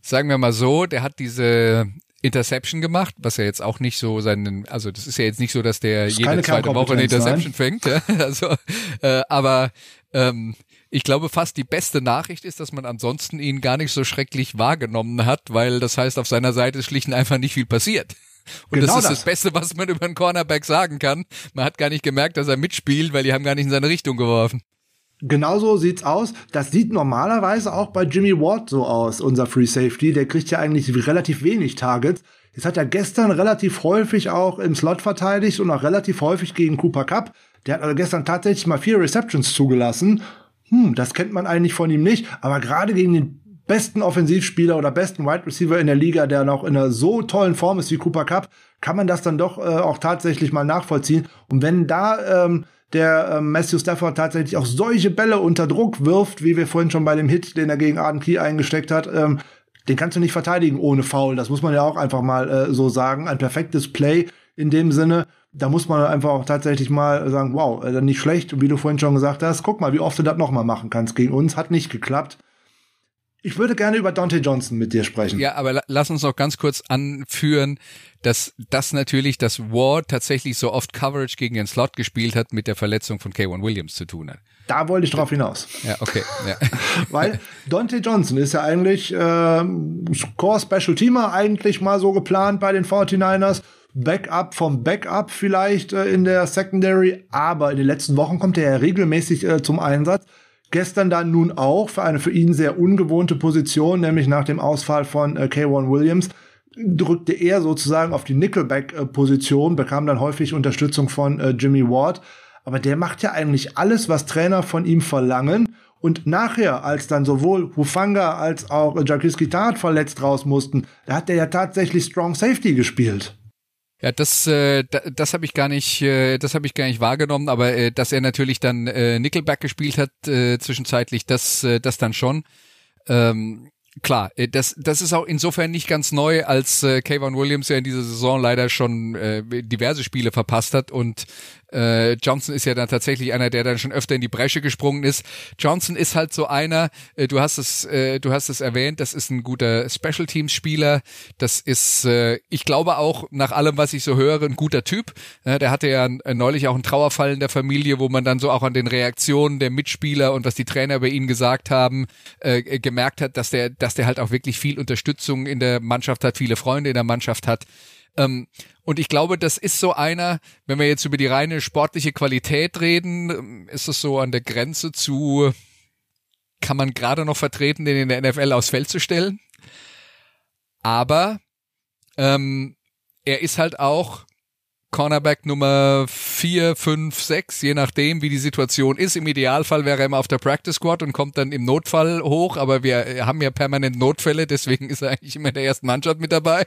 Sagen wir mal so, der hat diese Interception gemacht, was ja jetzt auch nicht so seinen, also das ist ja jetzt nicht so, dass der jede zweite Woche eine Interception nein. fängt, ja? also, äh, aber ähm, ich glaube, fast die beste Nachricht ist, dass man ansonsten ihn gar nicht so schrecklich wahrgenommen hat, weil das heißt, auf seiner Seite ist schlicht und einfach nicht viel passiert. Und genau das ist das. das Beste, was man über einen Cornerback sagen kann. Man hat gar nicht gemerkt, dass er mitspielt, weil die haben gar nicht in seine Richtung geworfen. Genauso sieht's aus. Das sieht normalerweise auch bei Jimmy Ward so aus, unser Free Safety. Der kriegt ja eigentlich relativ wenig Targets. Jetzt hat er gestern relativ häufig auch im Slot verteidigt und auch relativ häufig gegen Cooper Cup. Der hat also gestern tatsächlich mal vier Receptions zugelassen. Hm, das kennt man eigentlich von ihm nicht. Aber gerade gegen den besten Offensivspieler oder besten Wide Receiver in der Liga, der noch in einer so tollen Form ist wie Cooper Cup, kann man das dann doch äh, auch tatsächlich mal nachvollziehen. Und wenn da ähm, der ähm, Matthew Stafford tatsächlich auch solche Bälle unter Druck wirft, wie wir vorhin schon bei dem Hit, den er gegen Arden Key eingesteckt hat, ähm, den kannst du nicht verteidigen ohne Foul. Das muss man ja auch einfach mal äh, so sagen. Ein perfektes Play in dem Sinne da muss man einfach auch tatsächlich mal sagen, wow, äh, nicht schlecht. Und wie du vorhin schon gesagt hast, guck mal, wie oft du das nochmal machen kannst gegen uns. Hat nicht geklappt. Ich würde gerne über Dante Johnson mit dir sprechen. Ja, aber lass uns noch ganz kurz anführen, dass das natürlich, dass Ward tatsächlich so oft Coverage gegen den Slot gespielt hat, mit der Verletzung von K1 Williams zu tun hat. Da wollte ich drauf hinaus. Ja, okay. Ja. Weil Dante Johnson ist ja eigentlich äh, Core Special Teamer eigentlich mal so geplant bei den 49ers Backup vom Backup vielleicht äh, in der Secondary, aber in den letzten Wochen kommt er ja regelmäßig äh, zum Einsatz. Gestern dann nun auch für eine für ihn sehr ungewohnte Position, nämlich nach dem Ausfall von äh, K1 Williams, drückte er sozusagen auf die Nickelback-Position, bekam dann häufig Unterstützung von äh, Jimmy Ward. Aber der macht ja eigentlich alles, was Trainer von ihm verlangen. Und nachher, als dann sowohl Hufanga als auch Jakiski Tat verletzt raus mussten, da hat er ja tatsächlich Strong Safety gespielt. Ja, das, äh, das habe ich gar nicht, äh, das habe ich gar nicht wahrgenommen, aber äh, dass er natürlich dann äh, Nickelback gespielt hat äh, zwischenzeitlich, das, äh, das dann schon. Ähm, klar, äh, das, das ist auch insofern nicht ganz neu, als äh, Kayvon Williams ja in dieser Saison leider schon äh, diverse Spiele verpasst hat und äh, Johnson ist ja dann tatsächlich einer, der dann schon öfter in die Bresche gesprungen ist. Johnson ist halt so einer, äh, du hast es, äh, du hast es erwähnt, das ist ein guter Special Teams Spieler. Das ist, äh, ich glaube auch nach allem, was ich so höre, ein guter Typ. Äh, der hatte ja äh, neulich auch einen Trauerfall in der Familie, wo man dann so auch an den Reaktionen der Mitspieler und was die Trainer über ihn gesagt haben, äh, gemerkt hat, dass der, dass der halt auch wirklich viel Unterstützung in der Mannschaft hat, viele Freunde in der Mannschaft hat. Ähm, und ich glaube, das ist so einer, wenn wir jetzt über die reine sportliche Qualität reden, ist es so an der Grenze zu, kann man gerade noch vertreten, den in der NFL aufs Feld zu stellen. Aber ähm, er ist halt auch Cornerback Nummer 4, 5, 6, je nachdem, wie die Situation ist. Im Idealfall wäre er immer auf der Practice Squad und kommt dann im Notfall hoch, aber wir haben ja permanent Notfälle, deswegen ist er eigentlich immer in der ersten Mannschaft mit dabei.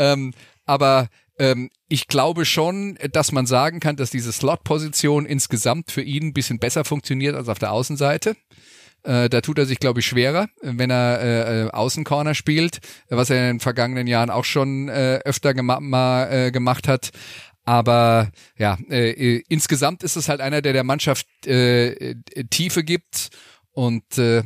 Ähm, aber ähm, ich glaube schon, dass man sagen kann, dass diese Slot-Position insgesamt für ihn ein bisschen besser funktioniert als auf der Außenseite. Äh, da tut er sich, glaube ich, schwerer, wenn er äh, äh, Außencorner spielt, was er in den vergangenen Jahren auch schon äh, öfter gema mal, äh, gemacht hat. Aber ja, äh, äh insgesamt ist es halt einer, der der Mannschaft äh, Tiefe gibt und äh,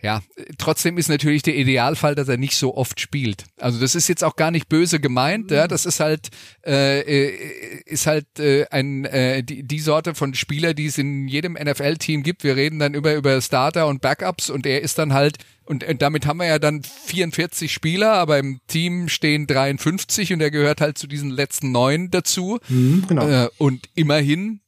ja, trotzdem ist natürlich der Idealfall, dass er nicht so oft spielt. Also das ist jetzt auch gar nicht böse gemeint, ja, das ist halt äh, äh, ist halt äh, ein äh, die, die Sorte von Spieler, die es in jedem NFL-Team gibt. Wir reden dann über über Starter und Backups und er ist dann halt und, und damit haben wir ja dann 44 Spieler, aber im Team stehen 53 und er gehört halt zu diesen letzten neun dazu. Mhm, genau. Äh, und immerhin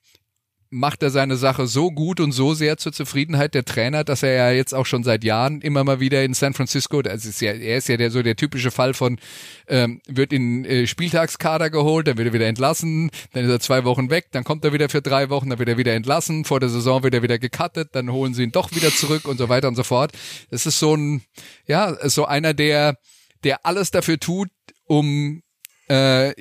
macht er seine Sache so gut und so sehr zur Zufriedenheit der Trainer, dass er ja jetzt auch schon seit Jahren immer mal wieder in San Francisco, das ist ja, er ist ja der so der typische Fall von, ähm, wird in äh, Spieltagskader geholt, dann wird er wieder entlassen, dann ist er zwei Wochen weg, dann kommt er wieder für drei Wochen, dann wird er wieder entlassen, vor der Saison wird er wieder gecuttet, dann holen sie ihn doch wieder zurück und so weiter und so fort. Das ist so ein, ja, so einer, der, der alles dafür tut, um äh,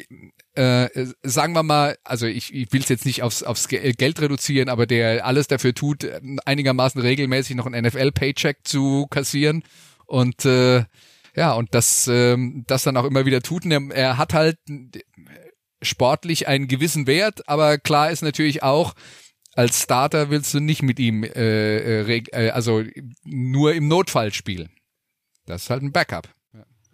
äh, sagen wir mal, also ich, ich will es jetzt nicht aufs, aufs Geld reduzieren, aber der alles dafür tut, einigermaßen regelmäßig noch einen NFL-Paycheck zu kassieren und äh, ja, und das, äh, das dann auch immer wieder tut. Und er, er hat halt sportlich einen gewissen Wert, aber klar ist natürlich auch, als Starter willst du nicht mit ihm, äh, äh, also nur im Notfall spielen. Das ist halt ein Backup.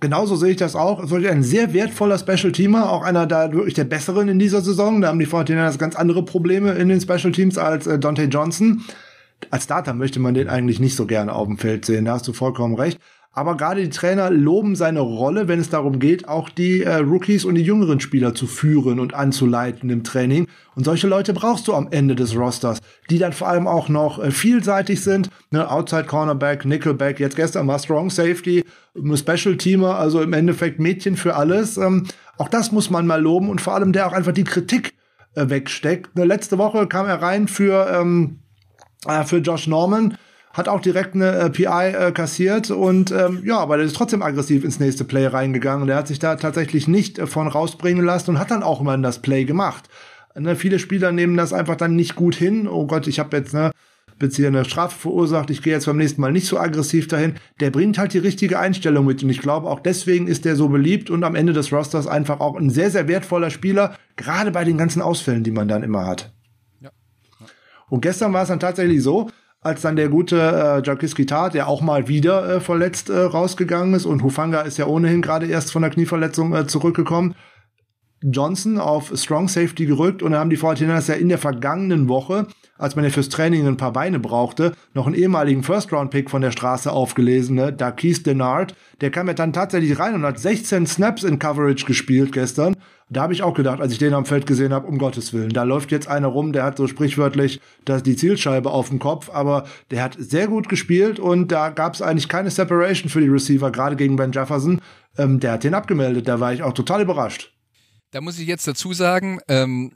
Genauso sehe ich das auch. Es wird ein sehr wertvoller Special Teamer, auch einer da wirklich der Besseren in dieser Saison. Da haben die 49ers ganz andere Probleme in den Special Teams als äh, Dante Johnson. Als Starter möchte man den eigentlich nicht so gerne auf dem Feld sehen, da hast du vollkommen recht. Aber gerade die Trainer loben seine Rolle, wenn es darum geht, auch die äh, Rookies und die jüngeren Spieler zu führen und anzuleiten im Training. Und solche Leute brauchst du am Ende des Rosters, die dann vor allem auch noch äh, vielseitig sind. Ne? Outside Cornerback, Nickelback, jetzt gestern mal Strong Safety, Special Teamer, also im Endeffekt Mädchen für alles. Ähm, auch das muss man mal loben und vor allem der auch einfach die Kritik äh, wegsteckt. Ne, letzte Woche kam er rein für, ähm, äh, für Josh Norman hat auch direkt eine äh, PI äh, kassiert und ähm, ja, aber der ist trotzdem aggressiv ins nächste Play reingegangen. Der hat sich da tatsächlich nicht äh, von rausbringen lassen und hat dann auch immer das Play gemacht. Ne, viele Spieler nehmen das einfach dann nicht gut hin. Oh Gott, ich habe jetzt ne beziehe eine Strafe verursacht, ich gehe jetzt beim nächsten Mal nicht so aggressiv dahin. Der bringt halt die richtige Einstellung mit und ich glaube auch deswegen ist der so beliebt und am Ende des Rosters einfach auch ein sehr, sehr wertvoller Spieler, gerade bei den ganzen Ausfällen, die man dann immer hat. Ja. Und gestern war es dann tatsächlich so, als dann der gute äh, Jakiski Tat, der auch mal wieder äh, verletzt äh, rausgegangen ist und Hufanga ist ja ohnehin gerade erst von der Knieverletzung äh, zurückgekommen. Johnson auf Strong Safety gerückt und da haben die 49ers ja in der vergangenen Woche, als man ja fürs Training ein paar Beine brauchte, noch einen ehemaligen First-Round-Pick von der Straße aufgelesen, ne? Darkis Denard. Der kam ja dann tatsächlich rein und hat 16 Snaps in Coverage gespielt gestern da habe ich auch gedacht, als ich den am Feld gesehen habe, um Gottes Willen, da läuft jetzt einer rum, der hat so sprichwörtlich das, die Zielscheibe auf dem Kopf, aber der hat sehr gut gespielt und da gab es eigentlich keine Separation für die Receiver, gerade gegen Ben Jefferson. Ähm, der hat den abgemeldet, da war ich auch total überrascht. Da muss ich jetzt dazu sagen, ähm,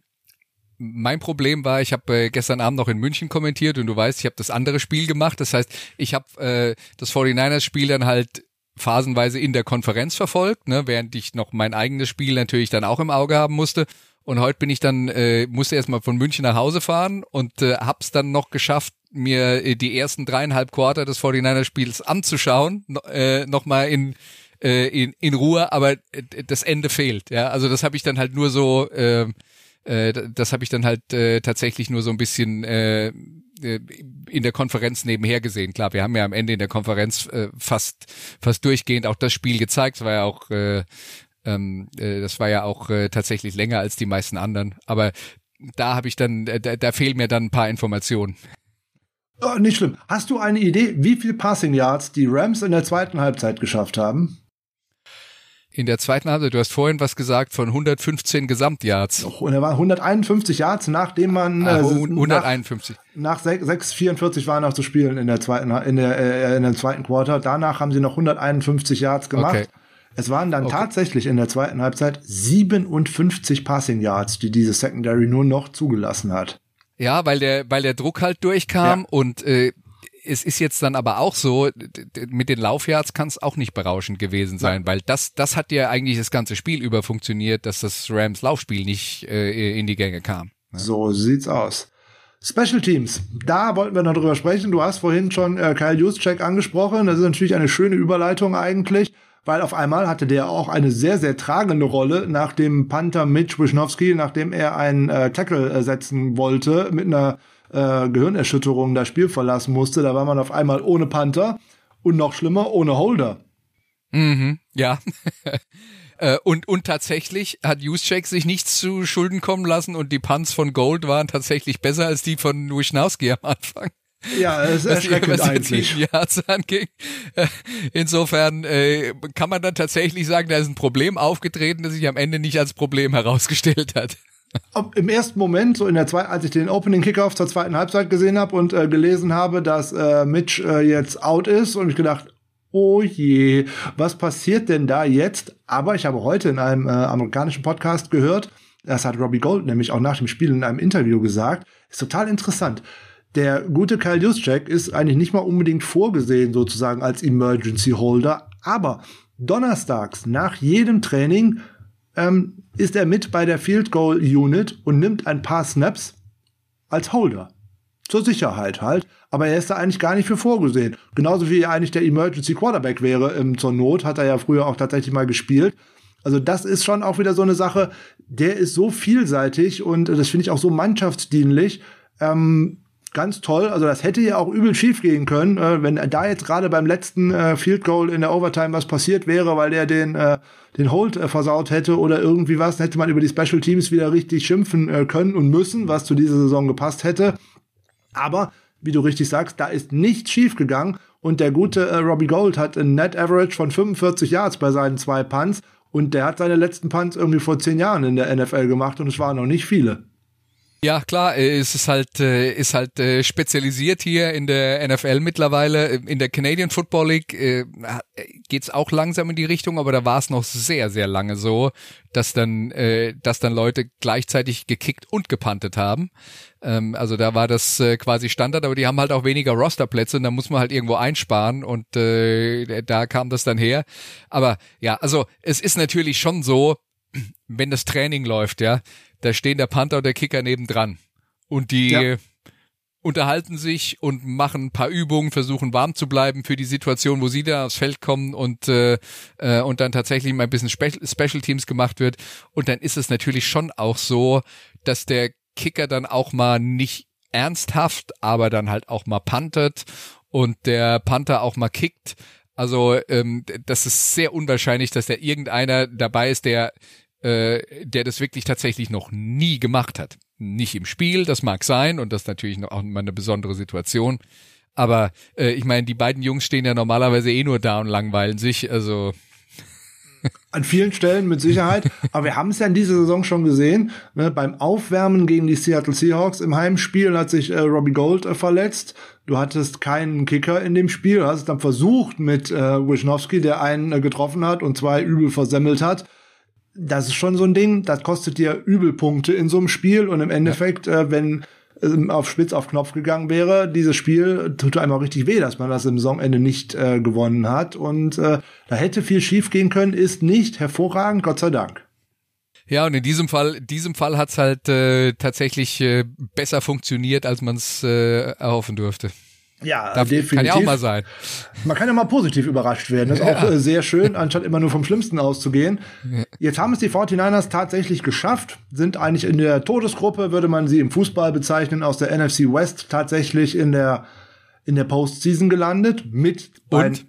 mein Problem war, ich habe äh, gestern Abend noch in München kommentiert und du weißt, ich habe das andere Spiel gemacht. Das heißt, ich habe äh, das 49ers-Spiel dann halt phasenweise in der Konferenz verfolgt, ne, während ich noch mein eigenes Spiel natürlich dann auch im Auge haben musste. Und heute bin ich dann, äh, musste erstmal von München nach Hause fahren und äh, hab's dann noch geschafft, mir äh, die ersten dreieinhalb Quarter des 49er-Spiels anzuschauen, äh, nochmal in, äh, in, in Ruhe, aber äh, das Ende fehlt. Ja, also das habe ich dann halt nur so, äh, äh, das habe ich dann halt äh, tatsächlich nur so ein bisschen äh, in der Konferenz nebenher gesehen. Klar, wir haben ja am Ende in der Konferenz äh, fast fast durchgehend auch das Spiel gezeigt. Es war ja auch äh, ähm, äh, das war ja auch äh, tatsächlich länger als die meisten anderen. Aber da habe ich dann, äh, da, da fehlen mir dann ein paar Informationen. Oh, nicht schlimm. Hast du eine Idee, wie viel Passing Yards die Rams in der zweiten Halbzeit geschafft haben? In der zweiten Halbzeit, du hast vorhin was gesagt von 115 Gesamtyards. Oh, und er war 151 Yards, nachdem man ah, 151. Nach, nach 6,44 waren noch zu spielen in der zweiten in der äh, in der zweiten Quarter. Danach haben sie noch 151 Yards gemacht. Okay. Es waren dann okay. tatsächlich in der zweiten Halbzeit 57 Passing Yards, die diese Secondary nur noch zugelassen hat. Ja, weil der, weil der Druck halt durchkam ja. und äh, es ist jetzt dann aber auch so, mit den Laufyards kann es auch nicht berauschend gewesen sein, ja. weil das, das hat ja eigentlich das ganze Spiel über funktioniert, dass das Rams Laufspiel nicht äh, in die Gänge kam. Ne? So sieht's aus. Special Teams, da wollten wir noch drüber sprechen. Du hast vorhin schon äh, Kyle Juszczyk angesprochen. Das ist natürlich eine schöne Überleitung eigentlich weil auf einmal hatte der auch eine sehr, sehr tragende Rolle nach dem Panther Mitch Wisnowski, nachdem er einen äh, Tackle äh, setzen wollte, mit einer äh, Gehirnerschütterung das Spiel verlassen musste. Da war man auf einmal ohne Panther und noch schlimmer, ohne Holder. Mhm, ja. Äh, und, und tatsächlich hat Juszczyk sich nichts zu Schulden kommen lassen und die Punts von Gold waren tatsächlich besser als die von Wisnowski am Anfang. Ja, es ist erschreckend was eigentlich. Yards anging. Äh, insofern äh, kann man dann tatsächlich sagen, da ist ein Problem aufgetreten, das sich am Ende nicht als Problem herausgestellt hat. Im ersten Moment, so in der zweiten, als ich den Opening Kickoff zur zweiten Halbzeit gesehen habe und äh, gelesen habe, dass äh, Mitch äh, jetzt out ist, und ich gedacht, oh je, was passiert denn da jetzt? Aber ich habe heute in einem äh, amerikanischen Podcast gehört, das hat Robbie Gold nämlich auch nach dem Spiel in einem Interview gesagt, ist total interessant der gute Kyle Juszczyk ist eigentlich nicht mal unbedingt vorgesehen sozusagen als Emergency Holder, aber donnerstags nach jedem Training ähm, ist er mit bei der Field Goal Unit und nimmt ein paar Snaps als Holder. Zur Sicherheit halt. Aber er ist da eigentlich gar nicht für vorgesehen. Genauso wie er eigentlich der Emergency Quarterback wäre ähm, zur Not, hat er ja früher auch tatsächlich mal gespielt. Also das ist schon auch wieder so eine Sache, der ist so vielseitig und das finde ich auch so mannschaftsdienlich. Ähm, ganz toll. Also das hätte ja auch übel schief gehen können, äh, wenn da jetzt gerade beim letzten äh, Field Goal in der Overtime was passiert wäre, weil der den äh, den Hold äh, versaut hätte oder irgendwie was, dann hätte man über die Special Teams wieder richtig schimpfen äh, können und müssen, was zu dieser Saison gepasst hätte. Aber wie du richtig sagst, da ist nichts schief gegangen und der gute äh, Robbie Gold hat ein Net Average von 45 Yards bei seinen zwei Punts und der hat seine letzten Punts irgendwie vor zehn Jahren in der NFL gemacht und es waren noch nicht viele. Ja, klar, äh, es ist halt, äh, ist halt äh, spezialisiert hier in der NFL mittlerweile. In der Canadian Football League geht's auch langsam in die Richtung, aber da war es noch sehr, sehr lange so, dass dann, dass dann Leute gleichzeitig gekickt und gepantet haben. Ähm, also da war das quasi Standard, aber die haben halt auch weniger Rosterplätze und da muss man halt irgendwo einsparen und da kam das dann her. Aber ja, also es ist natürlich schon so, wenn das Training läuft, ja, da stehen der Panther und der Kicker nebendran. Und die ja. unterhalten sich und machen ein paar Übungen, versuchen warm zu bleiben für die Situation, wo sie da aufs Feld kommen und, äh, äh, und dann tatsächlich mal ein bisschen Spe Special Teams gemacht wird. Und dann ist es natürlich schon auch so, dass der Kicker dann auch mal nicht ernsthaft, aber dann halt auch mal puntet und der Panther auch mal kickt. Also ähm, das ist sehr unwahrscheinlich, dass da irgendeiner dabei ist, der äh, der das wirklich tatsächlich noch nie gemacht hat. Nicht im Spiel, das mag sein und das natürlich auch mal eine besondere Situation. Aber äh, ich meine, die beiden Jungs stehen ja normalerweise eh nur da und langweilen sich. Also an vielen Stellen mit Sicherheit. Aber wir haben es ja in dieser Saison schon gesehen. Ne, beim Aufwärmen gegen die Seattle Seahawks im Heimspiel hat sich äh, Robbie Gold äh, verletzt. Du hattest keinen Kicker in dem Spiel. Du hast es dann versucht mit äh, Wisnowski, der einen äh, getroffen hat und zwei übel versemmelt hat das ist schon so ein Ding, das kostet dir Übelpunkte in so einem Spiel und im Endeffekt, ja. äh, wenn ähm, auf Spitz auf Knopf gegangen wäre. Dieses Spiel tut einem auch richtig weh, dass man das im Saisonende nicht äh, gewonnen hat. Und äh, da hätte viel schief gehen können, ist nicht hervorragend, Gott sei Dank. Ja, und in diesem Fall, in diesem Fall hat's halt äh, tatsächlich äh, besser funktioniert, als man es äh, erhoffen durfte. Ja, Darf, definitiv. Kann ja auch mal sein. Man kann ja mal positiv überrascht werden. Das ist auch Ja. äh, sehr schön, anstatt immer nur vom Schlimmsten auszugehen. Jetzt haben es die 49ers tatsächlich geschafft, sind eigentlich in der Todesgruppe, würde man sie im Fußball bezeichnen, aus der NFC West tatsächlich in der, in der Postseason gelandet mit Und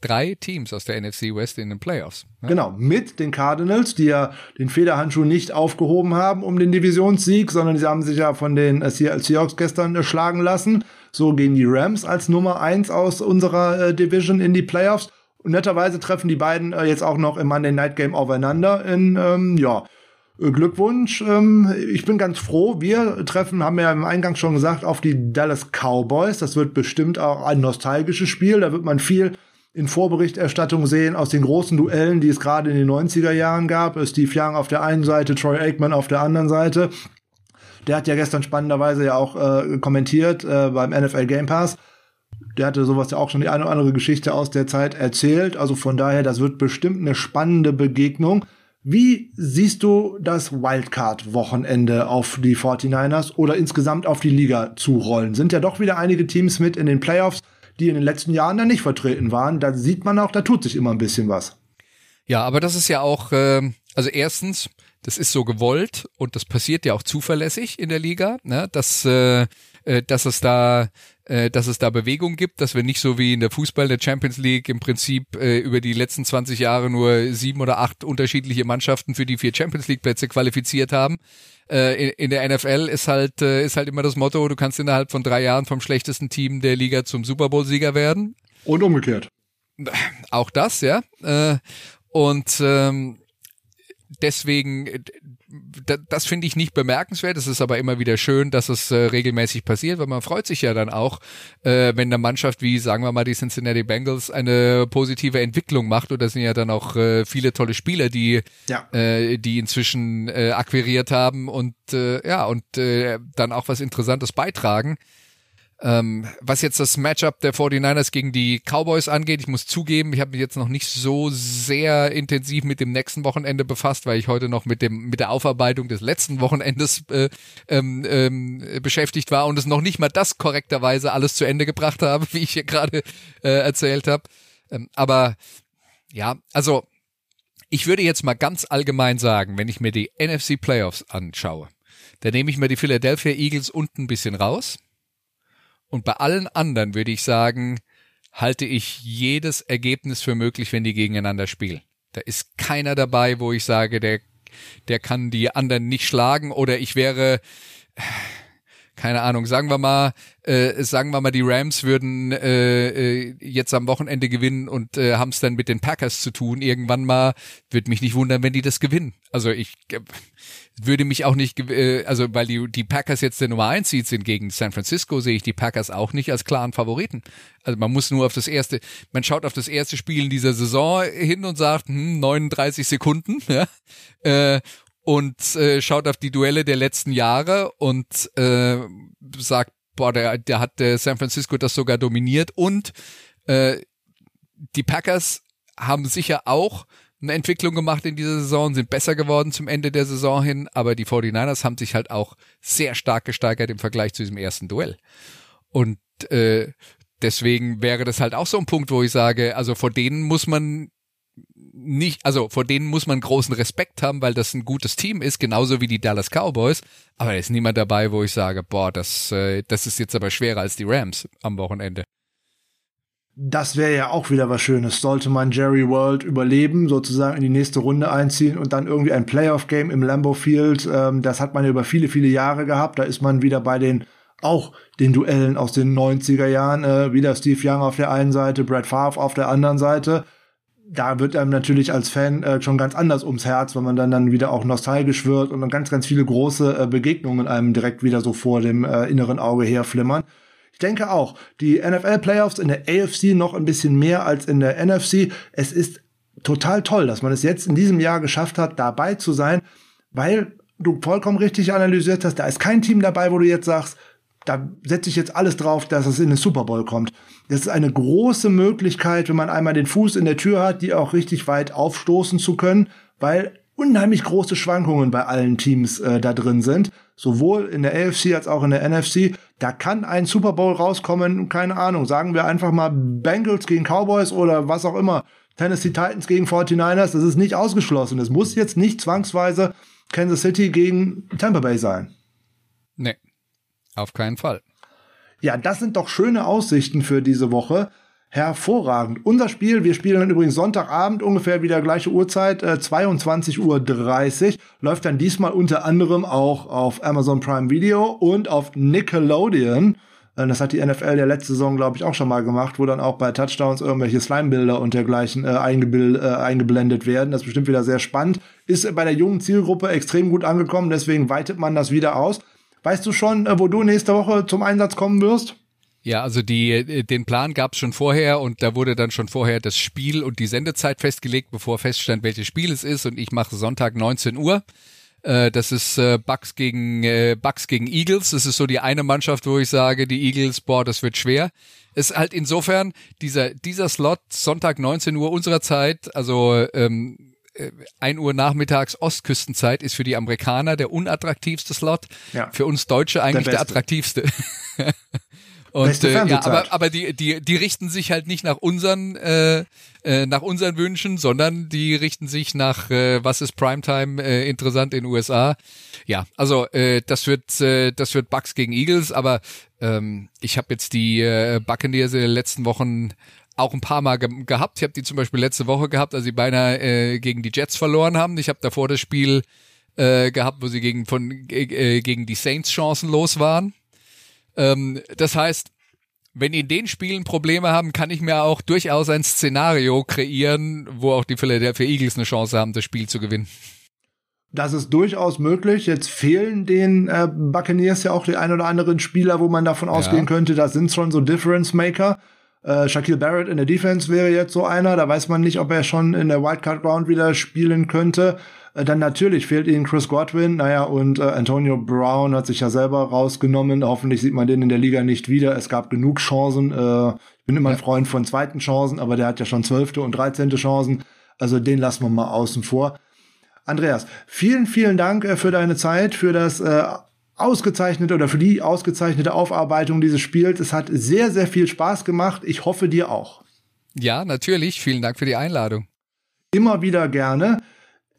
drei Teams aus der NFC West in den Playoffs. ne? Genau, mit den Cardinals, die ja den Federhandschuh nicht aufgehoben haben um den Divisionssieg, sondern sie haben sich ja von den äh, Seahawks gestern äh, schlagen lassen. So gehen die Rams als Nummer eins aus unserer äh, Division in die Playoffs. Und netterweise treffen die beiden äh, jetzt auch noch im Monday Night Game aufeinander. In, ähm, ja, äh, Glückwunsch. Ähm, ich bin ganz froh. Wir treffen, haben ja im Eingang schon gesagt, auf die Dallas Cowboys. Das wird bestimmt auch ein nostalgisches Spiel. Da wird man viel in Vorberichterstattung sehen aus den großen Duellen, die es gerade in den 90er Jahren gab. Steve Young auf der einen Seite, Troy Aikman auf der anderen Seite. Der hat ja gestern spannenderweise ja auch äh, kommentiert äh, beim NFL Game Pass. Der hatte sowas ja auch schon die eine oder andere Geschichte aus der Zeit erzählt. Also von daher, das wird bestimmt eine spannende Begegnung. Wie siehst du das Wildcard-Wochenende auf die 49ers oder insgesamt auf die Liga zurollen? Sind ja doch wieder einige Teams mit in den Playoffs, die in den letzten Jahren da nicht vertreten waren. Da sieht man auch, da tut sich immer ein bisschen was. Ja, aber das ist ja auch, ähm, also erstens, das ist so gewollt und das passiert ja auch zuverlässig in der Liga, ne? dass, äh, äh, dass es da äh, dass es da Bewegung gibt, dass wir nicht so wie in der Fußball der Champions League im Prinzip äh, über die letzten 20 Jahre nur sieben oder acht unterschiedliche Mannschaften für die vier Champions League Plätze qualifiziert haben. Äh, in, in der NFL ist halt äh, ist halt immer das Motto, du kannst innerhalb von drei Jahren vom schlechtesten Team der Liga zum Super Bowl Sieger werden. Und umgekehrt. Auch das, ja. Äh, und ähm, deswegen, äh, da, das finde ich nicht bemerkenswert. Es ist aber immer wieder schön, dass es äh, regelmäßig passiert, weil man freut sich ja dann auch, äh, wenn eine Mannschaft wie, sagen wir mal, die Cincinnati Bengals eine positive Entwicklung macht. Oder sind ja dann auch äh, viele tolle Spieler, die, Ja. äh, die inzwischen äh, akquiriert haben und äh, ja und äh, dann auch was Interessantes beitragen. Ähm, was jetzt das Matchup der 49ers gegen die Cowboys angeht, ich muss zugeben, ich habe mich jetzt noch nicht so sehr intensiv mit dem nächsten Wochenende befasst, weil ich heute noch mit dem mit der Aufarbeitung des letzten Wochenendes äh, ähm, ähm, beschäftigt war und es noch nicht mal das korrekterweise alles zu Ende gebracht habe, wie ich hier gerade äh, erzählt habe. Ähm, aber ja, also ich würde jetzt mal ganz allgemein sagen, wenn ich mir die NFC Playoffs anschaue, dann nehme ich mir die Philadelphia Eagles unten ein bisschen raus. Und bei allen anderen würde ich sagen, halte ich jedes Ergebnis für möglich, wenn die gegeneinander spielen. Da ist keiner dabei, wo ich sage, der, der kann die anderen nicht schlagen oder ich wäre, keine Ahnung, sagen wir mal, äh, sagen wir mal, die Rams würden äh, äh, jetzt am Wochenende gewinnen und äh, haben es dann mit den Packers zu tun. Irgendwann mal würde mich nicht wundern, wenn die das gewinnen. Also ich äh, würde mich auch nicht, äh, also weil die, die Packers jetzt der Nummer 1 Seed sind gegen San Francisco, sehe ich die Packers auch nicht als klaren Favoriten. Also man muss nur auf das erste, man schaut auf das erste Spiel in dieser Saison hin und sagt, hm, 39 Sekunden, ja, äh, und äh, schaut auf die Duelle der letzten Jahre und äh, sagt, boah, der, der hat äh, San Francisco das sogar dominiert und äh, die Packers haben sicher auch eine Entwicklung gemacht in dieser Saison, sind besser geworden zum Ende der Saison hin, aber die 49ers haben sich halt auch sehr stark gesteigert im Vergleich zu diesem ersten Duell. Und äh, deswegen wäre das halt auch so ein Punkt, wo ich sage, also vor denen muss man nicht, also vor denen muss man großen Respekt haben, weil das ein gutes Team ist, genauso wie die Dallas Cowboys. Aber da ist niemand dabei, wo ich sage, boah, das, äh, das ist jetzt aber schwerer als die Rams am Wochenende. Das wäre ja auch wieder was Schönes. Sollte man Jerry World überleben, sozusagen in die nächste Runde einziehen und dann irgendwie ein Playoff-Game im Lambeau Field, ähm, das hat man ja über viele, viele Jahre gehabt. Da ist man wieder bei den auch den Duellen aus den 90er Jahren, äh, wieder Steve Young auf der einen Seite, Brad Favre auf der anderen Seite. Da wird einem natürlich als Fan äh, schon ganz anders ums Herz, wenn man dann dann wieder auch nostalgisch wird und dann ganz, ganz viele große äh, Begegnungen einem direkt wieder so vor dem äh, inneren Auge herflimmern. Ich denke auch, die NFL-Playoffs in der AFC noch ein bisschen mehr als in der NFC. Es ist total toll, dass man es jetzt in diesem Jahr geschafft hat, dabei zu sein, weil du vollkommen richtig analysiert hast, da ist kein Team dabei, wo du jetzt sagst, da setze ich jetzt alles drauf, dass es in den Super Bowl kommt. Das ist eine große Möglichkeit, wenn man einmal den Fuß in der Tür hat, die auch richtig weit aufstoßen zu können, weil unheimlich große Schwankungen bei allen Teams äh, da drin sind, sowohl in der AFC als auch in der NFC. Da kann ein Super Bowl rauskommen, keine Ahnung, sagen wir einfach mal Bengals gegen Cowboys oder was auch immer. Tennessee Titans gegen 49ers, das ist nicht ausgeschlossen. Es muss jetzt nicht zwangsweise Kansas City gegen Tampa Bay sein. Auf keinen Fall. Ja, das sind doch schöne Aussichten für diese Woche. Hervorragend. Unser Spiel, wir spielen dann übrigens Sonntagabend ungefähr wieder gleiche Uhrzeit, äh, 22.30 Uhr, läuft dann diesmal unter anderem auch auf Amazon Prime Video und auf Nickelodeon. Äh, das hat die NFL der letzte Saison, glaube ich, auch schon mal gemacht, wo dann auch bei Touchdowns irgendwelche Slime-Bilder und dergleichen äh, eingebil äh, eingeblendet werden. Das ist bestimmt wieder sehr spannend. Ist bei der jungen Zielgruppe extrem gut angekommen, deswegen weitet man das wieder aus. Weißt du schon, äh, wo du nächste Woche zum Einsatz kommen wirst? Ja, also die, äh, den Plan gab es schon vorher und da wurde dann schon vorher das Spiel und die Sendezeit festgelegt, bevor feststand, welches Spiel es ist. Und ich mache Sonntag 19 Uhr. Äh, das ist äh, Bucks gegen äh, Bucks gegen Eagles. Das ist so die eine Mannschaft, wo ich sage, die Eagles, boah, das wird schwer. Ist halt insofern dieser dieser Slot Sonntag 19 Uhr unserer Zeit, also ähm, 1 Uhr nachmittags Ostküstenzeit ist für die Amerikaner der unattraktivste Slot. Ja. Für uns Deutsche eigentlich der, der attraktivste. Und äh, ja, aber, aber die, die, die richten sich halt nicht nach unseren, äh, äh, nach unseren Wünschen, sondern die richten sich nach, äh, was ist Primetime äh, interessant in den USA. Ja, also äh, das wird, äh, das wird Bucks gegen Eagles, aber ähm, ich habe jetzt die äh, Buccaneers in den letzten Wochen auch ein paar Mal ge gehabt. Ich habe die zum Beispiel letzte Woche gehabt, als sie beinahe äh, gegen die Jets verloren haben. Ich habe davor das Spiel äh, gehabt, wo sie gegen von äh, gegen die Saints chancenlos waren. Ähm, das heißt, wenn die in den Spielen Probleme haben, kann ich mir auch durchaus ein Szenario kreieren, wo auch die Philadelphia Eagles eine Chance haben, das Spiel zu gewinnen. Das ist durchaus möglich. Jetzt fehlen den äh, Buccaneers ja auch die ein oder anderen Spieler, wo man davon ausgehen ja. könnte, das sind schon so Difference Maker. Äh, Shaquille Barrett in der Defense wäre jetzt so einer. Da weiß man nicht, ob er schon in der Wildcard Round wieder spielen könnte. Äh, dann natürlich fehlt ihnen Chris Godwin, naja, und äh, Antonio Brown hat sich ja selber rausgenommen. Hoffentlich sieht man den in der Liga nicht wieder. Es gab genug Chancen. Äh, ich bin immer ein Freund von zweiten Chancen, aber der hat ja schon zwölfte und dreizehnte Chancen. Also den lassen wir mal außen vor. Andreas, vielen, vielen Dank äh, für deine Zeit, für das äh, ausgezeichnete oder für die ausgezeichnete Aufarbeitung dieses Spiels. Es hat sehr, sehr viel Spaß gemacht. Ich hoffe dir auch. Ja, natürlich. Vielen Dank für die Einladung. Immer wieder gerne.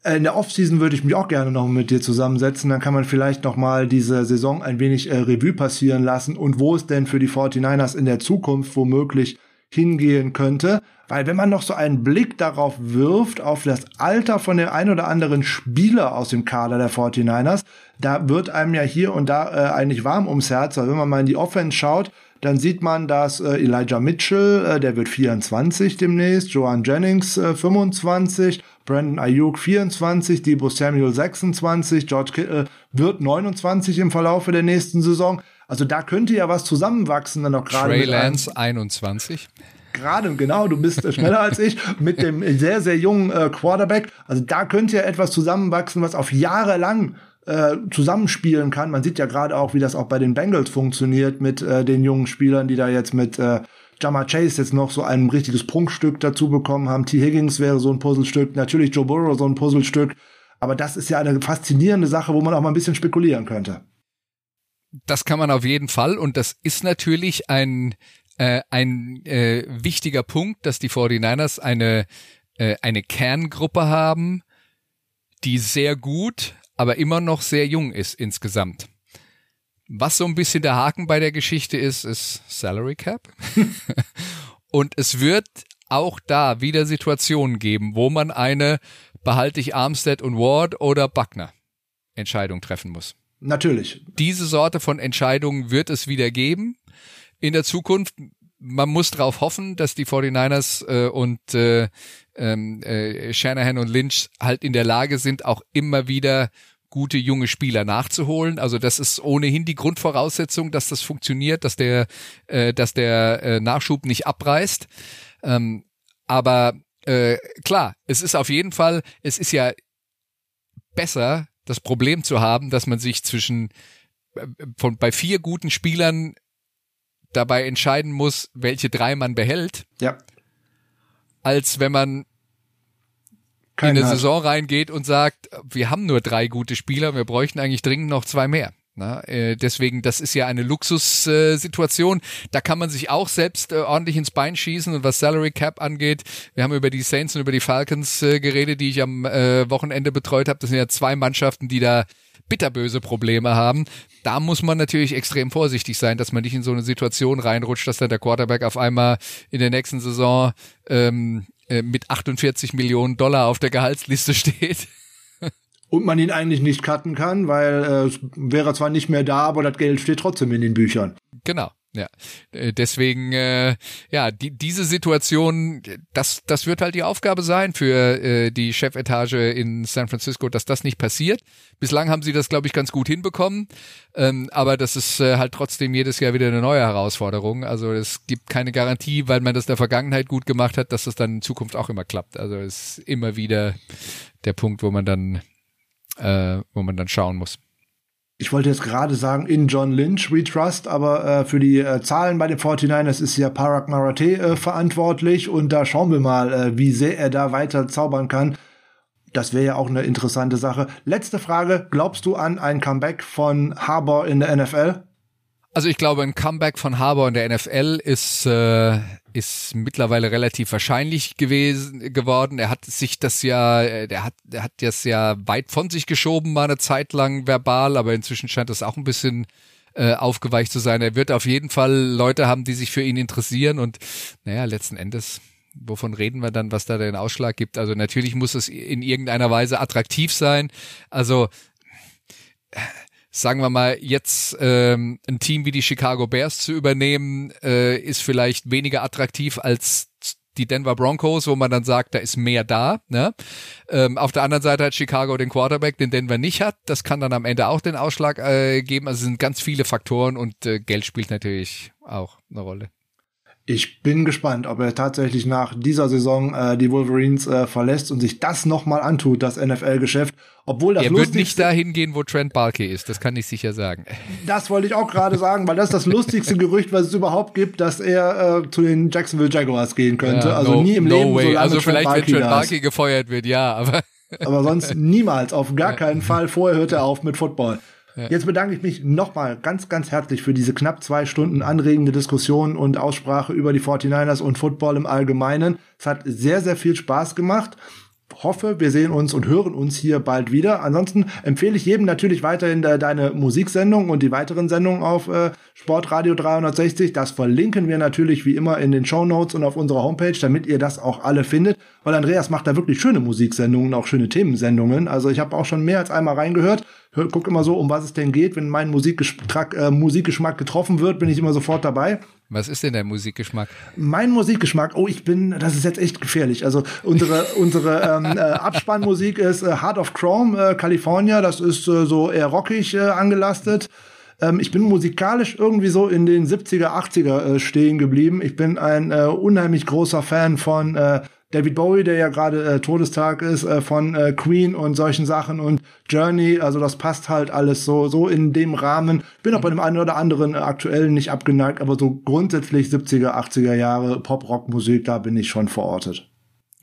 Äh, in der Offseason würde ich mich auch gerne noch mit dir zusammensetzen. Dann kann man vielleicht noch mal diese Saison ein wenig äh, Revue passieren lassen und wo es denn für die 49ers in der Zukunft womöglich hingehen könnte. Weil wenn man noch so einen Blick darauf wirft, auf das Alter von der ein oder anderen Spieler aus dem Kader der 49ers, da wird einem ja hier und da äh, eigentlich warm ums Herz. Weil wenn man mal in die Offense schaut, dann sieht man, dass äh, Elijah Mitchell, äh, der wird 24 demnächst, Joan Jennings äh, 25, Brandon Ayuk 24, Debo Samuel 26, George Kittle wird 29 im Verlaufe der nächsten Saison. Also da könnte ja was zusammenwachsen dann auch gerade. Trey Lance 21 gerade, genau, du bist äh, schneller als ich, mit dem sehr, sehr jungen äh, Quarterback. Also da könnte ja etwas zusammenwachsen, was auf Jahre lang äh, zusammenspielen kann. Man sieht ja gerade auch, wie das auch bei den Bengals funktioniert mit äh, den jungen Spielern, die da jetzt mit äh, Jama Chase jetzt noch so ein richtiges Prunkstück dazu bekommen haben. T. Higgins wäre so ein Puzzlestück, natürlich Joe Burrow so ein Puzzlestück. Aber das ist ja eine faszinierende Sache, wo man auch mal ein bisschen spekulieren könnte. Das kann man auf jeden Fall und das ist natürlich ein äh, ein äh, wichtiger Punkt, dass die 49ers eine, äh, eine Kerngruppe haben, die sehr gut, aber immer noch sehr jung ist insgesamt. Was so ein bisschen der Haken bei der Geschichte ist, ist Salary Cap. Und es wird auch da wieder Situationen geben, wo man eine behalte ich Armstead und Ward oder Buckner Entscheidung treffen muss. Natürlich. Diese Sorte von Entscheidungen wird es wieder geben in der Zukunft. Man muss darauf hoffen, dass die 49ers äh, und äh, ähm, äh, Shanahan und Lynch halt in der Lage sind, auch immer wieder gute junge Spieler nachzuholen. Also das ist ohnehin die Grundvoraussetzung, dass das funktioniert, dass der, äh, dass der äh, Nachschub nicht abreißt. Ähm, aber äh, klar, es ist auf jeden Fall, es ist ja besser, das Problem zu haben, dass man sich zwischen äh, von bei vier guten Spielern dabei entscheiden muss, welche drei man behält. Ja. Als wenn man Keinen in eine hat. Saison reingeht und sagt, wir haben nur drei gute Spieler, wir bräuchten eigentlich dringend noch zwei mehr. Na, äh, deswegen, das ist ja eine Luxussituation. da kann man sich auch selbst äh, ordentlich ins Bein schießen. Und was Salary Cap angeht, wir haben über die Saints und über die Falcons äh, geredet, die ich am äh, Wochenende betreut habe. Das sind ja zwei Mannschaften, die da bitterböse Probleme haben. Da muss man natürlich extrem vorsichtig sein, dass man nicht in so eine Situation reinrutscht, dass dann der Quarterback auf einmal in der nächsten Saison ähm, äh, mit 48 Millionen Dollar auf der Gehaltsliste steht. Und man ihn eigentlich nicht cutten kann, weil äh, es wäre zwar nicht mehr da, aber das Geld steht trotzdem in den Büchern. Genau. Ja, Äh, deswegen, äh, ja, die, diese Situation, das, das wird halt die Aufgabe sein für äh, die Chefetage in San Francisco, dass das nicht passiert. Bislang haben sie das, glaube ich, ganz gut hinbekommen, ähm, aber das ist äh, halt trotzdem jedes Jahr wieder eine neue Herausforderung. Also es gibt keine Garantie, weil man das in der Vergangenheit gut gemacht hat, dass das dann in Zukunft auch immer klappt. Also es ist immer wieder der Punkt, wo man dann, äh, wo man dann schauen muss. Ich wollte jetzt gerade sagen, in John Lynch we trust, aber äh, für die äh, Zahlen bei den 49ers ist ja Parag Marathi äh, verantwortlich und da schauen wir mal, äh, wie sehr er da weiter zaubern kann. Das wäre ja auch eine interessante Sache. Letzte Frage, glaubst du an ein Comeback von Harbour in der NFL? Also ich glaube, ein Comeback von Harbour in der NFL ist äh, ist mittlerweile relativ wahrscheinlich gewesen geworden. Er hat sich das ja, äh, der hat, der hat das ja weit von sich geschoben, mal eine Zeit lang verbal, aber inzwischen scheint das auch ein bisschen äh, aufgeweicht zu sein. Er wird auf jeden Fall Leute haben, die sich für ihn interessieren und naja, letzten Endes wovon reden wir dann, was da den Ausschlag gibt? Also natürlich muss es in irgendeiner Weise attraktiv sein. Also sagen wir mal, jetzt ähm, ein Team wie die Chicago Bears zu übernehmen, äh, ist vielleicht weniger attraktiv als die Denver Broncos, wo man dann sagt, da ist mehr da. Ne? Ähm, auf der anderen Seite hat Chicago den Quarterback, den Denver nicht hat. Das kann dann am Ende auch den Ausschlag äh, geben. Also es sind ganz viele Faktoren und äh, Geld spielt natürlich auch eine Rolle. Ich bin gespannt, ob er tatsächlich nach dieser Saison äh, die Wolverines äh, verlässt und sich das nochmal antut, das NFL-Geschäft. Obwohl das er wird nicht dahin gehen, wo Trent Barkey ist, das kann ich sicher sagen. Das wollte ich auch gerade sagen, weil das ist das lustigste Gerücht, was es überhaupt gibt, dass er äh, zu den Jacksonville Jaguars gehen könnte. Ja, also no, nie im no Leben. Way. Also Trent vielleicht, Barkey wenn Trent Barkey gefeuert wird, ja, aber. aber sonst niemals, auf gar keinen Fall. Vorher hört er auf mit Football. Ja. Jetzt bedanke ich mich nochmal ganz, ganz herzlich für diese knapp zwei Stunden anregende Diskussion und Aussprache über die 49ers und Football im Allgemeinen. Es hat sehr, sehr viel Spaß gemacht hoffe, wir sehen uns und hören uns hier bald wieder. Ansonsten empfehle ich jedem natürlich weiterhin deine Musiksendung und die weiteren Sendungen auf äh, Sportradio 360. Das verlinken wir natürlich wie immer in den Show Notes und auf unserer Homepage, damit ihr das auch alle findet. Weil Andreas macht da wirklich schöne Musiksendungen, auch schöne Themensendungen. Also ich habe auch schon mehr als einmal reingehört. Hör, guck immer so, um was es denn geht. Wenn mein Musikgeschmack, äh, Musikgeschmack getroffen wird, bin ich immer sofort dabei. Was ist denn dein Musikgeschmack? Mein Musikgeschmack, oh, ich bin, das ist jetzt echt gefährlich. Also unsere unsere ähm, äh, Abspannmusik ist äh, Heart of Chrome, äh, California. Das ist äh, so eher rockig äh, angelastet. Ähm, ich bin musikalisch irgendwie so in den 70er, 80er äh, stehen geblieben. Ich bin ein äh, unheimlich großer Fan von äh, David Bowie, der ja gerade äh, Todestag ist, äh, von äh, Queen und solchen Sachen und Journey, also das passt halt alles so, so in dem Rahmen. Bin auch bei dem einen oder anderen äh, aktuellen nicht abgeneigt, aber so grundsätzlich 70er, 80er Jahre Pop-Rock-Musik, da bin ich schon verortet.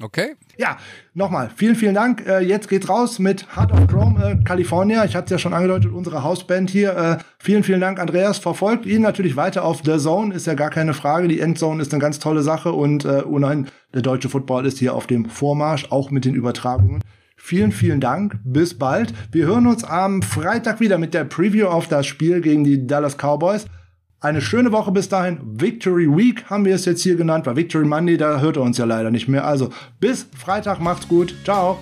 Okay. Ja, nochmal, vielen, vielen Dank. Äh, jetzt geht's raus mit Heart of Chrome, äh, California. Ich hatte es ja schon angedeutet, unsere Hausband hier. Äh, vielen, vielen Dank, Andreas. Verfolgt ihn natürlich weiter auf The Zone, ist ja gar keine Frage. Die Endzone ist eine ganz tolle Sache und äh, oh nein, der deutsche Football ist hier auf dem Vormarsch, auch mit den Übertragungen. Vielen, vielen Dank. Bis bald. Wir hören uns am Freitag wieder mit der Preview auf das Spiel gegen die Dallas Cowboys. Eine schöne Woche bis dahin. Victory Week haben wir es jetzt hier genannt, weil Victory Monday, da hört er uns ja leider nicht mehr. Also bis Freitag, macht's gut. Ciao.